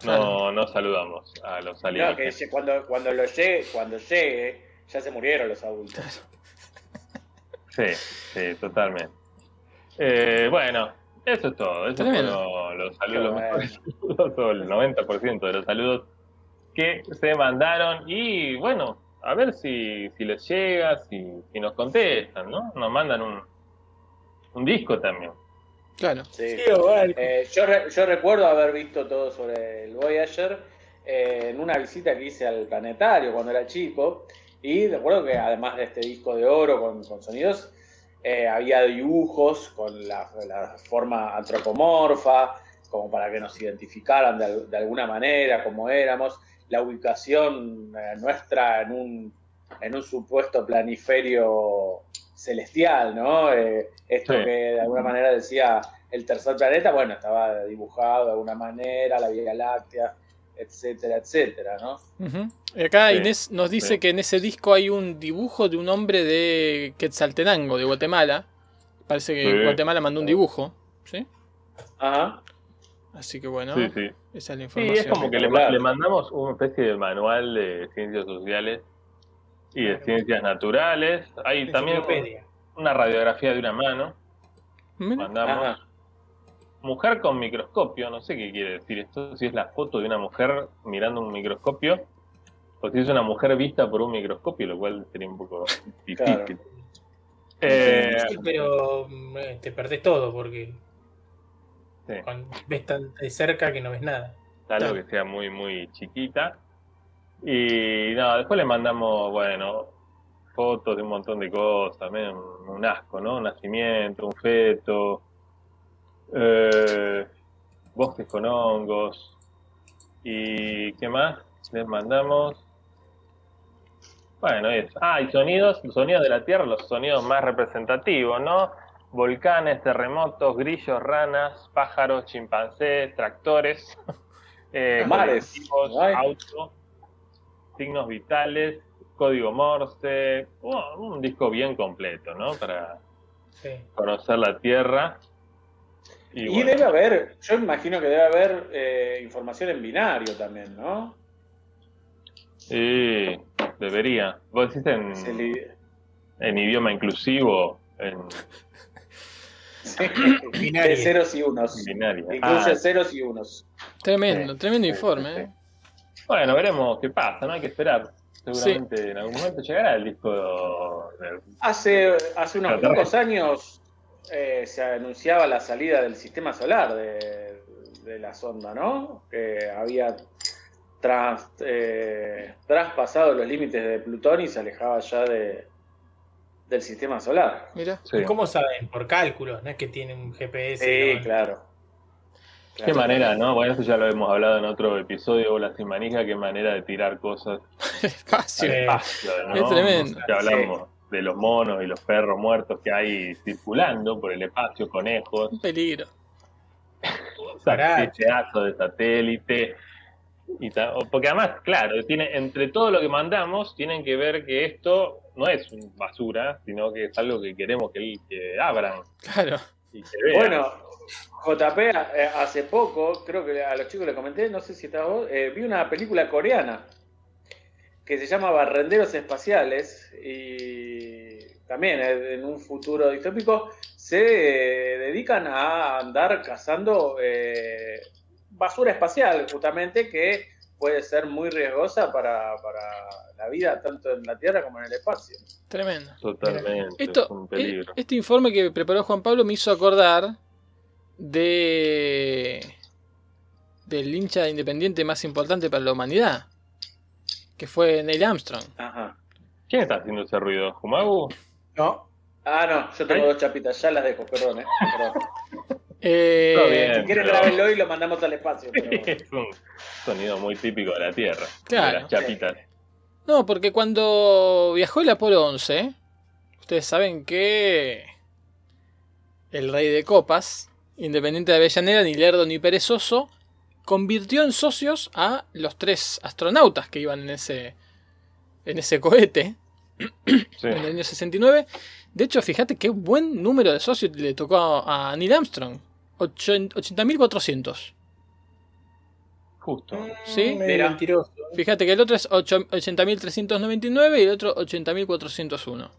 Speaker 2: no, no saludamos a los
Speaker 3: No, que
Speaker 2: alienígenas.
Speaker 3: cuando, cuando, lo llegue, cuando llegue, ya se murieron los adultos.
Speaker 2: Sí, sí, totalmente. Eh, bueno, eso es todo. Eso fueron los saludos,
Speaker 3: Qué
Speaker 2: los mejores saludos, o el 90% de los saludos que se mandaron. Y bueno, a ver si, si les llega, si, si nos contestan, ¿no? Nos mandan un, un disco también.
Speaker 1: Claro.
Speaker 3: Sí.
Speaker 4: Sí, bueno.
Speaker 3: Eh, yo, re- yo recuerdo haber visto todo sobre el Voyager eh, en una visita que hice al planetario cuando era chico. Y recuerdo que además de este disco de oro con, con sonidos, eh, había dibujos con la, la forma antropomorfa, como para que nos identificaran de, de alguna manera, como éramos. la ubicación eh, nuestra en un, en un supuesto planiferio celestial, ¿no? Eh, esto
Speaker 2: Sí.
Speaker 3: que de alguna manera decía el tercer planeta, bueno, estaba dibujado de alguna manera, la Vía Láctea, etcétera, etcétera, ¿no?
Speaker 1: Y acá
Speaker 2: Sí,
Speaker 1: Inés nos dice
Speaker 2: sí.
Speaker 1: que en ese disco hay un dibujo de un hombre de Quetzaltenango, de Guatemala. Parece que
Speaker 2: Sí.
Speaker 1: Guatemala mandó un dibujo, ¿sí?
Speaker 3: Ajá.
Speaker 1: Así que bueno,
Speaker 2: Sí, sí.
Speaker 1: esa es la
Speaker 2: Sí,
Speaker 1: información.
Speaker 2: es como que le, le mandamos una especie de manual de ciencias sociales y de ciencias naturales. Hay también una radiografía de una mano. Mandamos. Mujer con microscopio, no sé qué quiere decir esto, si es la foto de una mujer mirando un microscopio o si es una mujer vista por un microscopio, lo cual sería un poco difícil.
Speaker 3: Claro.
Speaker 2: Eh,
Speaker 4: Sí, pero eh, te perdés todo porque
Speaker 2: sí,
Speaker 4: ves tan de cerca que no ves nada.
Speaker 2: algo
Speaker 1: Claro.
Speaker 2: que sea muy, muy chiquita. Y no, después le mandamos, bueno, fotos de un montón de cosas, medio un, asco, ¿no? Un nacimiento, un feto, eh, bosques con hongos. ¿Y qué más? Les mandamos. Bueno, eso. Ah, y sonidos, los sonidos de la Tierra, los sonidos más representativos, ¿no? Volcanes, terremotos, grillos, ranas, pájaros, chimpancés, tractores, eh,
Speaker 3: Mares.
Speaker 2: autos, signos vitales, código Morse, un disco bien completo, ¿no? Para
Speaker 4: Sí.
Speaker 2: conocer la Tierra. Y,
Speaker 3: Y,
Speaker 2: bueno,
Speaker 3: debe haber, yo imagino que debe haber eh, información en binario también, ¿no?
Speaker 2: sí, debería. Vos decís en, idioma inclusivo, en
Speaker 3: Sí.
Speaker 4: Binario.
Speaker 3: De ceros y unos.
Speaker 2: binaria.
Speaker 3: Incluye
Speaker 2: Ah,
Speaker 3: ceros y unos.
Speaker 1: tremendo,
Speaker 2: sí,
Speaker 1: tremendo informe.
Speaker 2: sí,
Speaker 1: ¿eh?
Speaker 2: Bueno, veremos qué pasa, ¿no? Hay que esperar. Seguramente en algún momento llegará el disco
Speaker 3: Hace, hace unos pocos años eh, se anunciaba la salida del sistema solar de, de la sonda, ¿no? Que había tras- eh, traspasado los límites de Plutón y se alejaba ya de, del sistema solar.
Speaker 1: Mira,
Speaker 2: Sí.
Speaker 4: ¿Cómo saben? Por cálculos, no es que tienen un GPS.
Speaker 3: Sí,
Speaker 4: ¿no?
Speaker 3: claro.
Speaker 2: Qué
Speaker 3: Claro.
Speaker 2: manera, ¿no? Bueno, esto ya lo hemos hablado en otro episodio, Bola sin manija, qué manera de tirar cosas ¿no?
Speaker 1: Es tremendo.
Speaker 2: Ya hablamos de los monos y los perros muertos que hay circulando por el espacio, conejos,
Speaker 1: Un peligro.
Speaker 2: De satélite. Y porque además, claro, tiene, entre todo lo que mandamos, tienen que ver que esto no es un basura, sino que es algo que queremos que, que abran
Speaker 1: Claro.
Speaker 2: y que vean.
Speaker 3: Bueno, JP, eh, hace poco, creo que a los chicos le comenté, no sé si estabas vos, eh, vi una película coreana que se llama Barrenderos Espaciales y también en un futuro distópico se eh, dedican a andar cazando eh, basura espacial, justamente, que puede ser muy riesgosa para, para la vida, tanto en la Tierra como en el espacio.
Speaker 1: Tremendo.
Speaker 2: Totalmente, es
Speaker 1: Esto,
Speaker 2: un peligro.
Speaker 1: este informe que preparó Juan Pablo me hizo acordar de del hincha independiente más importante para la humanidad, que fue Neil Armstrong.
Speaker 3: Ajá.
Speaker 2: ¿Quién está haciendo ese ruido? ¿Jumagu?
Speaker 4: ¿No?
Speaker 3: Ah, no, yo tengo dos chapitas, ya las dejo, perdón, eh. Perdón.
Speaker 1: Eh,
Speaker 2: Todo bien.
Speaker 3: Si quieren
Speaker 2: pero-
Speaker 3: grábenlo y lo mandamos al espacio. pero-
Speaker 2: es un sonido muy típico de la Tierra,
Speaker 1: Claro.
Speaker 2: de las chapitas.
Speaker 1: No, porque cuando viajó el Apolo 11, ustedes saben que el rey de copas, independiente de Avellaneda, ni lerdo ni perezoso, convirtió en socios a los tres astronautas que iban en ese, en ese cohete
Speaker 2: Sí.
Speaker 1: en el año 69. De hecho, fíjate qué buen número de socios le tocó a, Neil Armstrong. Ochen- 80.400.
Speaker 2: Justo.
Speaker 1: Sí,
Speaker 4: medio
Speaker 3: mira.
Speaker 4: mentiroso.
Speaker 1: Fíjate que el otro es ocho- 80.399 y el otro 80.401.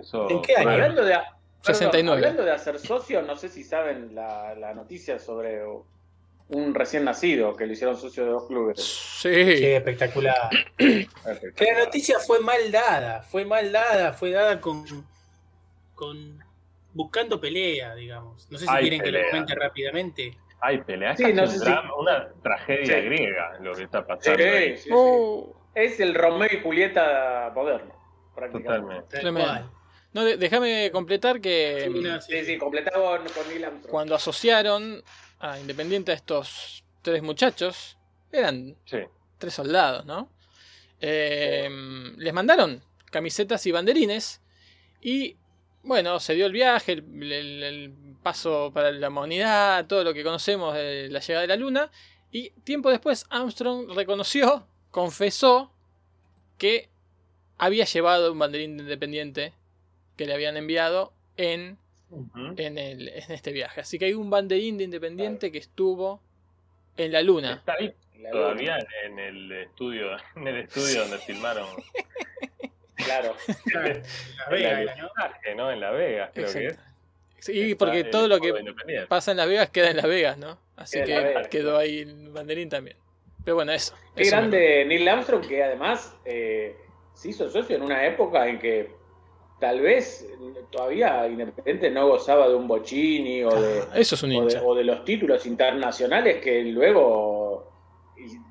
Speaker 2: Eso,
Speaker 4: ¿En qué año?
Speaker 2: claro.
Speaker 3: Hablando de, perdón,
Speaker 1: 69.
Speaker 3: hablando de hacer socios, no sé si saben la, la noticia sobre un recién nacido que lo hicieron socio de dos clubes.
Speaker 1: Sí.
Speaker 4: Qué espectacular. Que la noticia fue mal dada, fue mal dada, fue dada con, con buscando pelea, digamos. No sé si
Speaker 2: Hay
Speaker 4: quieren que
Speaker 2: pelea.
Speaker 4: lo cuente rápidamente.
Speaker 2: Hay peleas,
Speaker 3: Sí, no
Speaker 2: un
Speaker 3: sé si-
Speaker 2: una tragedia
Speaker 3: Sí.
Speaker 2: griega lo que está pasando. ahí.
Speaker 3: sí, sí.
Speaker 1: Oh.
Speaker 3: Es el Romeo y Julieta moderno, prácticamente.
Speaker 2: Totalmente.
Speaker 1: No, de- déjame completar que
Speaker 4: Sí, no,
Speaker 3: Sí, sí, completado con, con Neil Armstrong.
Speaker 1: cuando asociaron a Independiente a estos tres muchachos, eran
Speaker 2: Sí.
Speaker 1: tres soldados, ¿no? Eh, les mandaron camisetas y banderines. Y bueno, se dio el viaje, el, el- el paso para la humanidad, todo lo que conocemos de la llegada de la luna. Y tiempo después Armstrong reconoció, confesó que había llevado un banderín independiente que le habían enviado en, en, el- en este viaje. Así que hay un banderín de independiente que estuvo en la luna.
Speaker 2: Está ahí
Speaker 3: La
Speaker 2: todavía en el estudio, en el estudio donde filmaron
Speaker 3: Claro.
Speaker 4: La Vega, ¿no?
Speaker 2: en La Vegas, creo que es.
Speaker 1: Sí, porque todo lo que pasa en Las Vegas queda en Las Vegas, ¿no? Así
Speaker 3: Queda en
Speaker 1: que
Speaker 3: Las Vegas,
Speaker 1: quedó ahí el banderín también. Pero bueno, eso.
Speaker 3: Qué
Speaker 1: eso
Speaker 3: grande Neil Armstrong que además eh, se hizo socio en una época en que tal vez todavía Independiente no gozaba de un Bocini o de,
Speaker 1: me- Eso es un
Speaker 3: o de,
Speaker 1: hincha.
Speaker 3: o de los títulos internacionales que luego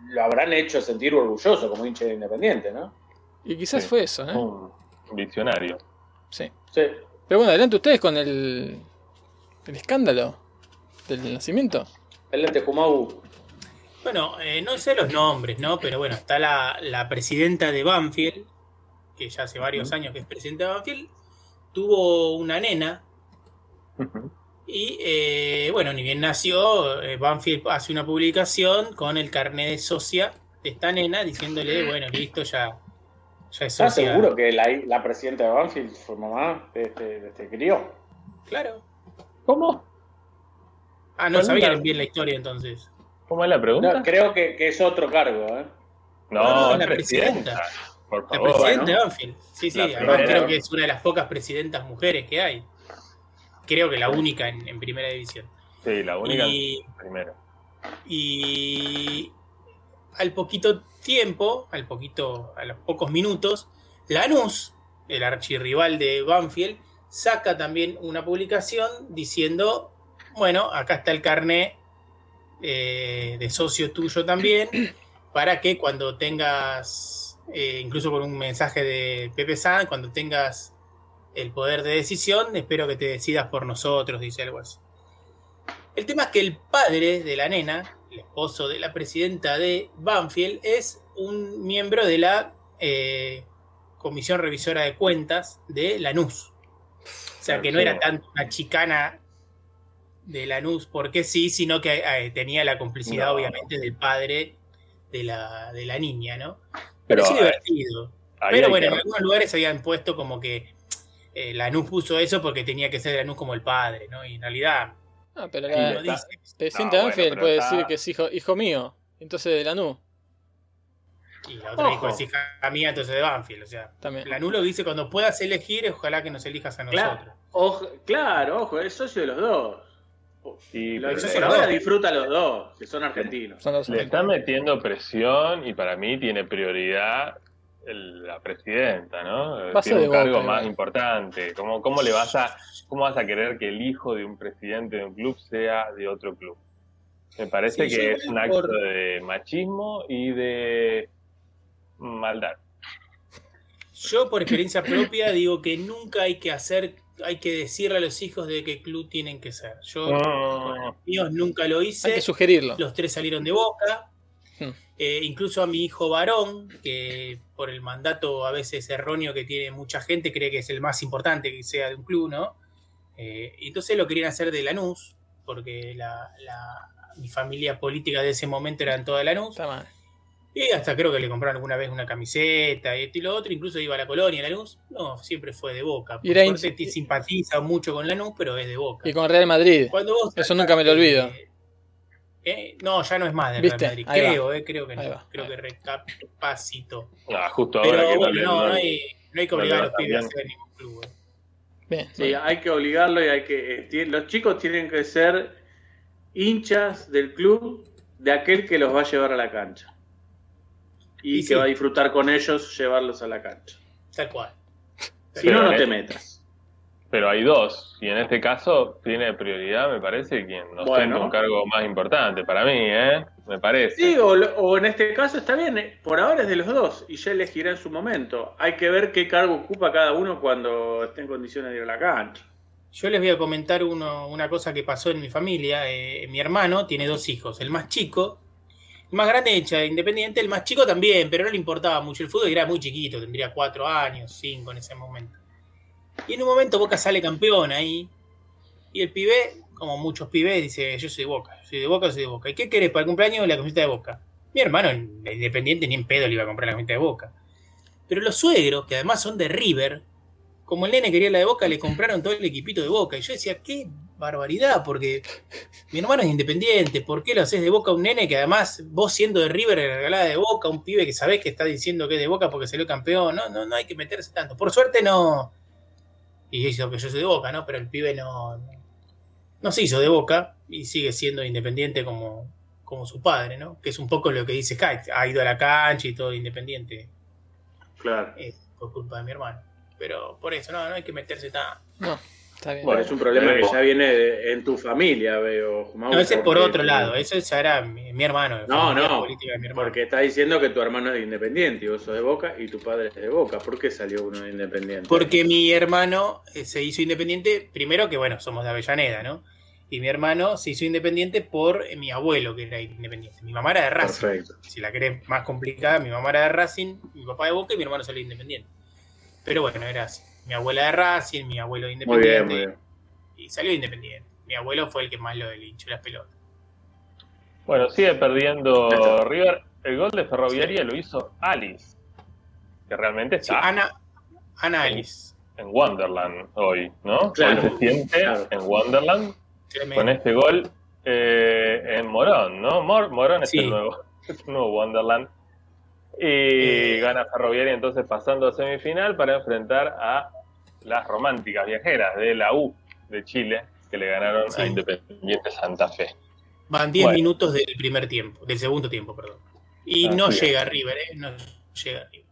Speaker 3: lo habrán hecho sentir orgulloso como hincha de Independiente, ¿no?
Speaker 1: Y quizás
Speaker 2: Sí.
Speaker 1: fue eso, ¿eh?
Speaker 2: Un visionario.
Speaker 1: Sí.
Speaker 3: Sí.
Speaker 1: Pero bueno, adelante ustedes con el, el escándalo del nacimiento.
Speaker 3: Adelante, Kumau.
Speaker 4: Bueno, eh, no sé los nombres, ¿no? Pero bueno, está la, la presidenta de Banfield, que ya hace varios años que es presidenta de Banfield, tuvo una nena y, eh, bueno, ni bien nació, eh, Banfield hace una publicación con el carnet de socia de esta nena diciéndole, bueno, listo, ya, ya es
Speaker 3: ¿Estás
Speaker 4: socia.
Speaker 3: seguro que la, la presidenta de Banfield fue mamá de este, de este crío?
Speaker 4: Claro.
Speaker 2: ¿Cómo?
Speaker 4: Ah, no
Speaker 2: ¿Cuál
Speaker 4: sabían bien la historia entonces.
Speaker 2: ¿Cómo es la pregunta?
Speaker 3: No, creo que, que es otro cargo, ¿eh?
Speaker 2: No,
Speaker 4: No, no,
Speaker 2: es
Speaker 4: la
Speaker 2: presidenta.
Speaker 4: presidenta.
Speaker 2: Por
Speaker 4: La
Speaker 2: favor.
Speaker 4: presidenta
Speaker 3: bueno.
Speaker 4: de Banfield. Sí, sí,
Speaker 2: La
Speaker 4: además
Speaker 2: primera.
Speaker 4: creo que es una de las pocas presidentas mujeres que hay. Creo que la única en, en primera división.
Speaker 2: Sí, la única
Speaker 4: Y,
Speaker 2: primero.
Speaker 4: y al poquito tiempo, al poquito, a los pocos minutos, Lanús, el archirrival de Banfield, saca también una publicación diciendo, bueno, acá está el carné eh, de socio tuyo también, para que cuando tengas, eh, incluso con un mensaje de Pepe San, cuando tengas el poder de decisión, espero que te decidas por nosotros, dice algo así. El tema es que el padre de la nena, el esposo de la presidenta de Banfield, es un miembro de la eh, Comisión Revisora de Cuentas de Lanús. O sea, que no era tanto una chicana de Lanús porque sí, sino que eh, tenía la complicidad,
Speaker 2: No.
Speaker 4: obviamente, del padre de la, de la niña, ¿no?
Speaker 2: Pero
Speaker 4: sí divertido.
Speaker 2: ahí
Speaker 4: Pero bueno,
Speaker 2: que-
Speaker 4: en algunos lugares habían puesto como que eh, Lanús puso eso porque tenía que ser Lanús como el padre, ¿no? Y en realidad
Speaker 1: Ah, pero la
Speaker 4: dice.
Speaker 1: presidenta
Speaker 2: No,
Speaker 1: de Banfield
Speaker 2: bueno, pero
Speaker 1: puede
Speaker 2: está-
Speaker 1: decir que es hijo, hijo mío. Entonces de Lanús
Speaker 4: Y la otra
Speaker 2: Ojo.
Speaker 4: dijo, es hija mía, entonces de Banfield. O sea,
Speaker 1: también.
Speaker 4: Lanús lo dice cuando puedas elegir, ojalá que nos elijas a nosotros.
Speaker 3: Claro, ojo, claro, ojo, es socio de los dos.
Speaker 2: Sí,
Speaker 3: Lo
Speaker 2: pero
Speaker 3: ahora
Speaker 4: dos.
Speaker 3: disfruta a los dos, que son argentinos.
Speaker 1: Son los
Speaker 2: Le está metiendo presión y para mí tiene prioridad el- la presidenta, ¿no? Tiene
Speaker 1: de
Speaker 2: un cargo
Speaker 1: Boca,
Speaker 2: más
Speaker 1: igual.
Speaker 2: importante. ¿Cómo, cómo le vas a, cómo vas a querer que el hijo de un presidente de un club sea de otro club? Me parece
Speaker 4: Sí,
Speaker 2: que es un acto
Speaker 4: por-
Speaker 2: de machismo y de maldad.
Speaker 4: Yo, por experiencia propia, digo que nunca hay que hacer, hay que decirle a los hijos de qué club tienen que ser. Yo, con
Speaker 2: Mm,
Speaker 4: los míos nunca lo
Speaker 1: Hay
Speaker 4: hice.
Speaker 1: que sugerirlo.
Speaker 4: Los tres salieron de boca.
Speaker 1: Hmm.
Speaker 4: Eh, incluso a mi hijo varón, que por el mandato a veces erróneo que tiene mucha gente, cree que es el más importante que sea de un club, ¿no? Eh, entonces lo querían hacer de Lanús, porque la, la- mi familia política de ese momento eran toda de Lanús.
Speaker 1: Está mal.
Speaker 4: Y hasta creo que le compraron alguna vez una camiseta y esto y lo otro, incluso iba a la colonia Lanús. No, siempre fue de boca. Por
Speaker 1: Y
Speaker 4: suerte simpatiza mucho con Lanús, pero es de boca.
Speaker 1: Y con Real Madrid.
Speaker 4: Cuando vos
Speaker 1: Eso nunca me lo olvido.
Speaker 4: eh, eh, no, ya no es más de
Speaker 1: ¿Viste?
Speaker 4: Real Madrid.
Speaker 1: Ahí
Speaker 4: Creo, eh, creo que no.
Speaker 1: va.
Speaker 4: Creo que recapacito.
Speaker 2: ah, justo ahora
Speaker 4: Pero
Speaker 2: que no
Speaker 4: bueno, no, hay, no hay que obligar a los pibes a hacer ningún club. eh.
Speaker 1: Bien.
Speaker 3: Sí, hay que obligarlo y hay que. los chicos tienen que ser hinchas del club de aquel que los va a llevar a la cancha. Y,
Speaker 4: Y
Speaker 3: que
Speaker 4: sí.
Speaker 3: va a disfrutar con ellos llevarlos a la cancha.
Speaker 4: Tal cual.
Speaker 3: Si
Speaker 2: Pero
Speaker 3: no, no te
Speaker 2: este-
Speaker 3: metas.
Speaker 2: Pero hay dos, y en este caso tiene prioridad, me parece, quien ostenta
Speaker 3: Bueno.
Speaker 2: un cargo más importante para mí, ¿eh? Me parece.
Speaker 3: Sí, o, lo- o en este caso está bien, eh, por ahora es de los dos y ya elegirá en su momento. Hay que ver qué cargo ocupa cada uno cuando esté en condiciones de ir a la cancha.
Speaker 4: Yo les voy a comentar uno- una cosa que pasó en mi familia. Eh, mi hermano tiene dos hijos. El más chico más grande hincha de Independiente, el más chico también, pero no le importaba mucho el fútbol, era muy chiquito, tendría cuatro años, cinco en ese momento. Y en un momento Boca sale campeón ahí, y el pibe, como muchos pibes, dice, yo soy de Boca, soy de Boca, soy de Boca. ¿Y qué querés para el cumpleaños? La camiseta de Boca. Mi hermano, en Independiente, ni en pedo le iba a comprar la camiseta de Boca. Pero los suegros, que además son de River, como el nene quería la de Boca, le compraron todo el equipito de Boca. Y yo decía, qué barbaridad, porque mi hermano es independiente, ¿por qué lo haces de Boca a un nene que además vos siendo de River le regalada de Boca, un pibe que sabés que está diciendo que es de Boca porque salió campeón? No, no, no hay que meterse tanto. Por suerte no... Y hizo que yo soy de Boca, ¿no? Pero el pibe no, no se hizo de Boca y sigue siendo independiente como, como su padre, ¿no? Que es un poco lo que dice Sky, ha ido a la cancha y todo independiente.
Speaker 3: Claro.
Speaker 4: eh, por culpa de mi hermano. Pero por eso, no, no hay que meterse tan...
Speaker 1: No, está bien.
Speaker 3: Bueno, es un problema que ya viene de- en tu familia, veo. Mau,
Speaker 4: No, ese es por
Speaker 3: porque-
Speaker 4: otro lado, eso ya era mi, mi hermano.
Speaker 3: No, no,
Speaker 4: política de mi hermano.
Speaker 3: porque está diciendo que tu hermano es independiente y vos sos de Boca y tu padre es de Boca. ¿Por qué salió uno de independiente?
Speaker 4: Porque mi hermano eh, se hizo independiente, primero que bueno, somos de Avellaneda, ¿no? Y mi hermano se hizo independiente por eh, mi abuelo, que era independiente. Mi mamá era de Racing.
Speaker 3: Perfecto.
Speaker 4: Si la querés más complicada, mi mamá era de Racing, mi papá de Boca y mi hermano salió independiente. Pero bueno, era así. Mi abuela de Racing, mi abuelo de
Speaker 3: Muy
Speaker 4: independiente.
Speaker 3: bien, muy bien.
Speaker 4: Y salió independiente. Mi abuelo fue el que más lo le hinchó las pelotas.
Speaker 2: Bueno, sigue perdiendo. River. El gol de Ferroviaria lo hizo Alice, que realmente
Speaker 4: Sí,
Speaker 2: está
Speaker 4: Ana, Ana Alice.
Speaker 2: en Wonderland hoy, ¿no?
Speaker 3: Claro,
Speaker 2: hoy se siente
Speaker 3: claro.
Speaker 2: en Wonderland
Speaker 4: Tremendo.
Speaker 2: con este gol eh, en Morón, ¿no? Mor- Morón es
Speaker 4: Sí.
Speaker 2: el nuevo, es un nuevo Wonderland. Y
Speaker 4: Eh.
Speaker 2: gana Ferroviaria entonces pasando a semifinal para enfrentar a las románticas viajeras de la U de Chile, que le ganaron
Speaker 4: Sí.
Speaker 2: a Independiente Santa Fe.
Speaker 4: Van 10
Speaker 2: Bueno.
Speaker 4: minutos del primer tiempo, del segundo tiempo, perdón. Y
Speaker 2: Así
Speaker 4: no llega River, ¿eh? No llega River.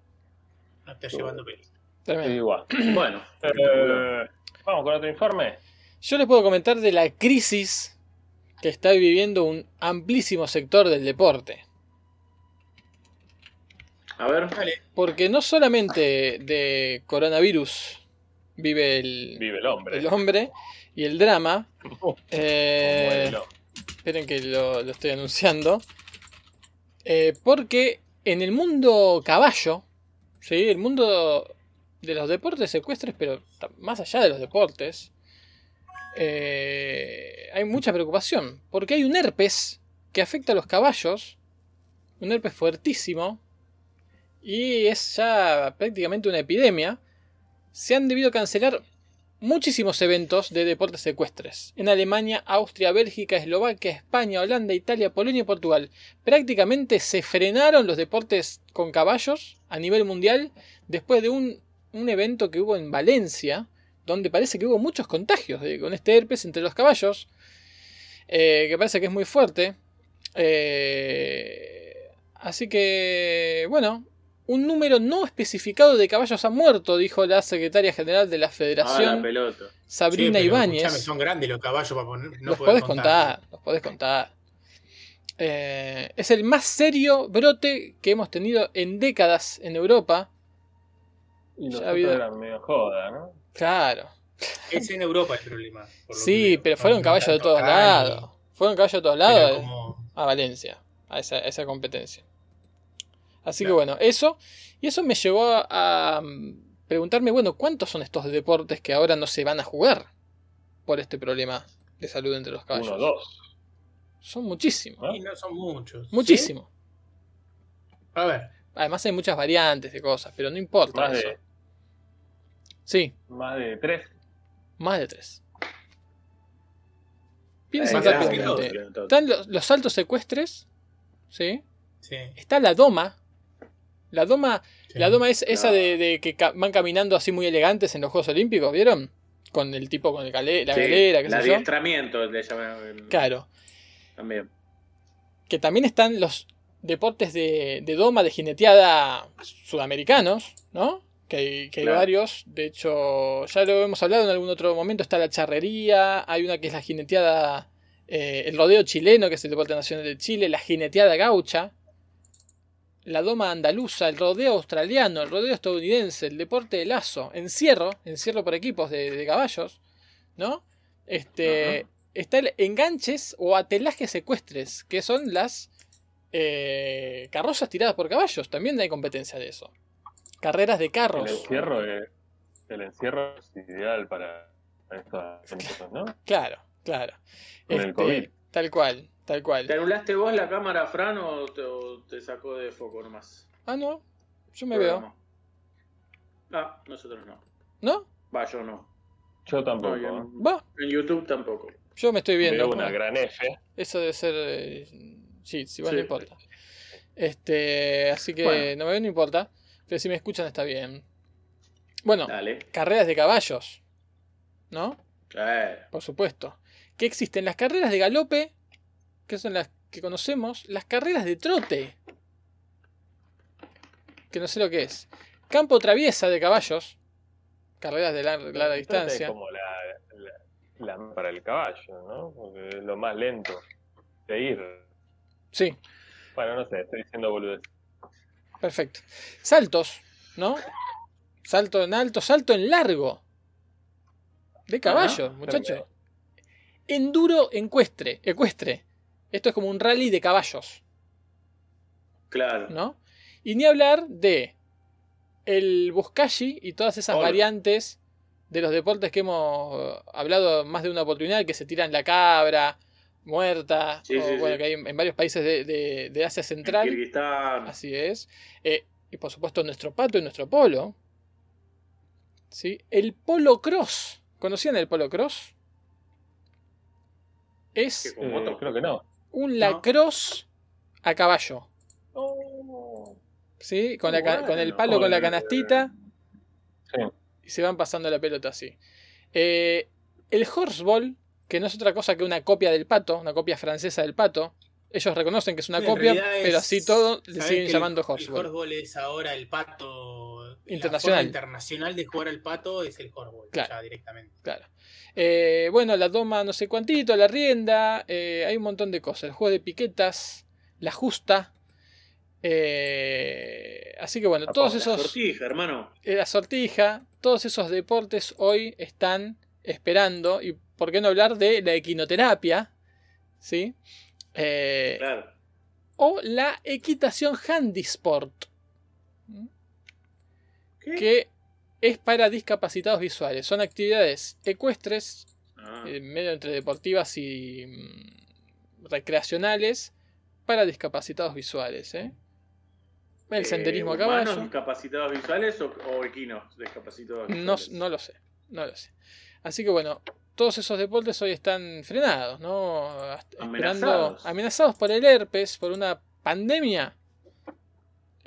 Speaker 4: No está llevando peligro.
Speaker 2: Igual.
Speaker 3: Bueno,
Speaker 2: Eh, Vamos con otro informe.
Speaker 1: Yo les puedo comentar de la crisis que está viviendo un amplísimo sector del deporte.
Speaker 3: A ver.
Speaker 4: Dale.
Speaker 1: Porque no solamente de coronavirus vive el,
Speaker 2: Vive el hombre.
Speaker 1: el hombre y el drama.
Speaker 2: Uh,
Speaker 1: eh, esperen que lo, lo estoy anunciando. Eh, porque en el mundo caballo, ¿sí? el mundo de los deportes ecuestres, pero más allá de los deportes, eh, hay mucha preocupación. Porque hay un herpes que afecta a los caballos, un herpes fuertísimo, y es ya prácticamente una epidemia. Se han debido cancelar muchísimos eventos de deportes ecuestres. En Alemania, Austria, Bélgica, Eslovaquia, España, Holanda, Italia, Polonia y Portugal. Prácticamente se frenaron los deportes con caballos a nivel mundial después de un, un evento que hubo en Valencia, donde parece que hubo muchos contagios de- con este herpes entre los caballos, eh, que parece que es muy fuerte. Eh, así que, bueno, un número no especificado de caballos ha muerto, dijo la secretaria general de la
Speaker 3: Ah, la
Speaker 1: Federación,
Speaker 3: pelota.
Speaker 1: Sabrina
Speaker 4: Sí,
Speaker 1: Ibáñez.
Speaker 4: son grandes los caballos para poner. No
Speaker 1: los podés contar, los podés contar. Eh, es el más serio brote que hemos tenido en décadas en Europa.
Speaker 2: Y los
Speaker 1: habido-
Speaker 2: eran medio joda, ¿no?
Speaker 1: Claro.
Speaker 4: Es en Europa el problema. por lo que
Speaker 1: Sí,
Speaker 4: veo.
Speaker 1: pero fueron caballos de todos lados. Fueron caballos de todos lados
Speaker 4: como-
Speaker 1: a Valencia, a esa, a esa competencia. Así que bueno, eso. Y eso me llevó a, mm, preguntarme, bueno, ¿cuántos son estos deportes que ahora no se van a jugar por este problema de salud entre los caballos?
Speaker 2: Uno, dos.
Speaker 1: Son muchísimos.
Speaker 2: ¿no?
Speaker 4: Y no son muchos.
Speaker 1: Muchísimos.
Speaker 4: ¿Sí? A ver,
Speaker 1: Además hay muchas variantes de cosas, pero no importa
Speaker 2: Más
Speaker 1: eso.
Speaker 2: de,
Speaker 1: Sí,
Speaker 2: más de tres.
Speaker 1: más de tres. Piensen
Speaker 4: tres
Speaker 1: rápidamente. Están los, los saltos ecuestres, ¿sí?
Speaker 4: sí.
Speaker 1: Está la doma. La doma,
Speaker 4: sí.
Speaker 1: la doma es esa de, de que ca- van caminando así muy elegantes en los Juegos Olímpicos, ¿vieron? Con el tipo con el gale- la
Speaker 3: sí,
Speaker 1: galera, qué
Speaker 3: el
Speaker 1: sé yo.
Speaker 3: adiestramiento le llaman
Speaker 1: Claro.
Speaker 3: también.
Speaker 1: Que también están los deportes de, de doma, de jineteada sudamericanos, ¿no? Que hay, que hay varios. De hecho, ya lo hemos hablado en algún otro momento. Está la charrería, hay una que es la jineteada, eh, el rodeo chileno, que es el deporte nacional de Chile, la jineteada gaucha, la doma andaluza, el rodeo australiano, el rodeo estadounidense, el deporte de lazo, encierro, encierro por equipos de, de caballos, ¿no? Este, está el enganches o atelajes ecuestres, que son las eh, carrozas tiradas por caballos, también hay competencia de eso. Carreras de
Speaker 2: El
Speaker 1: carros.
Speaker 2: encierro es, el encierro es ideal para estas cosas, ¿no?
Speaker 1: Claro, claro.
Speaker 2: Con el COVID.
Speaker 1: Tal cual, tal cual.
Speaker 3: ¿Te anulaste vos la cámara, Fran, o te, o te sacó de foco nomás?
Speaker 1: Ah, no. Yo me veo.
Speaker 3: Ah, nosotros no.
Speaker 1: ¿No?
Speaker 3: Va, yo no.
Speaker 2: Yo tampoco.
Speaker 3: No.
Speaker 1: Va.
Speaker 3: En YouTube tampoco.
Speaker 1: Yo me estoy viendo.
Speaker 2: Veo una gran F.
Speaker 1: Eso debe ser. eh, sí, sí, bueno,
Speaker 3: Sí.
Speaker 1: no importa. Este, así que
Speaker 3: Bueno.
Speaker 1: no me veo, no importa. Pero si me escuchan está bien. Bueno,
Speaker 3: Dale.
Speaker 1: carreras de caballos. ¿No?
Speaker 3: Eh,
Speaker 1: Por supuesto. Que existen las carreras de galope, que son las que conocemos, las carreras de trote, que no sé lo que es. Campo traviesa de caballos, carreras de lar- larga
Speaker 2: de
Speaker 1: distancia.
Speaker 2: como la, la- la- para el caballo, ¿no? Porque es lo más lento de ir.
Speaker 1: Sí,
Speaker 2: Bueno, no sé, estoy diciendo boludez.
Speaker 1: perfecto. Saltos, ¿no? Salto en alto, salto en largo. De caballo,
Speaker 3: Ajá,
Speaker 1: muchachos. Enduro ecuestre, ecuestre. Esto es como un rally de caballos.
Speaker 3: claro.
Speaker 1: ¿no? Y ni hablar de el Buscashi y todas esas
Speaker 3: Hola.
Speaker 1: variantes de los deportes que hemos hablado más de una oportunidad, que se tiran la cabra, muerta,
Speaker 3: Sí,
Speaker 1: o,
Speaker 3: sí,
Speaker 1: bueno,
Speaker 3: sí.
Speaker 1: que hay en varios países de, de- de Asia
Speaker 3: En
Speaker 1: Central,
Speaker 3: Kirguistán.
Speaker 1: así es. Eh, y por supuesto nuestro pato y nuestro polo. ¿sí? El polo cross, ¿conocían el polo cross? Es
Speaker 3: ¿Qué? ¿Con
Speaker 2: Eh, creo que no.
Speaker 1: Un
Speaker 3: No.
Speaker 1: lacrosse a caballo.
Speaker 3: Oh,
Speaker 1: ¿sí? Con, la el palo, con la canastita.
Speaker 2: Sí.
Speaker 1: y se van pasando la pelota así. Eh, el horseball, que no es otra cosa que una copia del pato, una copia francesa del pato. Ellos reconocen que es una copia,
Speaker 4: es-
Speaker 1: pero así todo le
Speaker 4: ¿sabés
Speaker 1: siguen llamando
Speaker 4: el,
Speaker 1: horseball.
Speaker 4: El horseball es ahora el pato.
Speaker 1: Internacional.
Speaker 4: La forma internacional de jugar al pato es el horseball,
Speaker 1: Claro.
Speaker 4: ya directamente.
Speaker 1: Claro. Eh, bueno, la toma no sé cuantito, la rienda, eh, hay un montón de cosas. El juego de piquetas, la justa. eh, así que bueno,
Speaker 2: La
Speaker 1: todos
Speaker 2: la
Speaker 1: esos...
Speaker 3: Sortija, hermano.
Speaker 1: eh, la sortija, todos esos deportes hoy están esperando, y por qué no hablar de la equinoterapia, ¿sí? Eh,
Speaker 3: Claro.
Speaker 1: o la equitación handisport. Que es para discapacitados visuales. Son actividades ecuestres,
Speaker 3: Ah,
Speaker 1: eh, medio entre deportivas y mm, recreacionales, para discapacitados visuales. ¿eh? El
Speaker 3: eh,
Speaker 1: senderismo a
Speaker 3: ¿humanos
Speaker 1: caballo.
Speaker 3: discapacitados visuales o, o equinos discapacitados
Speaker 1: No,
Speaker 3: visuales?
Speaker 1: no lo sé, no lo sé. Así que bueno, todos esos deportes hoy están frenados, ¿no? Esperando,
Speaker 3: Amenazados.
Speaker 1: amenazados por el herpes, por una pandemia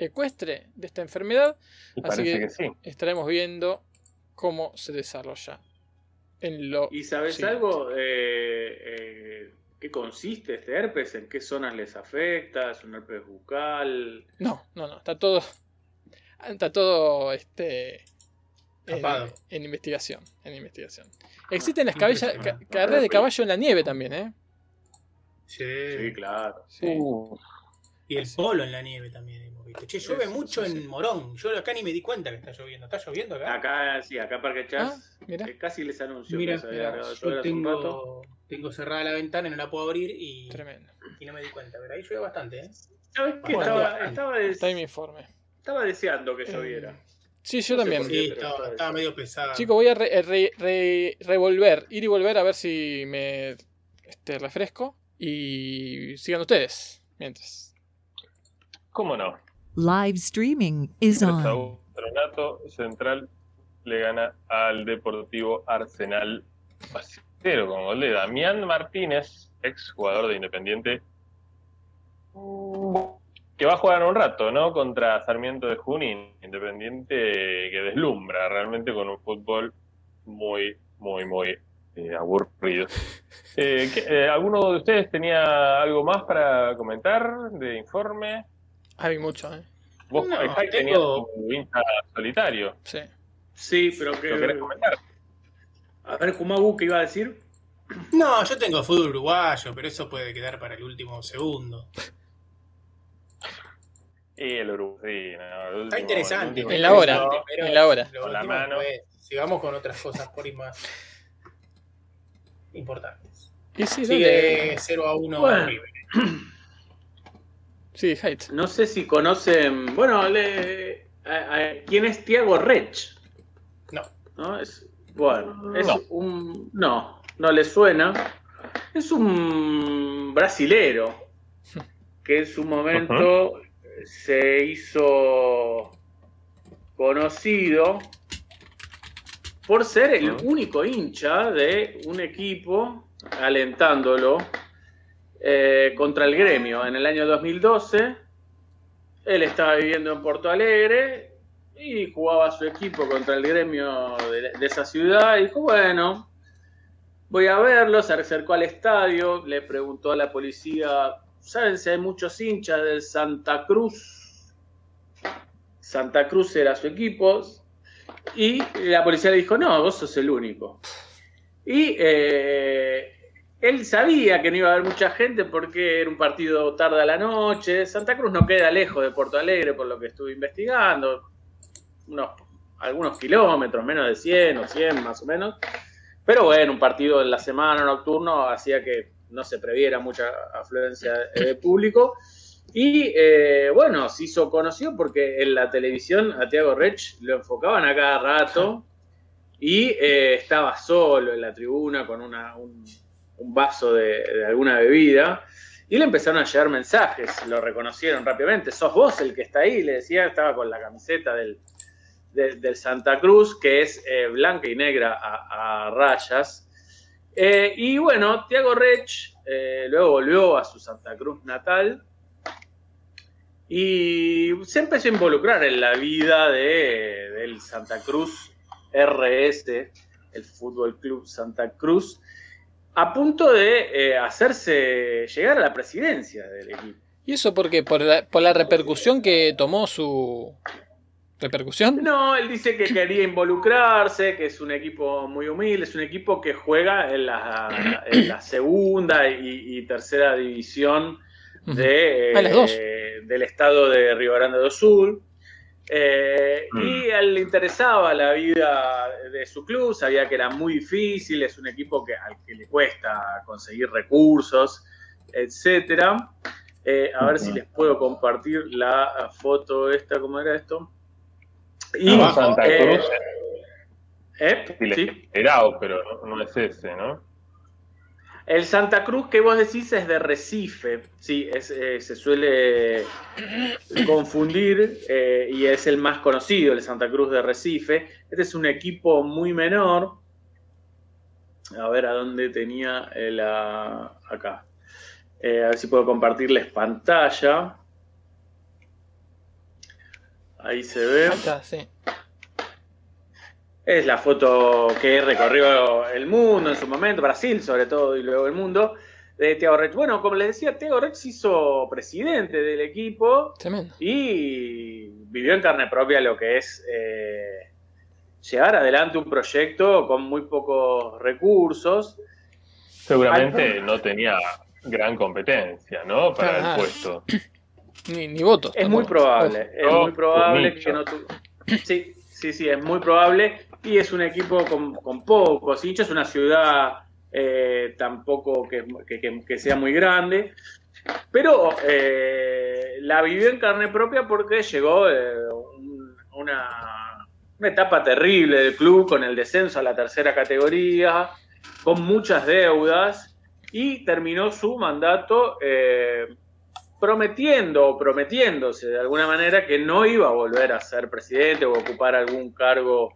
Speaker 1: ecuestre de esta enfermedad.
Speaker 2: Y
Speaker 1: Así que-
Speaker 2: que, sí.
Speaker 1: Estaremos viendo cómo se desarrolla en lo
Speaker 3: ¿Y sabes
Speaker 1: siguiente.
Speaker 3: algo? Eh, eh, ¿Qué consiste este herpes? ¿En qué zonas les afecta? ¿Es un herpes bucal?
Speaker 1: No, no, no, está todo está todo este en,
Speaker 4: Tapado.
Speaker 1: en investigación, en investigación. Existen las cabellas- ca- carreras de caballo en la nieve también, ¿eh?
Speaker 4: Sí.
Speaker 3: Sí, claro.
Speaker 1: Sí.
Speaker 2: Uh,
Speaker 4: Y el polo en la nieve también Che, llueve
Speaker 3: Sí,
Speaker 4: mucho
Speaker 1: sí, sí.
Speaker 4: en Morón. Yo acá ni me di cuenta que está lloviendo. ¿Está lloviendo acá?
Speaker 3: Acá, sí, acá Parque Chas.
Speaker 1: Ah,
Speaker 3: eh, casi les anuncio que había
Speaker 4: yo
Speaker 3: un rato.
Speaker 4: tengo, cerrada la ventana y no la puedo abrir y,
Speaker 1: Tremendo.
Speaker 4: y no me di cuenta. Pero ahí llueve bastante, ¿eh?
Speaker 3: ¿Sabes qué? Estaba, estaba, des-
Speaker 1: Está ahí mi informe.
Speaker 3: estaba deseando que
Speaker 1: Eh,
Speaker 3: lloviera.
Speaker 1: Sí, yo
Speaker 3: No
Speaker 1: también.
Speaker 4: Sí, estaba, medio pesado.
Speaker 1: Chicos, voy a re- re- re- revolver, ir y volver a ver si me este, refresco. Y sigan ustedes. Mientras.
Speaker 2: ¿Cómo no?
Speaker 5: Live streaming is on.
Speaker 2: Patronato Central le gana al Deportivo Arsenal cero con gol de Damián Martínez, ex jugador de Independiente, que va a jugar un rato, ¿no? Contra Sarmiento de Junín, Independiente que deslumbra realmente con un fútbol muy, muy, muy eh, aburrido. Eh, ¿qué- eh, ¿Alguno de ustedes tenía algo más para comentar de informe?
Speaker 1: Hay mucho, ¿eh?
Speaker 2: Vos,
Speaker 4: No,
Speaker 2: Jai,
Speaker 4: tengo-
Speaker 2: tenías tu hincha solitario.
Speaker 1: Sí.
Speaker 3: Sí, pero
Speaker 2: ¿Lo querés
Speaker 3: que.
Speaker 2: comentar?
Speaker 3: A ver, Kumabu, ¿qué iba a decir?
Speaker 4: No, yo tengo fútbol uruguayo, pero eso puede quedar para el último segundo.
Speaker 2: Y el Uruguay, sí, no, el
Speaker 4: Está interesante.
Speaker 2: el último-
Speaker 1: En la hora,
Speaker 4: pero
Speaker 1: en la hora.
Speaker 2: Con la mano.
Speaker 4: pues, sigamos con otras cosas por ahí más importantes.
Speaker 1: Y
Speaker 4: Sigue
Speaker 1: dale.
Speaker 4: 0 a 1
Speaker 3: Bueno.
Speaker 4: River.
Speaker 1: Sí.
Speaker 3: No sé si conocen. Bueno, le- a- a- ¿quién es Tiago Rech?
Speaker 4: No.
Speaker 3: ¿No? Es, bueno, es
Speaker 2: No.
Speaker 3: un. No, no le suena. Es un brasilero que en su momento se hizo conocido por ser el único hincha de un equipo alentándolo eh, contra el gremio en el año 2012. Él estaba viviendo en Porto Alegre y jugaba su equipo contra el gremio de, esa ciudad y dijo, bueno, voy a verlo, se acercó al estadio, le preguntó a la policía, ¿saben si hay muchos hinchas del Santa Cruz? Santa Cruz era su equipo y la policía le dijo, no, vos sos el único. Y eh, él sabía que no iba a haber mucha gente porque era un partido tarde a la noche. Santa Cruz no queda lejos de Porto Alegre por lo que estuve investigando. Unos, algunos kilómetros, menos de 100 o 100 más o menos. Pero bueno, un partido en la semana nocturno hacía que no se previera mucha afluencia de público. Y eh, bueno, se hizo conocido porque en la televisión a Tiago Rech lo enfocaban a cada rato y eh, estaba solo en la tribuna con una, un, un vaso de, alguna bebida. Y le empezaron a llegar mensajes, lo reconocieron rápidamente. ¿Sos vos el que está ahí? Le decía, estaba con la camiseta del, de- del Santa Cruz, que es eh, blanca y negra a, a rayas. Eh, y bueno, Tiago Rech eh, luego volvió a su Santa Cruz natal y se empezó a involucrar en la vida de, del Santa Cruz RS, el Fútbol Club Santa Cruz, a punto de eh, hacerse llegar a la presidencia del equipo.
Speaker 1: ¿Y eso por qué? ¿Por la, por la repercusión que tomó su. ¿Repercusión?
Speaker 3: No, él dice que quería involucrarse, que es un equipo muy humilde, es un equipo que juega en la, en la segunda y, y tercera división de, eh, del estado de Río Grande do Sul. Eh,
Speaker 2: Mm.
Speaker 3: Y a él le interesaba la vida de su club, sabía que era muy difícil, es un equipo que, al que le cuesta conseguir recursos, etcétera. Eh, a ver si les puedo compartir la foto esta, ¿cómo era esto? Y,
Speaker 2: No, Santa
Speaker 3: eh,
Speaker 2: Cruz
Speaker 3: ¿eh?
Speaker 2: Sí. Erao, pero no, no es ese, ¿no?
Speaker 3: El Santa Cruz que vos decís es de Recife, sí, eh, se suele confundir eh, y es el más conocido, el Santa Cruz de Recife. Este es un equipo muy menor. A ver a dónde tenía el, ah, acá. Eh, a ver si puedo compartirles pantalla. Ahí se ve.
Speaker 1: Está, sí.
Speaker 3: Es la foto que recorrió el mundo en su momento, Brasil sobre todo, y luego el mundo, de Teo Rex. Bueno, como les decía, Teo Rex hizo presidente del equipo
Speaker 1: Tremendo.
Speaker 3: y vivió en carne propia lo que es eh, llevar adelante un proyecto con muy pocos recursos.
Speaker 2: Seguramente no tenía gran competencia, ¿no? Para el puesto.
Speaker 1: Ni, ni votos.
Speaker 3: Es muy probable, es
Speaker 2: Oh,
Speaker 3: muy probable que no tuvo. Sí, sí, sí, es muy probable. Y es un equipo con, con pocos hinchas, una ciudad eh, tampoco que, que- que- sea muy grande. Pero eh, la vivió en carne propia porque llegó eh, un- una, una etapa terrible del club con el descenso a la tercera categoría, con muchas deudas y terminó su mandato prometiendo o prometiéndose de alguna manera que no iba a volver a ser presidente o ocupar algún cargo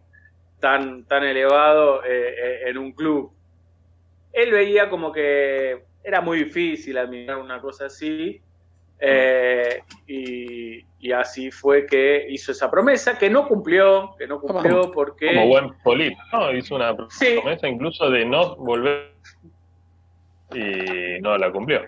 Speaker 3: tan, tan elevado eh, eh, en un club. Él veía como que era muy difícil administrar una cosa así eh, y, y así fue que hizo esa promesa que no cumplió, que no cumplió porque...
Speaker 2: Como buen político, ¿no? Hizo una
Speaker 3: Sí.
Speaker 2: promesa incluso de no volver y no la cumplió.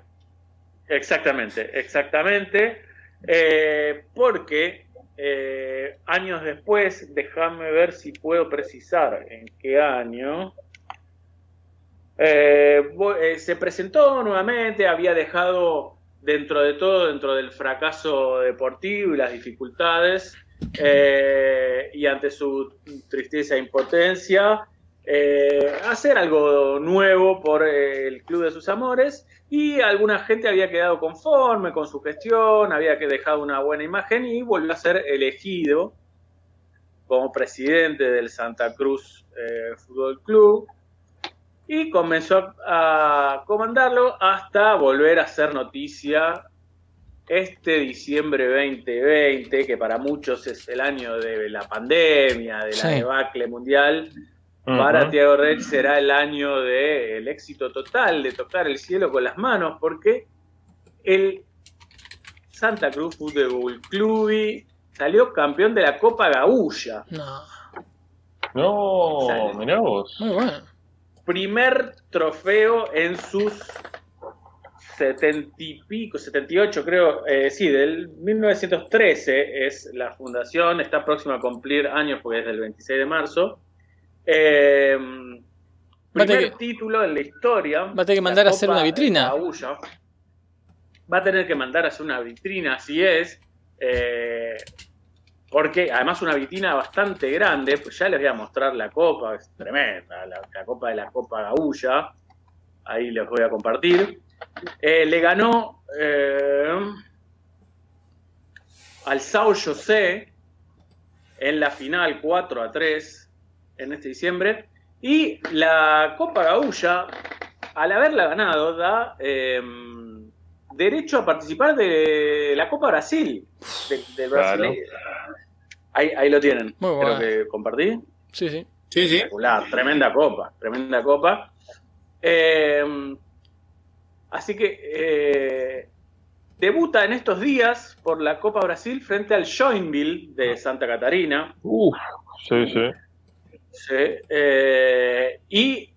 Speaker 3: Exactamente, exactamente. Eh, porque eh, años después, déjame ver si puedo precisar en qué año. eh, eh, se presentó nuevamente, había dejado dentro de todo, dentro del fracaso deportivo y las dificultades, y ante su tristeza e impotencia, hacer algo nuevo por el club de sus amores y alguna gente había quedado conforme con su gestión, había que dejado una buena imagen y volvió a ser elegido como presidente del Santa Cruz eh, Fútbol Club y comenzó a comandarlo hasta volver a ser noticia este diciembre 2020, que para muchos es el año de la pandemia, de la
Speaker 1: Sí.
Speaker 3: debacle mundial, para. Tiago Rex será el año del éxito total, de tocar el cielo con las manos, porque el Santa Cruz Fútbol Club salió campeón de la Copa Gaúlla.
Speaker 1: No,
Speaker 2: No,
Speaker 3: Sale.
Speaker 2: mirá vos.
Speaker 1: muy bueno.
Speaker 3: Primer trofeo en sus setenta y pico, 78 creo, eh, sí, del 1913 es la fundación, está próxima a cumplir años porque es del 26 de marzo. Eh,
Speaker 1: a
Speaker 3: primer
Speaker 1: que-
Speaker 3: título en la historia.
Speaker 1: va a tener que mandar a hacer una vitrina.
Speaker 3: Va a tener que mandar a hacer una vitrina, así es. eh, porque además una vitrina bastante grande, pues ya les voy a mostrar la copa, es tremenda, la, la copa de la Copa Gaúcha. Ahí les voy a compartir. Eh, le ganó eh, al Sao José en la final 4 a 3 en este diciembre. Y la Copa Gaúcha, al haberla ganado, da eh, derecho a participar de la Copa Brasil. de-
Speaker 2: Claro.
Speaker 3: Brasil. Ahí, ahí lo tienen.
Speaker 1: Muy
Speaker 3: Creo
Speaker 1: bueno.
Speaker 3: que compartí.
Speaker 1: Sí, sí.
Speaker 4: Sí, sí.
Speaker 3: Tremenda copa, tremenda copa. Eh, así que eh, debuta en estos días por la Copa Brasil frente al Joinville de Santa Catarina.
Speaker 2: Uf, sí, sí.
Speaker 3: Sí, eh, y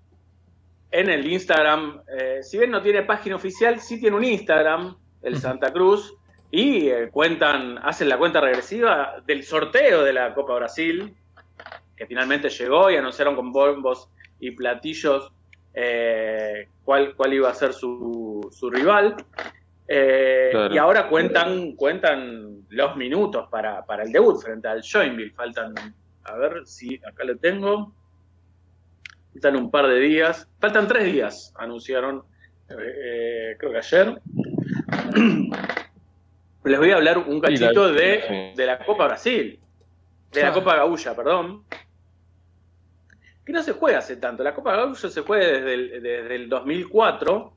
Speaker 3: en el Instagram, eh, si bien no tiene página oficial, sí tiene un Instagram, el. Santa Cruz, y eh, cuentan, hacen la cuenta regresiva del sorteo de la Copa Brasil, que finalmente llegó y anunciaron con bombos y platillos eh, cuál, cuál iba a ser su, su rival.
Speaker 2: Claro.
Speaker 3: Y ahora cuentan, cuentan los minutos para, para el debut frente al Joinville. Faltan, a ver si acá lo tengo. Faltan un par de días. Faltan tres días, anunciaron, eh, creo que ayer. Les voy a hablar un cachito de, de la Copa Brasil. De la. Copa Gaúcha, perdón. Que no se juega hace tanto. La Copa Gaúcha se juega desde el, desde el 2004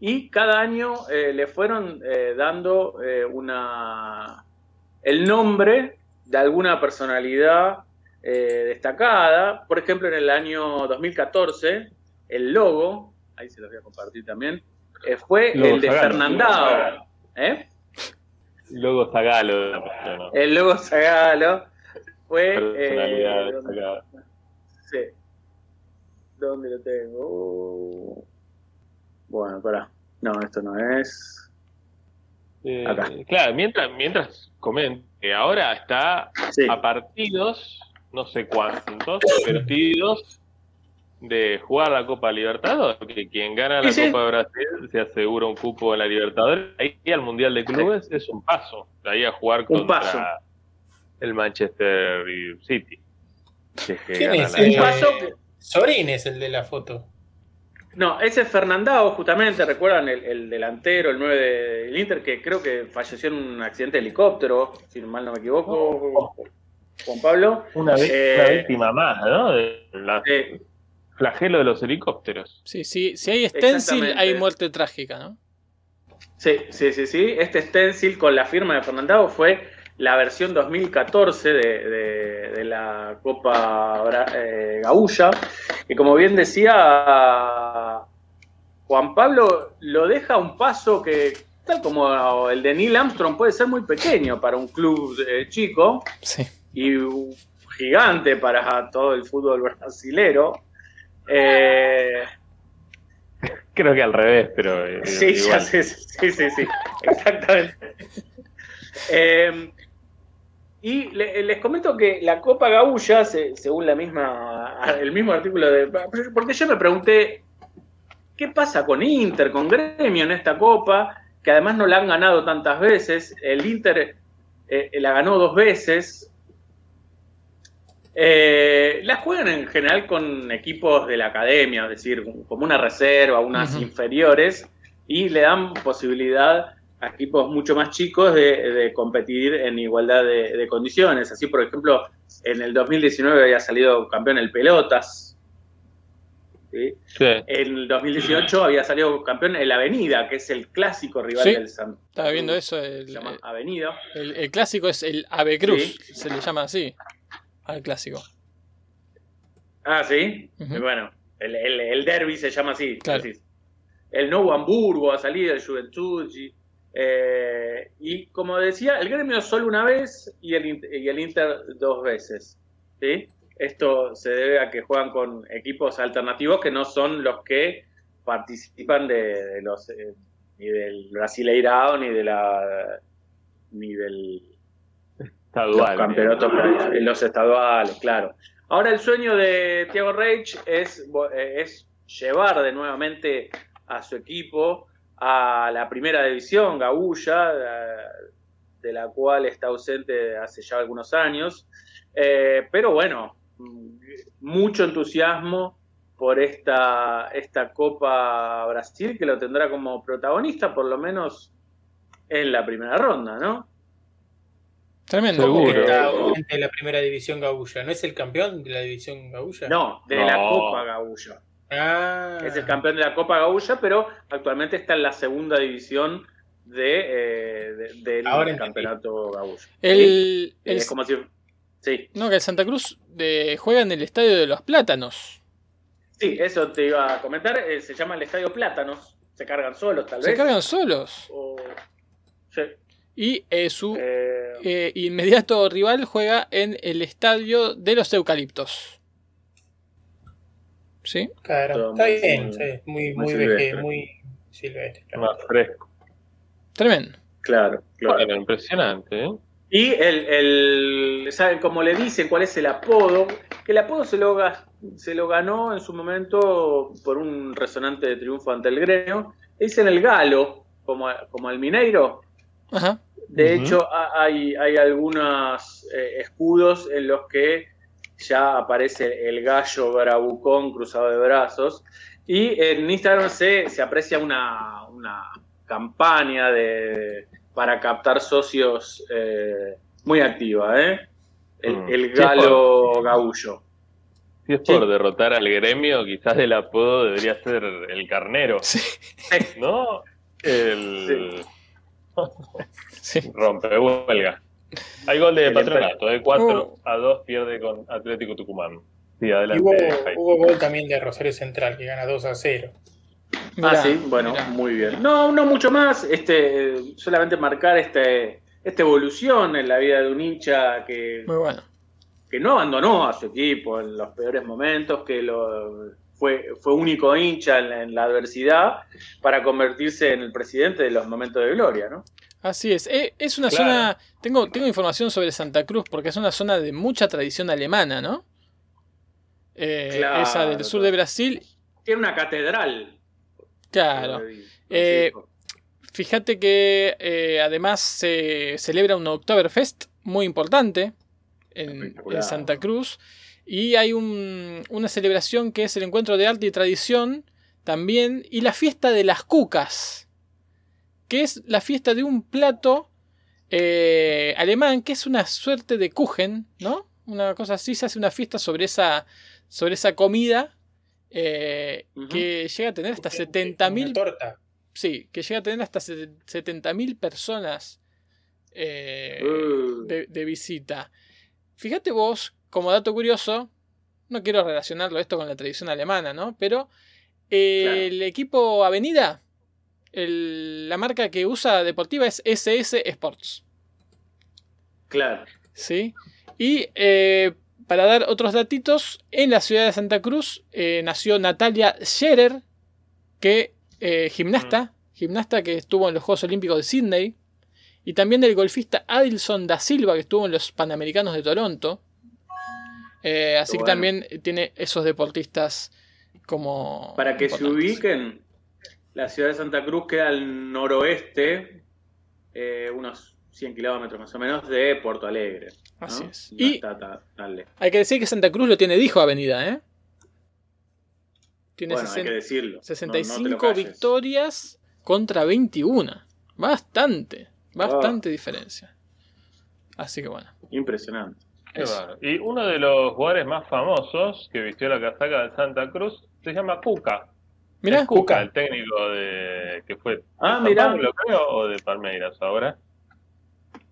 Speaker 3: y cada año eh, le fueron eh, dando eh, una el nombre de alguna personalidad eh, destacada. Por ejemplo, en el año 2014, el logo, ahí se los voy a compartir también, eh, fue
Speaker 2: Logo
Speaker 3: el de
Speaker 2: Zagalo.
Speaker 3: Fernandao. ¿Eh?
Speaker 2: Luego Zagalo
Speaker 3: El logo Zagalo fue...
Speaker 2: Personalidad
Speaker 3: eh, ¿dónde-
Speaker 2: destacada.
Speaker 3: Sí. ¿Dónde lo tengo? Bueno, pará. No, esto no es.
Speaker 2: Eh,
Speaker 3: Acá.
Speaker 2: claro, mientras, mientras comento que ahora está
Speaker 3: Sí.
Speaker 2: a partidos, no sé cuántos, pero partidos de jugar la Copa Libertadores, que quien gana la
Speaker 3: Sí, sí.
Speaker 2: Copa de Brasil se asegura un cupo en la Libertadores, ahí al Mundial de Clubes es un paso, de ahí a jugar
Speaker 3: Un
Speaker 2: contra
Speaker 3: paso.
Speaker 2: el Manchester City. Si es que
Speaker 4: ¿Quién es?
Speaker 2: la
Speaker 3: Un
Speaker 2: Champions.
Speaker 3: paso que-
Speaker 4: Sorín es el de la foto.
Speaker 3: No, ese es Fernandao, justamente, recuerdan el, el delantero, el 9 del Inter, que creo que falleció en un accidente de helicóptero, si mal no me equivoco, Juan Pablo.
Speaker 2: Una, vi-
Speaker 3: Eh,
Speaker 2: una víctima más, ¿no? De la
Speaker 3: Eh,
Speaker 2: flagelo de los helicópteros.
Speaker 1: Sí, sí, si hay stencil, hay muerte trágica, ¿no?
Speaker 3: Sí, sí, sí, sí. Este stencil con la firma de Fernandao fue la versión 2014 de, de- de la Copa Bra- eh, Gaúcha. Y como bien decía Juan Pablo, lo deja a un paso que, tal como el de Neil Armstrong, puede ser muy pequeño para un club eh, chico
Speaker 1: Sí.
Speaker 3: Y gigante para todo el fútbol brasilero. Eh,
Speaker 2: Creo que al revés, pero eh,
Speaker 3: Sí,
Speaker 2: igual.
Speaker 3: sé, sí, sí, sí, exactamente. Eh, y le- les comento que la Copa Gaúcha, se- según la misma, el mismo artículo de... Porque yo me pregunté, ¿qué pasa con Inter, con Gremio en esta Copa? Que además no la han ganado tantas veces. El Inter eh, la ganó dos veces. Eh, las juegan en general con equipos de la academia, es decir, como una reserva, unas inferiores, y le dan posibilidad a equipos mucho más chicos de, de competir en igualdad de, de condiciones. Así, por ejemplo, en el 2019 había salido campeón el Pelotas. ¿sí?
Speaker 2: Sí.
Speaker 3: En el 2018 había salido campeón el Avenida, que es el clásico rival
Speaker 1: Sí,
Speaker 3: del Santa
Speaker 1: Estaba viendo eso.
Speaker 3: Se
Speaker 1: El,
Speaker 3: llama Avenida.
Speaker 1: el- el clásico es el Ave Cruz. Se le llama así. Al clásico.
Speaker 3: Ah, sí. Bueno, el, el, el derby se llama así.
Speaker 1: Claro.
Speaker 3: El Nuevo Hamburgo ha salido, el Juventud. y, eh, y como decía, el gremio solo una vez y el, y el Inter dos veces. ¿sí? Esto se debe a que juegan con equipos alternativos que no son los que participan de, de los eh, ni del Brasileirao ni de la ni del Los campeonatos en los estaduales, claro. Ahora el sueño de Thiago Reich es, eh, es llevar de nuevamente a su equipo a la primera división, Gaúcha, eh, de la cual está ausente hace ya algunos años. Eh, pero bueno, mm, mucho entusiasmo por esta, esta Copa Brasil, que lo tendrá como protagonista, por lo menos en la primera ronda, ¿no?
Speaker 1: Tremendo.
Speaker 2: Seguro.
Speaker 4: Está de la primera división Gaúcha. ¿No es el campeón de la división Gaúcha?
Speaker 3: No, de la. Copa Gaúcha.
Speaker 4: Ah.
Speaker 3: Es el campeón de la Copa Gaúcha, pero actualmente está en la segunda división de, eh, de- del
Speaker 4: Ahora
Speaker 3: campeonato Gaúcha. ¿Sí?
Speaker 1: El, el-
Speaker 3: Es como si. Sí,
Speaker 1: no, que el Santa Cruz de- juega en el Estadio de los Plátanos.
Speaker 3: sí, eso te iba a comentar. eh, se llama el Estadio Plátanos. Se cargan solos, tal
Speaker 1: Se
Speaker 3: vez.
Speaker 1: cargan solos.
Speaker 3: O- sí,
Speaker 1: Y eh, su
Speaker 3: eh,
Speaker 1: eh, inmediato rival juega en el Estadio de los Eucaliptos. ¿Sí?
Speaker 4: Claro, está bien,
Speaker 3: muy-
Speaker 4: sí, muy,
Speaker 3: muy
Speaker 4: muy,
Speaker 3: silvestre.
Speaker 4: veje- muy silvestre. claro.
Speaker 2: Más fresco.
Speaker 1: Tremendo.
Speaker 3: claro, claro.
Speaker 2: Bueno, impresionante, ¿eh?
Speaker 3: Y el, el ¿saben cómo le dicen cuál es el apodo? Que el apodo se lo, se lo ganó en su momento por un resonante de triunfo ante el gremio. Le dicen el galo, como, como al Mineiro.
Speaker 1: Ajá.
Speaker 3: De hecho, ha- hay, hay algunos eh, escudos en los que ya aparece el gallo bravucón cruzado de brazos. Y en Instagram se, se aprecia una, una campaña de, para captar socios eh, muy activa, ¿eh? El,
Speaker 2: Mm.
Speaker 3: el
Speaker 2: Sí,
Speaker 3: galo gaullo.
Speaker 2: Si es por derrotar al gremio, quizás el apodo debería ser el carnero,
Speaker 1: Sí.
Speaker 2: ¿no? El
Speaker 1: sí.
Speaker 2: rompehuelga. Hay gol de patronato, de 4
Speaker 1: Oh.
Speaker 2: a 2 pierde con Atlético Tucumán. Sí,
Speaker 4: Y
Speaker 2: adelante.
Speaker 4: hubo,
Speaker 2: Jaime.
Speaker 4: hubo gol también de Rosario Central, que gana 2 a 0.
Speaker 1: Mirá,
Speaker 3: ah, sí, bueno,
Speaker 1: mirá.
Speaker 3: muy bien. No, no mucho más, este, solamente marcar este, esta evolución en la vida de un hincha que,
Speaker 1: Muy bueno.
Speaker 3: que no abandonó a su equipo en los peores momentos, que lo, fue, fue único hincha en la, en la adversidad para convertirse en el presidente de los momentos de gloria, ¿no?
Speaker 1: Así es. Eh, es una
Speaker 2: Claro.
Speaker 1: zona. Tengo, tengo información sobre Santa Cruz porque es una zona de mucha tradición alemana, ¿no? Eh,
Speaker 3: Claro,
Speaker 1: esa del sur de Brasil.
Speaker 3: Tiene una catedral.
Speaker 1: Claro. Eh. Fíjate que eh, además se celebra un Oktoberfest muy importante en Santa Cruz. Y hay un- una celebración que es el encuentro de arte y tradición también. Y la fiesta de las cucas. Que es la fiesta de un plato eh, alemán que es una suerte de Kuchen, ¿no? Una cosa así. Se hace una fiesta sobre esa, sobre esa comida. eh, que llega a tener hasta
Speaker 4: Una
Speaker 1: 70.000
Speaker 4: torta.
Speaker 1: Sí, que llega a tener hasta se- 70.000 personas eh,
Speaker 3: Uh.
Speaker 1: de, de visita. Fíjate vos, como dato curioso, no quiero relacionarlo esto con la tradición alemana, ¿no? Pero eh,
Speaker 3: Claro.
Speaker 1: el equipo Avenida, el- la marca que usa deportiva es SS Sports.
Speaker 3: Claro.
Speaker 1: ¿sí? Y eh, para dar otros datitos, en la ciudad de Santa Cruz eh, nació Natalia Scherer, que eh, gimnasta, gimnasta que estuvo en los Juegos Olímpicos de Sydney, y también el golfista Adilson da Silva, que estuvo en los Panamericanos de Toronto. Eh, así que también tiene esos deportistas como...
Speaker 3: Para que se ubiquen, la ciudad de Santa Cruz queda al noroeste, eh, unos 100 kilómetros más o menos de Porto Alegre. ¿no?
Speaker 1: Así es.
Speaker 3: No
Speaker 1: Y-
Speaker 3: está tan- tan lejos.
Speaker 1: Hay que decir que Santa Cruz lo tiene dijo Avenida, ¿eh? Tiene
Speaker 3: Bueno, hay
Speaker 1: 60
Speaker 3: que decirlo. No- no te lo
Speaker 1: 65
Speaker 3: calles.
Speaker 1: victorias contra 21. Bastante, bastante diferencia. Así que bueno.
Speaker 3: Impresionante.
Speaker 2: Y uno de los jugadores más famosos que vistió la casaca de Santa Cruz se llama Cuca.
Speaker 1: Mirá,
Speaker 2: Es Cuca, el técnico de que fue de
Speaker 3: Ah,
Speaker 2: San
Speaker 3: mirá.
Speaker 2: Pablo, creo, o de Palmeiras ahora.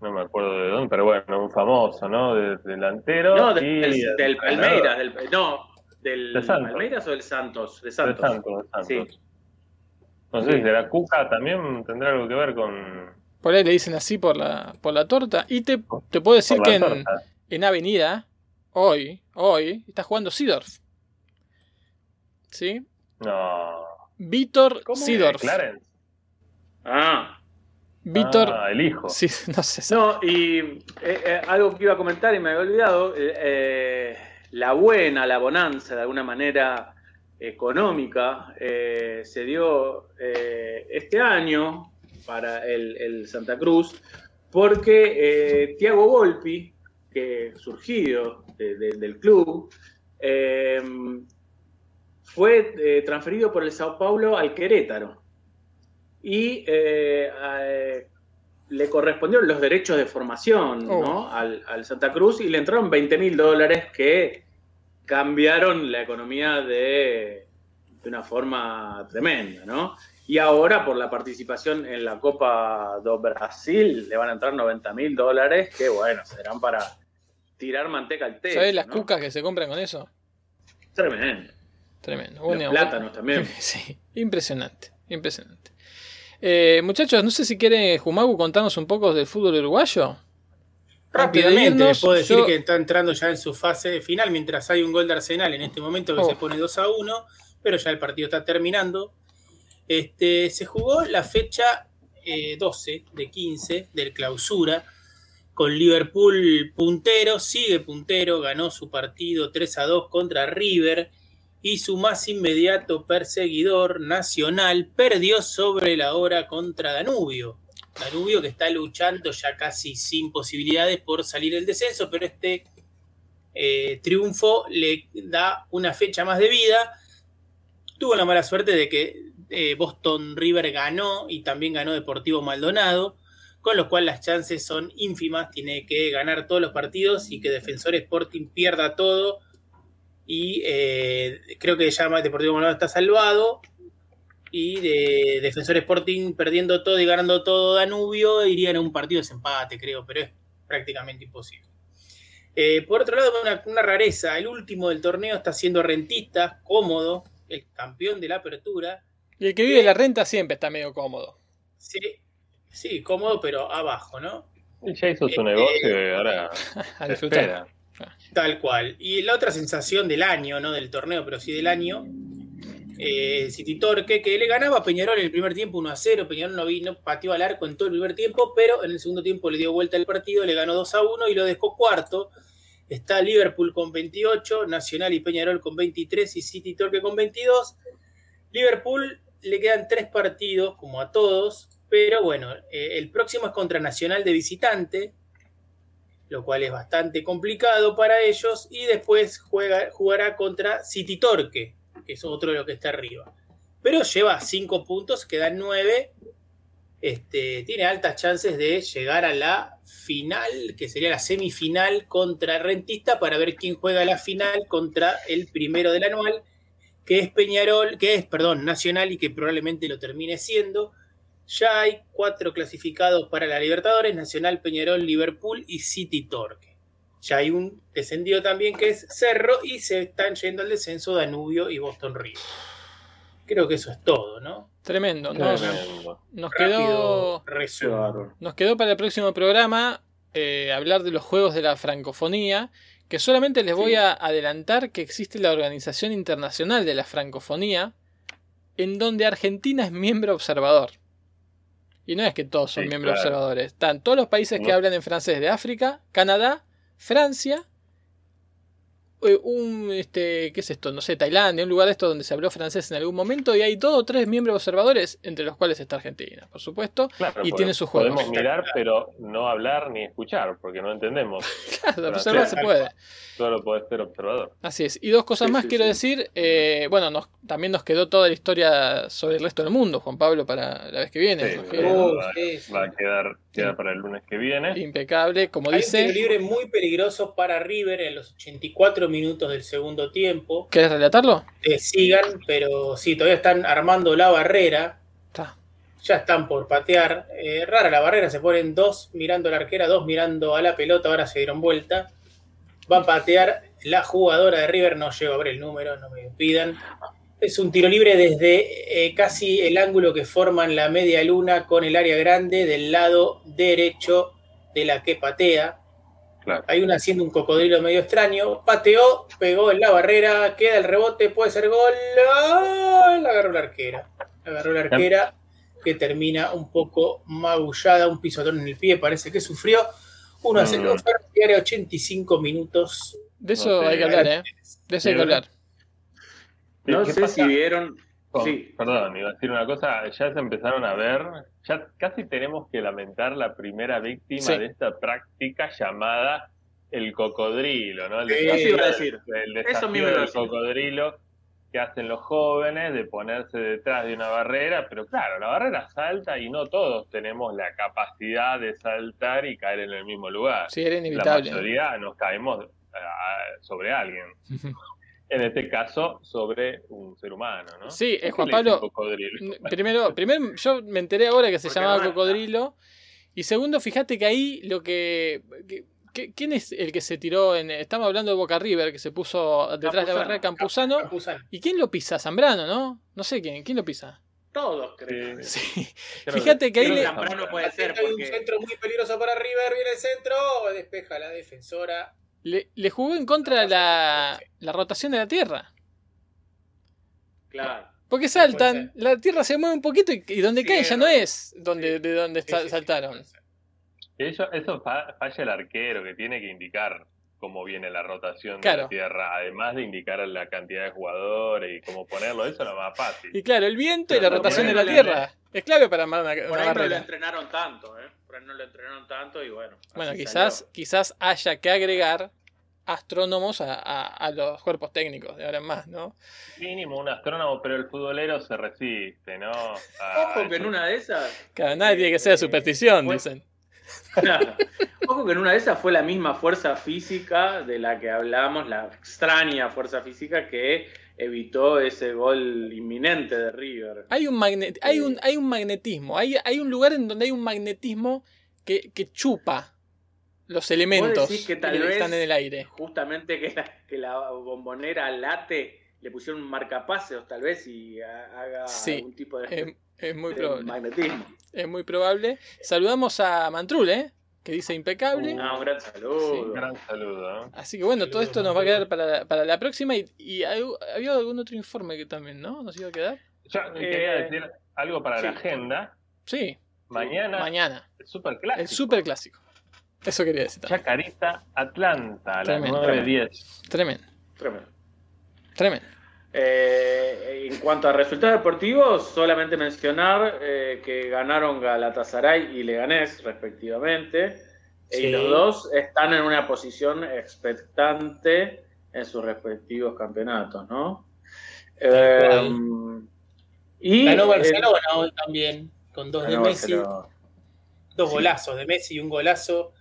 Speaker 2: No me acuerdo de dónde, pero bueno, un famoso, ¿no? De, delantero.
Speaker 3: No, de-
Speaker 2: y
Speaker 3: del. Palmeiras. Del, no, del
Speaker 2: De Santos.
Speaker 3: Palmeiras o del Santos. De
Speaker 2: De
Speaker 3: Santos.
Speaker 2: Santos, de Santos.
Speaker 3: Sí.
Speaker 2: No sé,
Speaker 3: Sí.
Speaker 2: de la Cuca también tendrá algo que ver con,
Speaker 1: por ahí le dicen así por la, por la torta. Y te, te puedo decir que en,
Speaker 2: torta.
Speaker 1: En Avenida, hoy, hoy, está jugando Sidorf. ¿Sí?
Speaker 2: No.
Speaker 1: Víctor
Speaker 3: ¿Cómo?
Speaker 1: Sidorf.
Speaker 2: Clarence.
Speaker 3: Ah.
Speaker 1: Víctor.
Speaker 2: Ah, el hijo.
Speaker 1: Sí, no sé.
Speaker 3: No, y eh, eh, algo que iba a comentar y me había olvidado, eh, eh, la buena, la bonanza de alguna manera económica eh, se dio eh, este año para el, el Santa Cruz porque eh, Tiago Volpi, que surgido de- de- del club, eh, fue eh, transferido por el Sao Paulo al Querétaro. Y eh, le correspondieron los derechos de formación
Speaker 1: Oh.
Speaker 3: ¿no? al, al Santa Cruz y le entraron 20 mil dólares que cambiaron la economía de, de una forma tremenda, ¿no? Y ahora por la participación en la Copa do Brasil le van a entrar 90 mil dólares que, bueno, serán para tirar manteca al techo.
Speaker 1: ¿Sabés las
Speaker 3: ¿no?
Speaker 1: cucas que se compran con eso?
Speaker 3: Tremendo.
Speaker 1: Tremendo.
Speaker 3: Los
Speaker 1: Bueno,
Speaker 3: plátanos también.
Speaker 1: Sí, impresionante, impresionante. Eh, muchachos, no sé si quiere Jumagu contarnos un poco del fútbol uruguayo.
Speaker 4: Rápidamente, les puedo decir
Speaker 1: yo-
Speaker 4: que está entrando ya en su fase final, mientras hay un gol de Arsenal en este momento que
Speaker 1: Oh.
Speaker 4: se pone 2 a 1, pero ya el partido está terminando. Este, se jugó la fecha eh, 12 de 15 del clausura, con Liverpool puntero, sigue puntero, ganó su partido 3 a 2 contra River y su más inmediato perseguidor nacional perdió sobre la hora contra Danubio. Danubio que está luchando ya casi sin posibilidades por salir el descenso, pero este eh, triunfo le da una fecha más de vida. Tuvo la mala suerte de que eh, Boston River ganó y también ganó Deportivo Maldonado, con lo cual las chances son ínfimas. Tiene que ganar todos los partidos y que Defensor Sporting pierda todo. Y eh, creo que ya Deportivo Maldonado está salvado y de Defensor Sporting perdiendo todo y ganando todo Danubio, irían a un partido de desempate, creo, pero es prácticamente imposible. Eh, por otro lado, una, una rareza, el último del torneo está siendo rentista, cómodo, el campeón de la apertura.
Speaker 1: Y el que vive la renta siempre está medio cómodo.
Speaker 4: Sí, sí, cómodo, pero abajo, ¿no?
Speaker 2: Y ya hizo su negocio y ahora
Speaker 1: A
Speaker 2: espera.
Speaker 4: Tal cual. Y la otra sensación del año, no del torneo, pero sí del año, eh, City Torque, que le ganaba a Peñarol en el primer tiempo 1 a 0. Peñarol no vino, pateó al arco en todo el primer tiempo, pero en el segundo tiempo le dio vuelta el partido, le ganó 2 a 1 y lo dejó cuarto. Está Liverpool con 28, Nacional y Peñarol con 23 y City Torque con 22. Liverpool le quedan tres partidos, como a todos, pero bueno, eh, el próximo es contra Nacional de visitante, lo cual es bastante complicado para ellos, y después juega, jugará contra City Torque, que es otro de lo que está arriba. Pero lleva cinco puntos, quedan nueve. Este, tiene altas chances de llegar a la final, que sería la semifinal contra Rentista, para ver quién juega la final contra el primero del anual, que es Peñarol, que es, perdón, Nacional y que probablemente lo termine siendo. Ya hay cuatro clasificados para la Libertadores, Nacional, Peñarol, Liverpool y City Torque. Ya hay un descendido también que es Cerro y se están yendo al descenso Danubio y Boston River. Creo que eso es todo, ¿no?
Speaker 1: Tremendo. Nos,
Speaker 2: Tremendo.
Speaker 1: nos quedó, nos quedó para el próximo programa eh, hablar de los juegos de la francofonía. Que solamente les voy
Speaker 3: Sí.
Speaker 1: a adelantar que existe la Organización Internacional de la Francofonía, en donde Argentina es miembro observador. Y no es que todos son
Speaker 2: Sí,
Speaker 1: miembros
Speaker 2: claro.
Speaker 1: observadores. Están todos los países que hablan en francés de África, Canadá, Francia, un este, ¿qué es esto? No sé, Tailandia, un lugar de esto donde se habló francés en algún momento y hay dos o tres miembros observadores, entre los cuales está Argentina, por supuesto,
Speaker 2: Claro,
Speaker 1: y tiene sus juegos.
Speaker 2: Podemos mirar, pero no hablar ni escuchar, porque no entendemos.
Speaker 1: Claro, observar se puede.
Speaker 2: Solo podés ser observador.
Speaker 1: Así es. Y dos cosas
Speaker 3: Sí,
Speaker 1: más
Speaker 3: sí,
Speaker 1: quiero
Speaker 3: sí.
Speaker 1: decir. eh, bueno, nos, también nos quedó toda la historia sobre el resto del mundo, Juan Pablo, para la vez que viene.
Speaker 2: Sí,
Speaker 1: Nos
Speaker 2: sí.
Speaker 1: queda
Speaker 2: va,
Speaker 4: sí, sí.
Speaker 2: va a quedar, queda para el lunes que viene.
Speaker 1: Impecable, como
Speaker 4: Hay un tiro
Speaker 1: dice.
Speaker 4: libre muy peligroso para River en los 84 minutos del segundo tiempo.
Speaker 1: ¿Querés relatarlo?
Speaker 4: Eh, sigan, pero sí, todavía están armando la barrera.
Speaker 1: Está.
Speaker 4: Ya están por patear. Eh, rara la barrera, se ponen dos mirando a la arquera, dos mirando a la pelota, ahora se dieron vuelta. Va a patear la jugadora de River, no llego a ver el número, no me pidan. Es un tiro libre desde eh, casi el ángulo que forman la media luna con el área grande del lado derecho de la que patea.
Speaker 2: Claro.
Speaker 4: Hay una haciendo un cocodrilo medio extraño. Pateó, pegó en la barrera, queda el rebote, puede ser gol. La agarró la arquera. La agarró la arquera que termina un poco magullada, un pisotón en el pie, parece que sufrió. 1 a 0,
Speaker 2: Mm.
Speaker 4: diario 85 minutos.
Speaker 1: De eso hay que hablar, ¿eh? De eso hay que hablar.
Speaker 3: No
Speaker 2: ¿Qué
Speaker 3: sé
Speaker 2: pasa
Speaker 3: si vieron. Sí,
Speaker 2: Perdón, iba a decir una cosa. Ya se empezaron a ver. Ya casi tenemos que lamentar la primera víctima
Speaker 1: Sí.
Speaker 2: de esta práctica llamada el cocodrilo, ¿no? El desafío-
Speaker 3: iba a decir.
Speaker 2: el
Speaker 3: Eso mismo
Speaker 2: del
Speaker 3: decir.
Speaker 2: cocodrilo que hacen los jóvenes de ponerse detrás de una barrera, pero claro, la barrera salta y no todos tenemos la capacidad de saltar y caer en el mismo lugar.
Speaker 1: Sí, era
Speaker 2: La
Speaker 1: inevitable.
Speaker 2: mayoría nos caemos ah, sobre alguien. En este caso, sobre un ser humano, ¿no?
Speaker 1: Sí, eh,
Speaker 2: ¿Por qué
Speaker 1: Juan Pablo,
Speaker 2: cocodrilo?
Speaker 1: Primero, primero, yo me enteré ahora que se
Speaker 3: Porque
Speaker 1: llamaba
Speaker 3: no es-
Speaker 1: cocodrilo. Y segundo, fíjate que ahí lo que, ¿Quién es el que se tiró en. Estamos hablando de Boca River, que se puso detrás de la barrera Campuzano.
Speaker 4: Campuzano.
Speaker 1: ¿Y quién lo pisa? Zambrano, ¿no? No sé quién. ¿Quién lo pisa?
Speaker 3: todos creo.
Speaker 2: Sí. Creo
Speaker 1: Fíjate que ahí le-
Speaker 3: Zambrano puede ser
Speaker 4: Hay un
Speaker 3: porque
Speaker 4: centro muy peligroso para River, viene el centro, despeja la defensora.
Speaker 1: Le, le jugó en contra la, la rotación de la Tierra.
Speaker 3: claro.
Speaker 1: Porque saltan, la Tierra se mueve un poquito y, y donde
Speaker 4: Sí,
Speaker 1: cae ya
Speaker 4: no,
Speaker 1: es donde,
Speaker 4: sí.
Speaker 1: de donde
Speaker 4: Sí,
Speaker 1: saltaron.
Speaker 2: Eso, eso fa- falla el arquero que tiene que indicar cómo viene la rotación de la tierra, además de indicar la cantidad de jugadores y cómo ponerlo, eso es lo más fácil.
Speaker 1: Y claro, el viento y la rotación de la Tierra es clave para armar una,
Speaker 3: Por
Speaker 1: una
Speaker 3: ahí no lo entrenaron tanto, ¿eh? Por ahí no lo entrenaron tanto y bueno.
Speaker 1: Bueno,
Speaker 3: salió.
Speaker 1: quizás, quizás haya que agregar astrónomos a, a- a los cuerpos técnicos de ahora en más, ¿no?
Speaker 2: Mínimo un astrónomo, pero el futbolero se resiste, ¿no? A-
Speaker 3: Ojo que en una de esas.
Speaker 1: Claro, nada tiene que ser de superstición, dicen.
Speaker 3: Claro. Ojo que en una de esas fue la misma fuerza física de la que hablamos, la extraña fuerza física que evitó ese gol inminente de River.
Speaker 1: Hay un, magnet, hay un, hay un magnetismo, hay, hay un lugar en donde hay un magnetismo que, que chupa los elementos
Speaker 3: decís que
Speaker 1: que,
Speaker 3: tal vez-
Speaker 1: están en el aire.
Speaker 3: Justamente que la, que la bombonera late le pusieron un marcapaseos tal vez y ha- haga
Speaker 1: Sí,
Speaker 3: algún tipo de,
Speaker 1: Es, es muy probable.
Speaker 3: magnetismo.
Speaker 1: Es muy probable. Saludamos a Mantrul, ¿eh? Que dice impecable.
Speaker 2: Uh.
Speaker 3: Ah, un gran saludo.
Speaker 2: Un gran saludo. ¿no?
Speaker 1: Así que bueno, todo esto nos va a quedar para, para la próxima. Y, y hay- había algún otro informe que también, ¿no? Nos iba a quedar.
Speaker 2: Yo
Speaker 3: Eh,
Speaker 2: quería decir algo para la agenda.
Speaker 1: Sí,
Speaker 2: Mañana,
Speaker 1: mañana.
Speaker 2: el super clásico.
Speaker 1: El super clásico. Eso quería decir también.
Speaker 2: Chacarita Atlanta a las
Speaker 1: Tremendo.
Speaker 2: 9.10.
Speaker 1: Tremendo,
Speaker 3: Tremendo.
Speaker 1: tremendo.
Speaker 3: Eh, en cuanto a resultados deportivos, solamente mencionar eh, que ganaron Galatasaray y Leganés respectivamente.
Speaker 4: Sí.
Speaker 3: Y los dos están en una posición expectante en sus respectivos campeonatos, ¿no? Eh, y
Speaker 4: Ganó
Speaker 3: eh,
Speaker 4: Barcelona hoy también, con dos de Messi,
Speaker 3: Barcelona.
Speaker 4: dos
Speaker 3: Sí.
Speaker 4: golazos de Messi y un golazo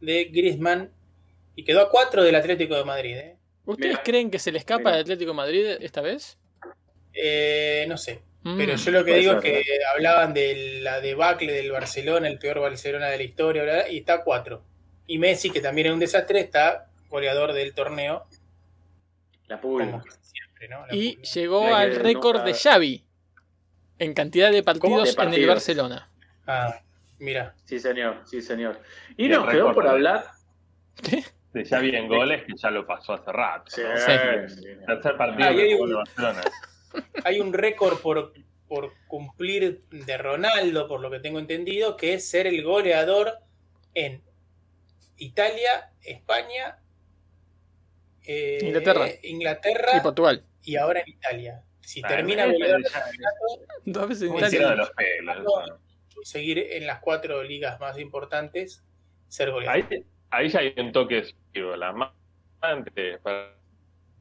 Speaker 4: de Griezmann. Y quedó a cuatro del Atlético de Madrid. ¿eh?
Speaker 1: ¿Ustedes
Speaker 3: Mira.
Speaker 1: creen que se le escapa
Speaker 3: Mira.
Speaker 1: al Atlético de Madrid esta vez?
Speaker 4: Eh, no sé,
Speaker 1: Mm.
Speaker 4: pero yo lo que digo
Speaker 3: ser,
Speaker 4: es que hablaban de la debacle del Barcelona, el peor Barcelona de la historia, bla, bla, y está a cuatro. Y Messi, que también es un desastre, está goleador del torneo,
Speaker 3: La pulga.
Speaker 4: casi siempre, ¿no? La
Speaker 1: Y
Speaker 4: pulga.
Speaker 1: llegó
Speaker 3: La
Speaker 1: al récord de Xavi en cantidad de partidos,
Speaker 3: De
Speaker 1: en el. Barcelona.
Speaker 4: Ah, mira.
Speaker 3: Sí, señor, sí, señor. Y
Speaker 2: Y
Speaker 3: nos quedó por hablar.
Speaker 2: De ya bien goles, que ya lo pasó hace rato.
Speaker 3: Sí,
Speaker 2: ¿no?
Speaker 1: Sí.
Speaker 3: sí.
Speaker 2: Tercer partido
Speaker 4: Ah, hay
Speaker 2: jugó
Speaker 4: un-
Speaker 2: el Barcelona.
Speaker 4: Hay un récord por, por cumplir de Ronaldo, por lo que tengo entendido, que es ser el goleador en Italia, España eh,
Speaker 1: Inglaterra.
Speaker 4: Inglaterra
Speaker 1: Y Portugal.
Speaker 4: y ahora en Italia. Si
Speaker 2: Ah,
Speaker 4: termina goleador
Speaker 1: Dos veces en
Speaker 2: Muy
Speaker 1: Italia.
Speaker 2: tirado de los pelos. eso.
Speaker 4: seguir en las cuatro ligas más importantes, ser goleador.
Speaker 2: Ahí, ahí ya hay un toque más antes, para-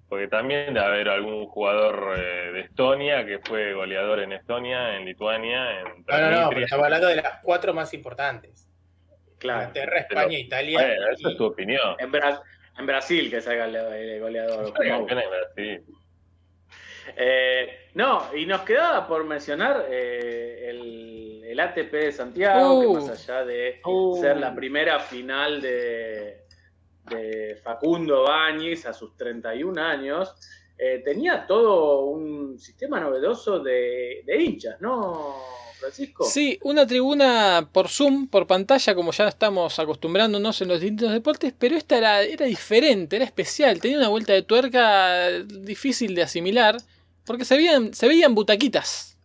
Speaker 2: porque también debe haber algún jugador eh, de Estonia que fue goleador en Estonia, en Lituania, en
Speaker 4: No, no, no, pero estamos hablando de las cuatro más importantes.
Speaker 3: Claro.
Speaker 4: Inglaterra,
Speaker 2: Pero-
Speaker 4: España, Italia.
Speaker 2: Bueno, es tu opinión.
Speaker 3: En, Bra- en Brasil que salga el, el goleador.
Speaker 2: En.
Speaker 3: Eh, no, y nos quedaba por mencionar eh, el, el ATP de Santiago,
Speaker 1: Uh.
Speaker 3: que más allá de
Speaker 2: Uh.
Speaker 3: ser la primera final de, de Facundo Báñez a sus 31 años, eh, tenía todo un sistema novedoso de, de hinchas, ¿no, Francisco?
Speaker 1: Sí, una tribuna por Zoom, por pantalla, como ya estamos acostumbrándonos en los distintos deportes, pero esta era, era diferente, era especial, tenía una vuelta de tuerca difícil de asimilar, porque se veían, se veían butaquitas.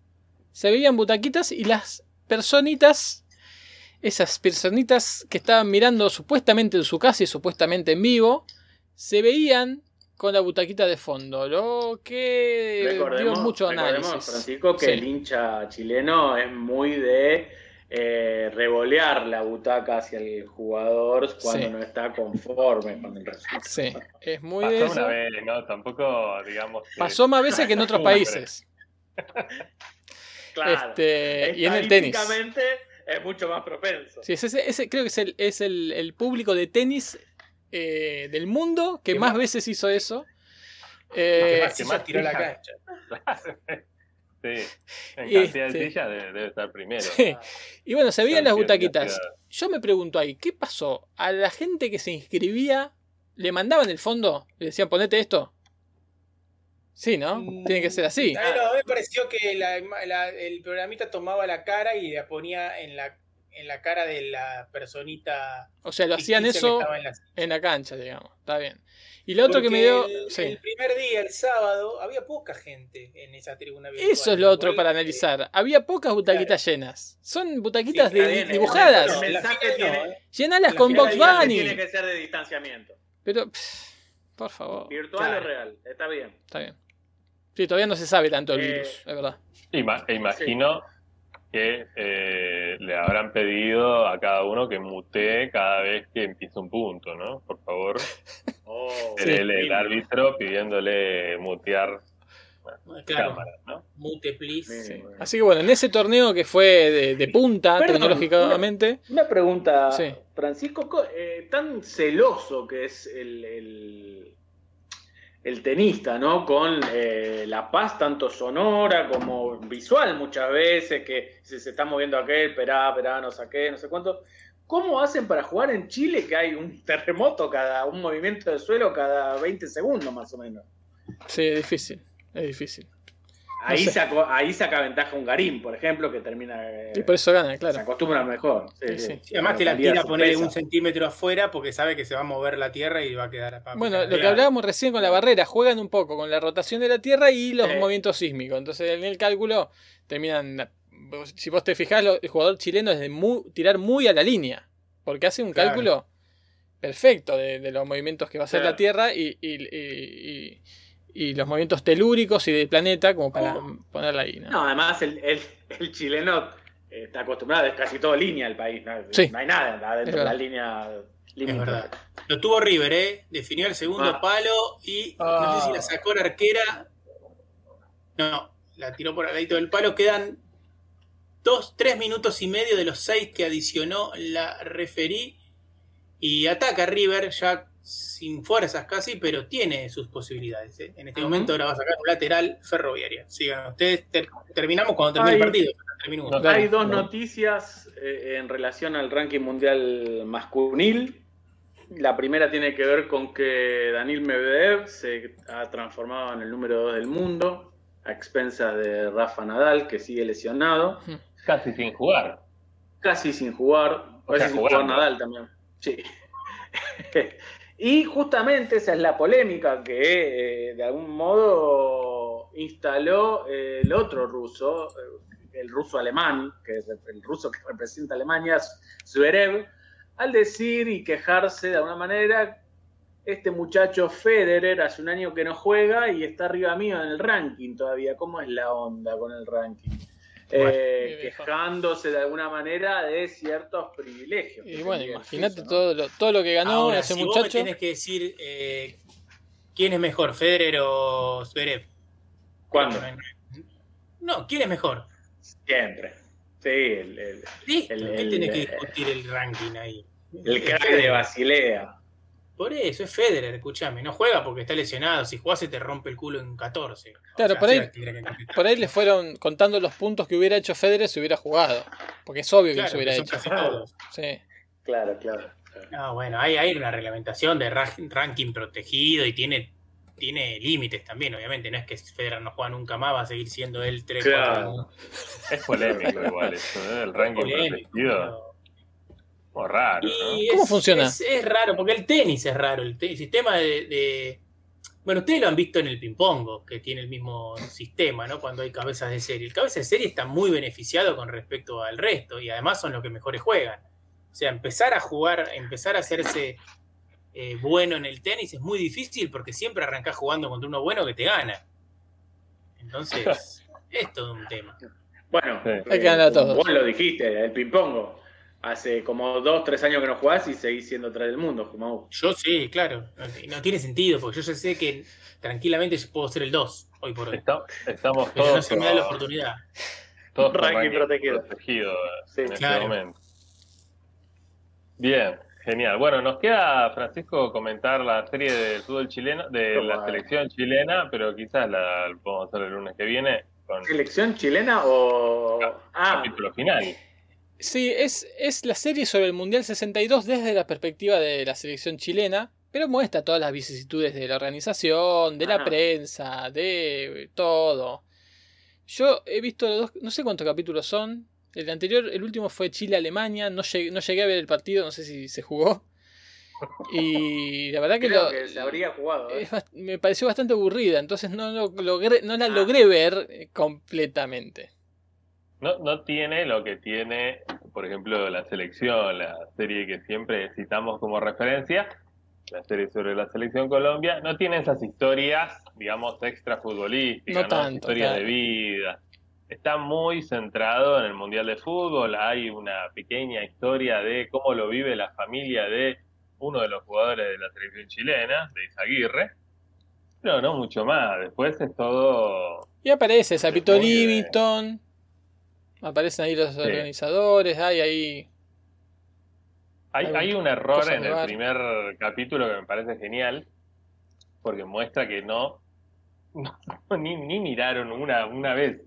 Speaker 1: Se veían butaquitas y las personitas, esas personitas que estaban mirando supuestamente en su casa y supuestamente en vivo, se veían con la butaquita de fondo, lo que dio
Speaker 3: Recordemos,
Speaker 1: mucho
Speaker 3: recordemos,
Speaker 1: análisis.
Speaker 3: Francisco, que
Speaker 1: Sí.
Speaker 3: el hincha chileno es muy de eh, revolear la butaca hacia el jugador cuando
Speaker 1: Sí.
Speaker 3: no está conforme con el resultado.
Speaker 1: Sí, es muy de
Speaker 2: Pasó
Speaker 1: eso.
Speaker 2: una vez, ¿no? Tampoco, digamos. que-
Speaker 1: Pasó más veces que en otros países.
Speaker 3: Claro.
Speaker 1: Este, y en el tenis.
Speaker 3: Es mucho más propenso.
Speaker 1: Sí, ese, ese creo que es el, es el, el público de tenis eh, del mundo que más
Speaker 4: más-
Speaker 1: veces hizo eso.
Speaker 4: que
Speaker 1: Eh,
Speaker 4: más
Speaker 2: que
Speaker 4: hizo
Speaker 2: más
Speaker 4: tiró la cancha.
Speaker 2: sí. En
Speaker 1: Y
Speaker 2: cantidad
Speaker 1: este-
Speaker 2: de sillas debe, debe estar primero.
Speaker 1: sí. Y bueno, se veían las butaquitas. Yo me pregunto ahí, ¿qué pasó? ¿A la gente que se inscribía le mandaban el fondo? ¿Le decían ponete esto? Sí, ¿no? Tiene que ser así.
Speaker 4: A mí no, me pareció que la- la- el programita tomaba la cara y la ponía en la, en la cara de la personita.
Speaker 1: O sea, lo hacían
Speaker 4: que
Speaker 1: eso
Speaker 4: en la-
Speaker 1: en la cancha, digamos. Está bien. Y lo otro que me
Speaker 4: Porque
Speaker 1: dio...
Speaker 4: El,
Speaker 1: sí.
Speaker 4: el primer día, el sábado, había poca gente en esa tribuna virtual.
Speaker 1: Eso es lo otro
Speaker 4: Igual
Speaker 1: para
Speaker 4: que-
Speaker 1: analizar. Había pocas butaquitas llenas. Son butaquitas
Speaker 4: Sí,
Speaker 1: de-
Speaker 4: bien,
Speaker 1: dibujadas.
Speaker 4: no, ¿eh?
Speaker 1: Llenalas
Speaker 4: la
Speaker 1: con Box
Speaker 4: que
Speaker 1: Bunny.
Speaker 3: Tiene que ser de distanciamiento.
Speaker 1: Pero, pff, por favor,
Speaker 3: Virtual
Speaker 4: Claro.
Speaker 3: o real. Está bien.
Speaker 1: está bien. Sí, todavía no se sabe tanto el
Speaker 3: Eh,
Speaker 1: virus, es verdad.
Speaker 2: Ima- e imagino que eh, le habrán pedido a cada uno que mutee cada vez que empieza un punto, ¿no? Por favor,
Speaker 3: Oh,
Speaker 2: el, el- el
Speaker 3: lindo.
Speaker 2: árbitro pidiéndole mutear
Speaker 4: Claro,
Speaker 2: cámaras, ¿no?
Speaker 4: mute, please.
Speaker 3: Sí.
Speaker 1: Sí. Así que bueno, en ese torneo que fue de, de punta
Speaker 3: Perdón,
Speaker 1: tecnológicamente,
Speaker 3: Una pregunta,
Speaker 1: Sí.
Speaker 3: Francisco, co- eh, tan celoso que es el, el, el tenista, ¿no? Con eh, la paz tanto sonora como visual muchas veces, que se, se está moviendo aquel, esperá, esperá, no sé qué, no sé cuánto. ¿Cómo hacen para jugar en Chile que hay un terremoto cada, un movimiento de suelo cada 20 segundos más o menos?
Speaker 1: sí, es difícil, es difícil.
Speaker 3: Ahí,
Speaker 1: sé.
Speaker 3: sacó, ahí saca ventaja un Garín, por ejemplo, que termina... eh,
Speaker 1: Y por eso gana,
Speaker 3: Se
Speaker 1: claro.
Speaker 3: acostumbra mejor. Sí,
Speaker 1: Sí,
Speaker 3: sí.
Speaker 1: sí.
Speaker 4: Sí, además te la tira a
Speaker 3: sorpresa.
Speaker 4: un centímetro afuera porque sabe que se va a mover la tierra y va a quedar a papi.
Speaker 1: Bueno, lo que hablábamos recién con la barrera, juegan un poco con la rotación de la Tierra y los
Speaker 3: Sí.
Speaker 1: movimientos sísmicos. Entonces en el cálculo terminan, si vos te fijás, el jugador chileno es de mu- tirar muy a la línea, porque hace un
Speaker 4: Claro.
Speaker 1: cálculo perfecto de, de los movimientos que va a hacer
Speaker 3: Claro.
Speaker 1: la Tierra y, y- y- y- y los movimientos telúricos y del planeta como para ponerla ahí. ¿no?
Speaker 3: No, además el, el- el chileno eh, está acostumbrado, es casi todo línea el país. No,
Speaker 1: Sí.
Speaker 3: No hay nada adentro
Speaker 1: Es
Speaker 3: de la línea.
Speaker 4: Es
Speaker 3: límite.
Speaker 4: verdad. Lo tuvo River, ¿eh? Definió el segundo
Speaker 3: Ah.
Speaker 4: palo y no
Speaker 1: Ah.
Speaker 4: sé si la sacó la arquera. No, la tiró por al ladito del palo. Quedan dos, tres minutos y medio de los seis que adicionó la referí. Y ataca River ya sin fuerzas casi, pero tiene sus posibilidades. ¿eh? En este momento ahora va a sacar un lateral ferroviaria. Sigan ustedes, ter- terminamos cuando termine el partido.
Speaker 2: No,
Speaker 3: Hay dos noticias eh, en relación al ranking mundial masculil. La primera tiene que ver con que Daniel Medvedev se ha transformado en el número 2 del mundo, a expensa de Rafa Nadal, que sigue lesionado,
Speaker 2: Casi sin jugar.
Speaker 3: casi sin jugar,
Speaker 2: O
Speaker 3: a
Speaker 2: sea,
Speaker 3: veces sin jugar. Nadal también. Sí. y justamente esa es la polémica que eh, de algún modo instaló eh, el otro ruso, eh, el ruso alemán, que es el ruso que representa a Alemania, Zverev, al decir y quejarse de alguna manera este muchacho Federer hace un año que no juega y está arriba mío en el ranking todavía. ¿Cómo es la onda con el ranking? Eh, quejándose de alguna manera de ciertos privilegios.
Speaker 1: Y bueno, imagínate todo lo, todo lo que ganó
Speaker 4: Ahora,
Speaker 1: ese
Speaker 4: si vos me
Speaker 1: muchacho.
Speaker 4: tenés que decir eh, quién es mejor, Federer o Zverev.
Speaker 3: ¿Cuándo?
Speaker 4: No, ¿quién es mejor?
Speaker 3: Siempre. Sí, el, el-
Speaker 4: Listo,
Speaker 3: El-
Speaker 4: ¿qué
Speaker 3: el-
Speaker 4: tenés que discutir el ranking ahí?
Speaker 3: el
Speaker 4: Es
Speaker 3: crack de
Speaker 4: Federer.
Speaker 3: Basilea.
Speaker 4: Por eso, es Federer, escúchame. No juega porque está lesionado. Si jugás se te rompe el culo en 14. O
Speaker 1: Claro,
Speaker 4: sea,
Speaker 1: por ahí-. Por ahí le fueron contando los puntos que hubiera hecho Federer si hubiera jugado. Porque es obvio que
Speaker 4: Claro,
Speaker 1: no se hubiera hecho. Sí.
Speaker 3: Claro, claro.
Speaker 4: Ah, bueno, hay, hay una reglamentación de ra- ranking protegido y tiene, tiene límites también, obviamente. No es que Federer no juega nunca más, va a seguir siendo el 3
Speaker 3: Claro.
Speaker 2: Es polémico igual eso, ¿eh? El ranking protegido. Como raro, ¿no?
Speaker 4: Y
Speaker 1: ¿Cómo
Speaker 4: es-
Speaker 1: funciona?
Speaker 4: Es, es raro, porque el tenis es raro. El, te- el sistema de, de- Bueno, ustedes lo han visto en el ping-pong, que tiene el mismo sistema, ¿no? Cuando hay cabezas de serie. El cabeza de serie está muy beneficiado con respecto al resto y además son los que mejores juegan. O sea, empezar a jugar, empezar a hacerse eh, bueno en el tenis es muy difícil porque siempre arrancás jugando contra uno bueno que te gana. Entonces, es todo un tema.
Speaker 3: Bueno,
Speaker 2: Sí.
Speaker 1: Hay que ganar a todos.
Speaker 3: Vos lo dijiste, el ping-pong. Hace como dos, tres años que no jugás y seguís siendo atrás del mundo, Jumau.
Speaker 4: Yo sí, claro. No, tiene sentido porque yo ya sé que tranquilamente yo puedo ser el 2 hoy por hoy.
Speaker 2: Está- estamos
Speaker 4: Pero no
Speaker 2: todos,
Speaker 4: se me da la oportunidad.
Speaker 2: todos
Speaker 3: Ranking protegido.
Speaker 2: protegido
Speaker 3: Sí,
Speaker 2: en este momento. Bien, genial. Bueno, nos queda, Francisco, comentar la serie de fútbol chileno, de
Speaker 3: Toma.
Speaker 2: la selección chilena, pero quizás la podemos hacer el lunes que viene con
Speaker 3: ¿Selección chilena o.? Ah,
Speaker 2: capítulo final.
Speaker 1: Sí, es, es la serie sobre el Mundial 62 desde la perspectiva de la selección chilena, pero muestra todas las vicisitudes de la organización, de la
Speaker 3: Ajá.
Speaker 1: prensa, de todo. Yo he visto los dos, no sé cuántos capítulos son. El anterior, el último fue Chile-Alemania, no llegué, no llegué a ver el partido, no sé si se jugó. Y la verdad que,
Speaker 3: creo
Speaker 1: lo-
Speaker 3: que se habría jugado. ¿eh?
Speaker 1: es me pareció bastante aburrida, entonces no, lo logré, no la
Speaker 3: Ah.
Speaker 1: logré ver eh, completamente.
Speaker 2: No, no tiene lo que tiene, por ejemplo, la selección, la serie que siempre citamos como referencia, la serie sobre la selección Colombia, no tiene esas historias, digamos, extra futbolísticas,
Speaker 1: No
Speaker 2: ¿no?
Speaker 1: tanto,
Speaker 2: historias
Speaker 1: claro.
Speaker 2: de vida. Está muy centrado en el Mundial de Fútbol, hay una pequeña historia de cómo lo vive la familia de uno de los jugadores de la selección chilena, de Izaguirre, pero no mucho más, después es todo
Speaker 1: Y aparece Sapito Livingston. Aparecen ahí los organizadores. Hay ahí.
Speaker 2: Hay,
Speaker 1: Hay
Speaker 2: hay un error en el primer capítulo que me parece genial, porque muestra que no, no- ni, ni miraron una, una vez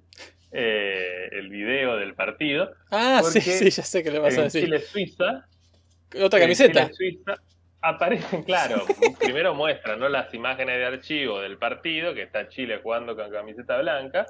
Speaker 2: eh, el video del partido.
Speaker 1: Ah, sí, sí, ya sé que lo vas a
Speaker 2: En
Speaker 1: decir.
Speaker 2: Chile-Suiza,
Speaker 1: Otra
Speaker 2: en
Speaker 1: camiseta.
Speaker 2: Chile-Suiza aparecen, claro, primero muestran ¿no? las imágenes de archivo del partido, que está Chile jugando con camiseta blanca,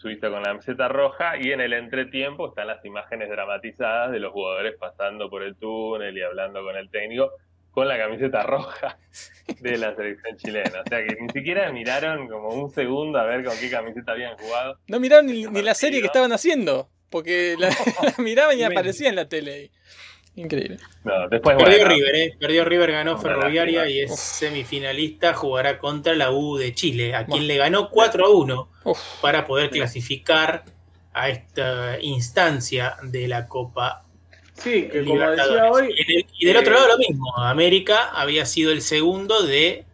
Speaker 2: Suiza con la camiseta roja, y en el entretiempo están las imágenes dramatizadas de los jugadores pasando por el túnel y hablando con el técnico con la camiseta roja de la selección chilena. O sea que ni siquiera miraron como un segundo a ver con qué camiseta habían jugado.
Speaker 1: No miraron ni, ni la serie que estaban haciendo. Porque la, la miraban y aparecía en la tele. Increíble.
Speaker 2: No, después
Speaker 4: Perdió
Speaker 2: bueno,
Speaker 4: River, ¿eh? Perdió River, ganó Ferroviaria y es semifinalista. Jugará contra la U de Chile, a quien le ganó 4 a 1
Speaker 1: Uf,
Speaker 4: para poder clasificar a esta instancia de la Copa
Speaker 3: Sí, que como decía hoy,
Speaker 4: Y, en el- y del
Speaker 3: eh,
Speaker 4: otro lado lo mismo. América había sido el segundo de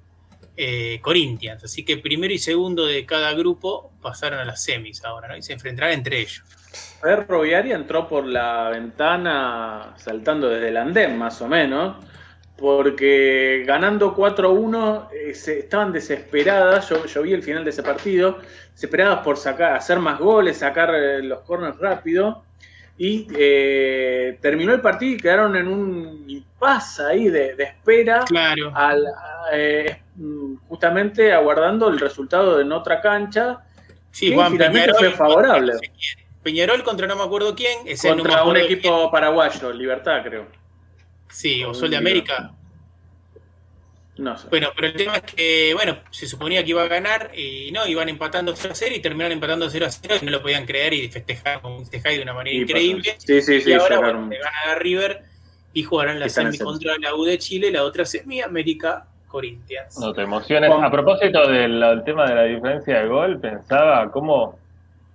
Speaker 4: eh, Corinthians. Así que primero y segundo de cada grupo pasaron a las semis ahora, ¿no? Y se enfrentarán entre ellos.
Speaker 3: Ferroviaria entró por la ventana saltando desde el andén, más o menos, porque ganando 4-1 eh, estaban desesperadas, yo, yo vi el final de ese partido, desesperadas por sacar, hacer más goles, sacar eh, los corners rápido, y eh, terminó el partido y quedaron en un impasse ahí de, de espera,
Speaker 4: Claro.
Speaker 3: al- eh, justamente aguardando el resultado en otra cancha,
Speaker 4: Sí,
Speaker 3: Sí,
Speaker 4: Juan
Speaker 3: fue favorable.
Speaker 4: Peñarol contra no me acuerdo quién. Ese no me
Speaker 3: contra un
Speaker 4: acuerdo
Speaker 3: equipo paraguayo, Libertad creo.
Speaker 4: Sí, o Sol de
Speaker 3: un
Speaker 4: América.
Speaker 3: No sé.
Speaker 4: Bueno, pero el tema es que, bueno, se suponía que iba a ganar y no, iban empatando 0 a 0 y terminaron empatando 0 a 0 y no lo podían creer y festejar con festejar de una manera
Speaker 3: Y
Speaker 4: increíble.
Speaker 3: pasó. Sí, sí, sí.
Speaker 4: y ahora bueno, le ganan a River y jugarán la semi contra la U de Chile, la otra semi América Corinthians.
Speaker 2: No te emociones. A propósito del, del tema de la diferencia de gol, pensaba cómo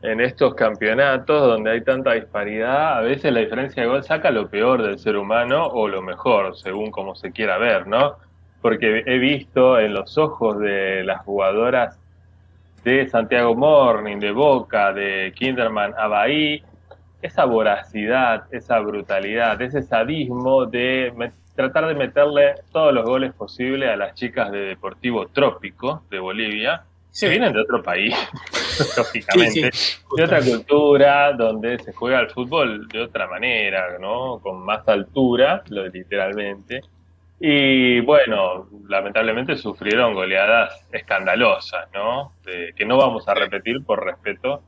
Speaker 2: en estos campeonatos donde hay tanta disparidad, a veces la diferencia de gol saca lo peor del ser humano o lo mejor, según como se quiera ver, ¿no? Porque he visto en los ojos de las jugadoras de Santiago Morning, de Boca, de Kinderman a Bahí, esa voracidad, esa brutalidad, ese sadismo de tratar de meterle todos los goles posibles a las chicas de Deportivo Trópico de Bolivia, Que vienen de otro país, lógicamente,
Speaker 4: Sí, sí,
Speaker 2: de otra cultura, donde se juega el fútbol de otra manera, ¿no? Con más altura, lo literalmente. Y bueno, lamentablemente sufrieron goleadas escandalosas, ¿no? De- que no vamos a repetir por respeto,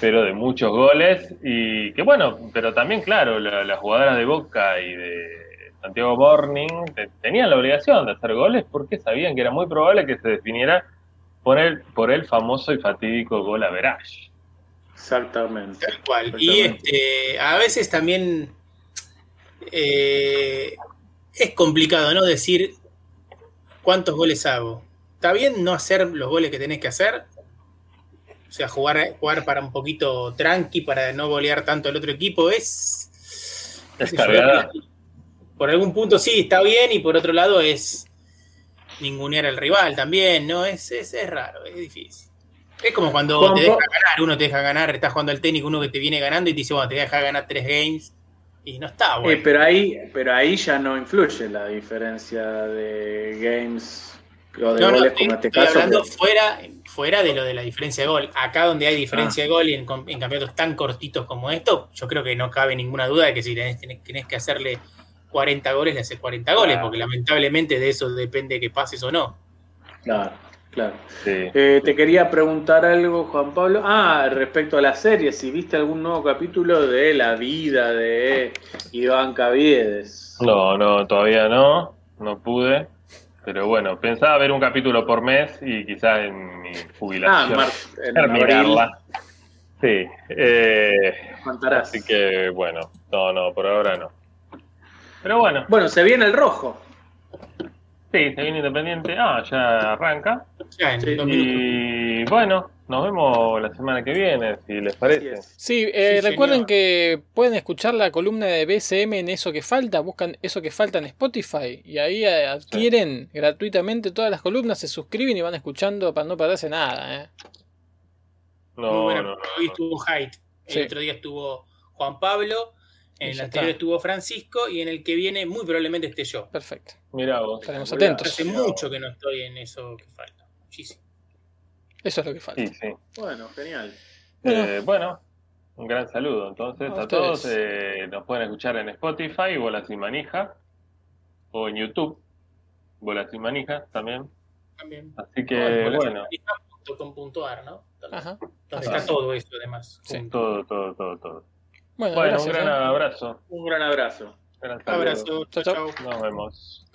Speaker 2: pero de muchos goles. Y que bueno, pero también, claro, la- las jugadoras de Boca y de Santiago Morning te- tenían la obligación de hacer goles porque sabían que era muy probable que se definiera por el, por el famoso y fatídico gol a Verage.
Speaker 3: Exactamente.
Speaker 4: Tal cual. Y este, a veces también eh, es complicado, ¿no? Decir cuántos goles hago. Está bien no hacer los goles que tenés que hacer. O sea, jugar, jugar para un poquito tranqui, para no golear tanto al otro equipo, es. yo,
Speaker 2: Descargada.
Speaker 4: Por algún punto sí, está bien, y por otro lado es ningunear al rival también, ¿no? Es, es, es raro, es difícil. Es como cuando te deja ganar, uno te deja ganar, estás jugando al técnico, uno que te viene ganando y te dice, bueno, te voy a dejar ganar tres games, y no está,
Speaker 3: Eh,
Speaker 4: bueno.
Speaker 3: pero ahí, pero ahí ya no influye la diferencia de games o de
Speaker 4: no, no,
Speaker 3: goles
Speaker 4: estoy,
Speaker 3: como este
Speaker 4: estoy
Speaker 3: caso.
Speaker 4: hablando fuera, fuera de lo de la diferencia de gol. Acá donde hay diferencia
Speaker 3: Ah.
Speaker 4: de gol y en campeonatos tan cortitos como esto, yo creo que no cabe ninguna duda de que si tenés, tenés- tenés que hacerle 40 goles, le haces 40 goles,
Speaker 3: Claro.
Speaker 4: porque lamentablemente de eso depende que pases o no.
Speaker 3: Claro, claro.
Speaker 2: Sí.
Speaker 3: Eh, te quería preguntar algo, Juan Pablo. Ah, respecto a la serie, si viste algún nuevo capítulo de la vida de Iván Caviedes.
Speaker 2: No, no, todavía no, no pude. Pero bueno, pensaba ver un capítulo por mes y quizás en mi
Speaker 3: Ah,
Speaker 2: jubilación
Speaker 3: Mar en abril
Speaker 2: terminarla. Sí, eh,
Speaker 3: contarás.
Speaker 2: así que bueno, no, no, por ahora no. Pero bueno,
Speaker 3: Bueno, se viene el rojo.
Speaker 2: sí, se viene Independiente. Ah, ya arranca.
Speaker 4: Ya en
Speaker 3: Sí,
Speaker 4: dos.
Speaker 2: Y bueno, nos vemos la semana que viene, si les parece.
Speaker 1: Sí, eh,
Speaker 4: Sí,
Speaker 1: recuerden
Speaker 4: señor.
Speaker 1: que pueden escuchar la columna de BCM en Eso que Falta, buscan Eso que Falta en Spotify y ahí eh, adquieren gratuitamente todas las columnas, se suscriben y van escuchando para no perderse nada. ¿eh?
Speaker 4: Muy
Speaker 2: No,
Speaker 4: buena,
Speaker 2: no, no,
Speaker 4: Hoy estuvo Haidt, el
Speaker 1: Sí.
Speaker 4: otro día estuvo Juan Pablo, en el anterior
Speaker 1: está.
Speaker 4: estuvo Francisco y en el que viene muy probablemente esté yo.
Speaker 1: Perfecto.
Speaker 2: Mirá vos.
Speaker 1: Estaremos
Speaker 3: Mirá.
Speaker 1: atentos.
Speaker 4: Hace mucho que no estoy en eso que falta. Muchísimo.
Speaker 1: Eso es lo que falta.
Speaker 2: Sí, sí.
Speaker 3: Bueno, genial.
Speaker 1: Bueno.
Speaker 2: Eh, bueno, un gran saludo entonces
Speaker 1: A
Speaker 2: a, todos. eh, nos pueden escuchar en Spotify, Bolas y Manija, o en YouTube, Bolas y Manija también.
Speaker 4: También.
Speaker 2: Así que
Speaker 4: Bueno,
Speaker 2: bueno,
Speaker 4: .com.ar, ¿no? Donde
Speaker 1: Ajá.
Speaker 4: está todo eso, además.
Speaker 1: Sí.
Speaker 2: todo, todo, todo, todo.
Speaker 1: Bueno,
Speaker 2: Bueno,
Speaker 1: gracias.
Speaker 2: un gran
Speaker 1: ¿eh?
Speaker 2: abrazo.
Speaker 3: Un gran abrazo.
Speaker 2: Saludo.
Speaker 4: Abrazo.
Speaker 1: Chao.
Speaker 4: chao.
Speaker 2: Nos vemos.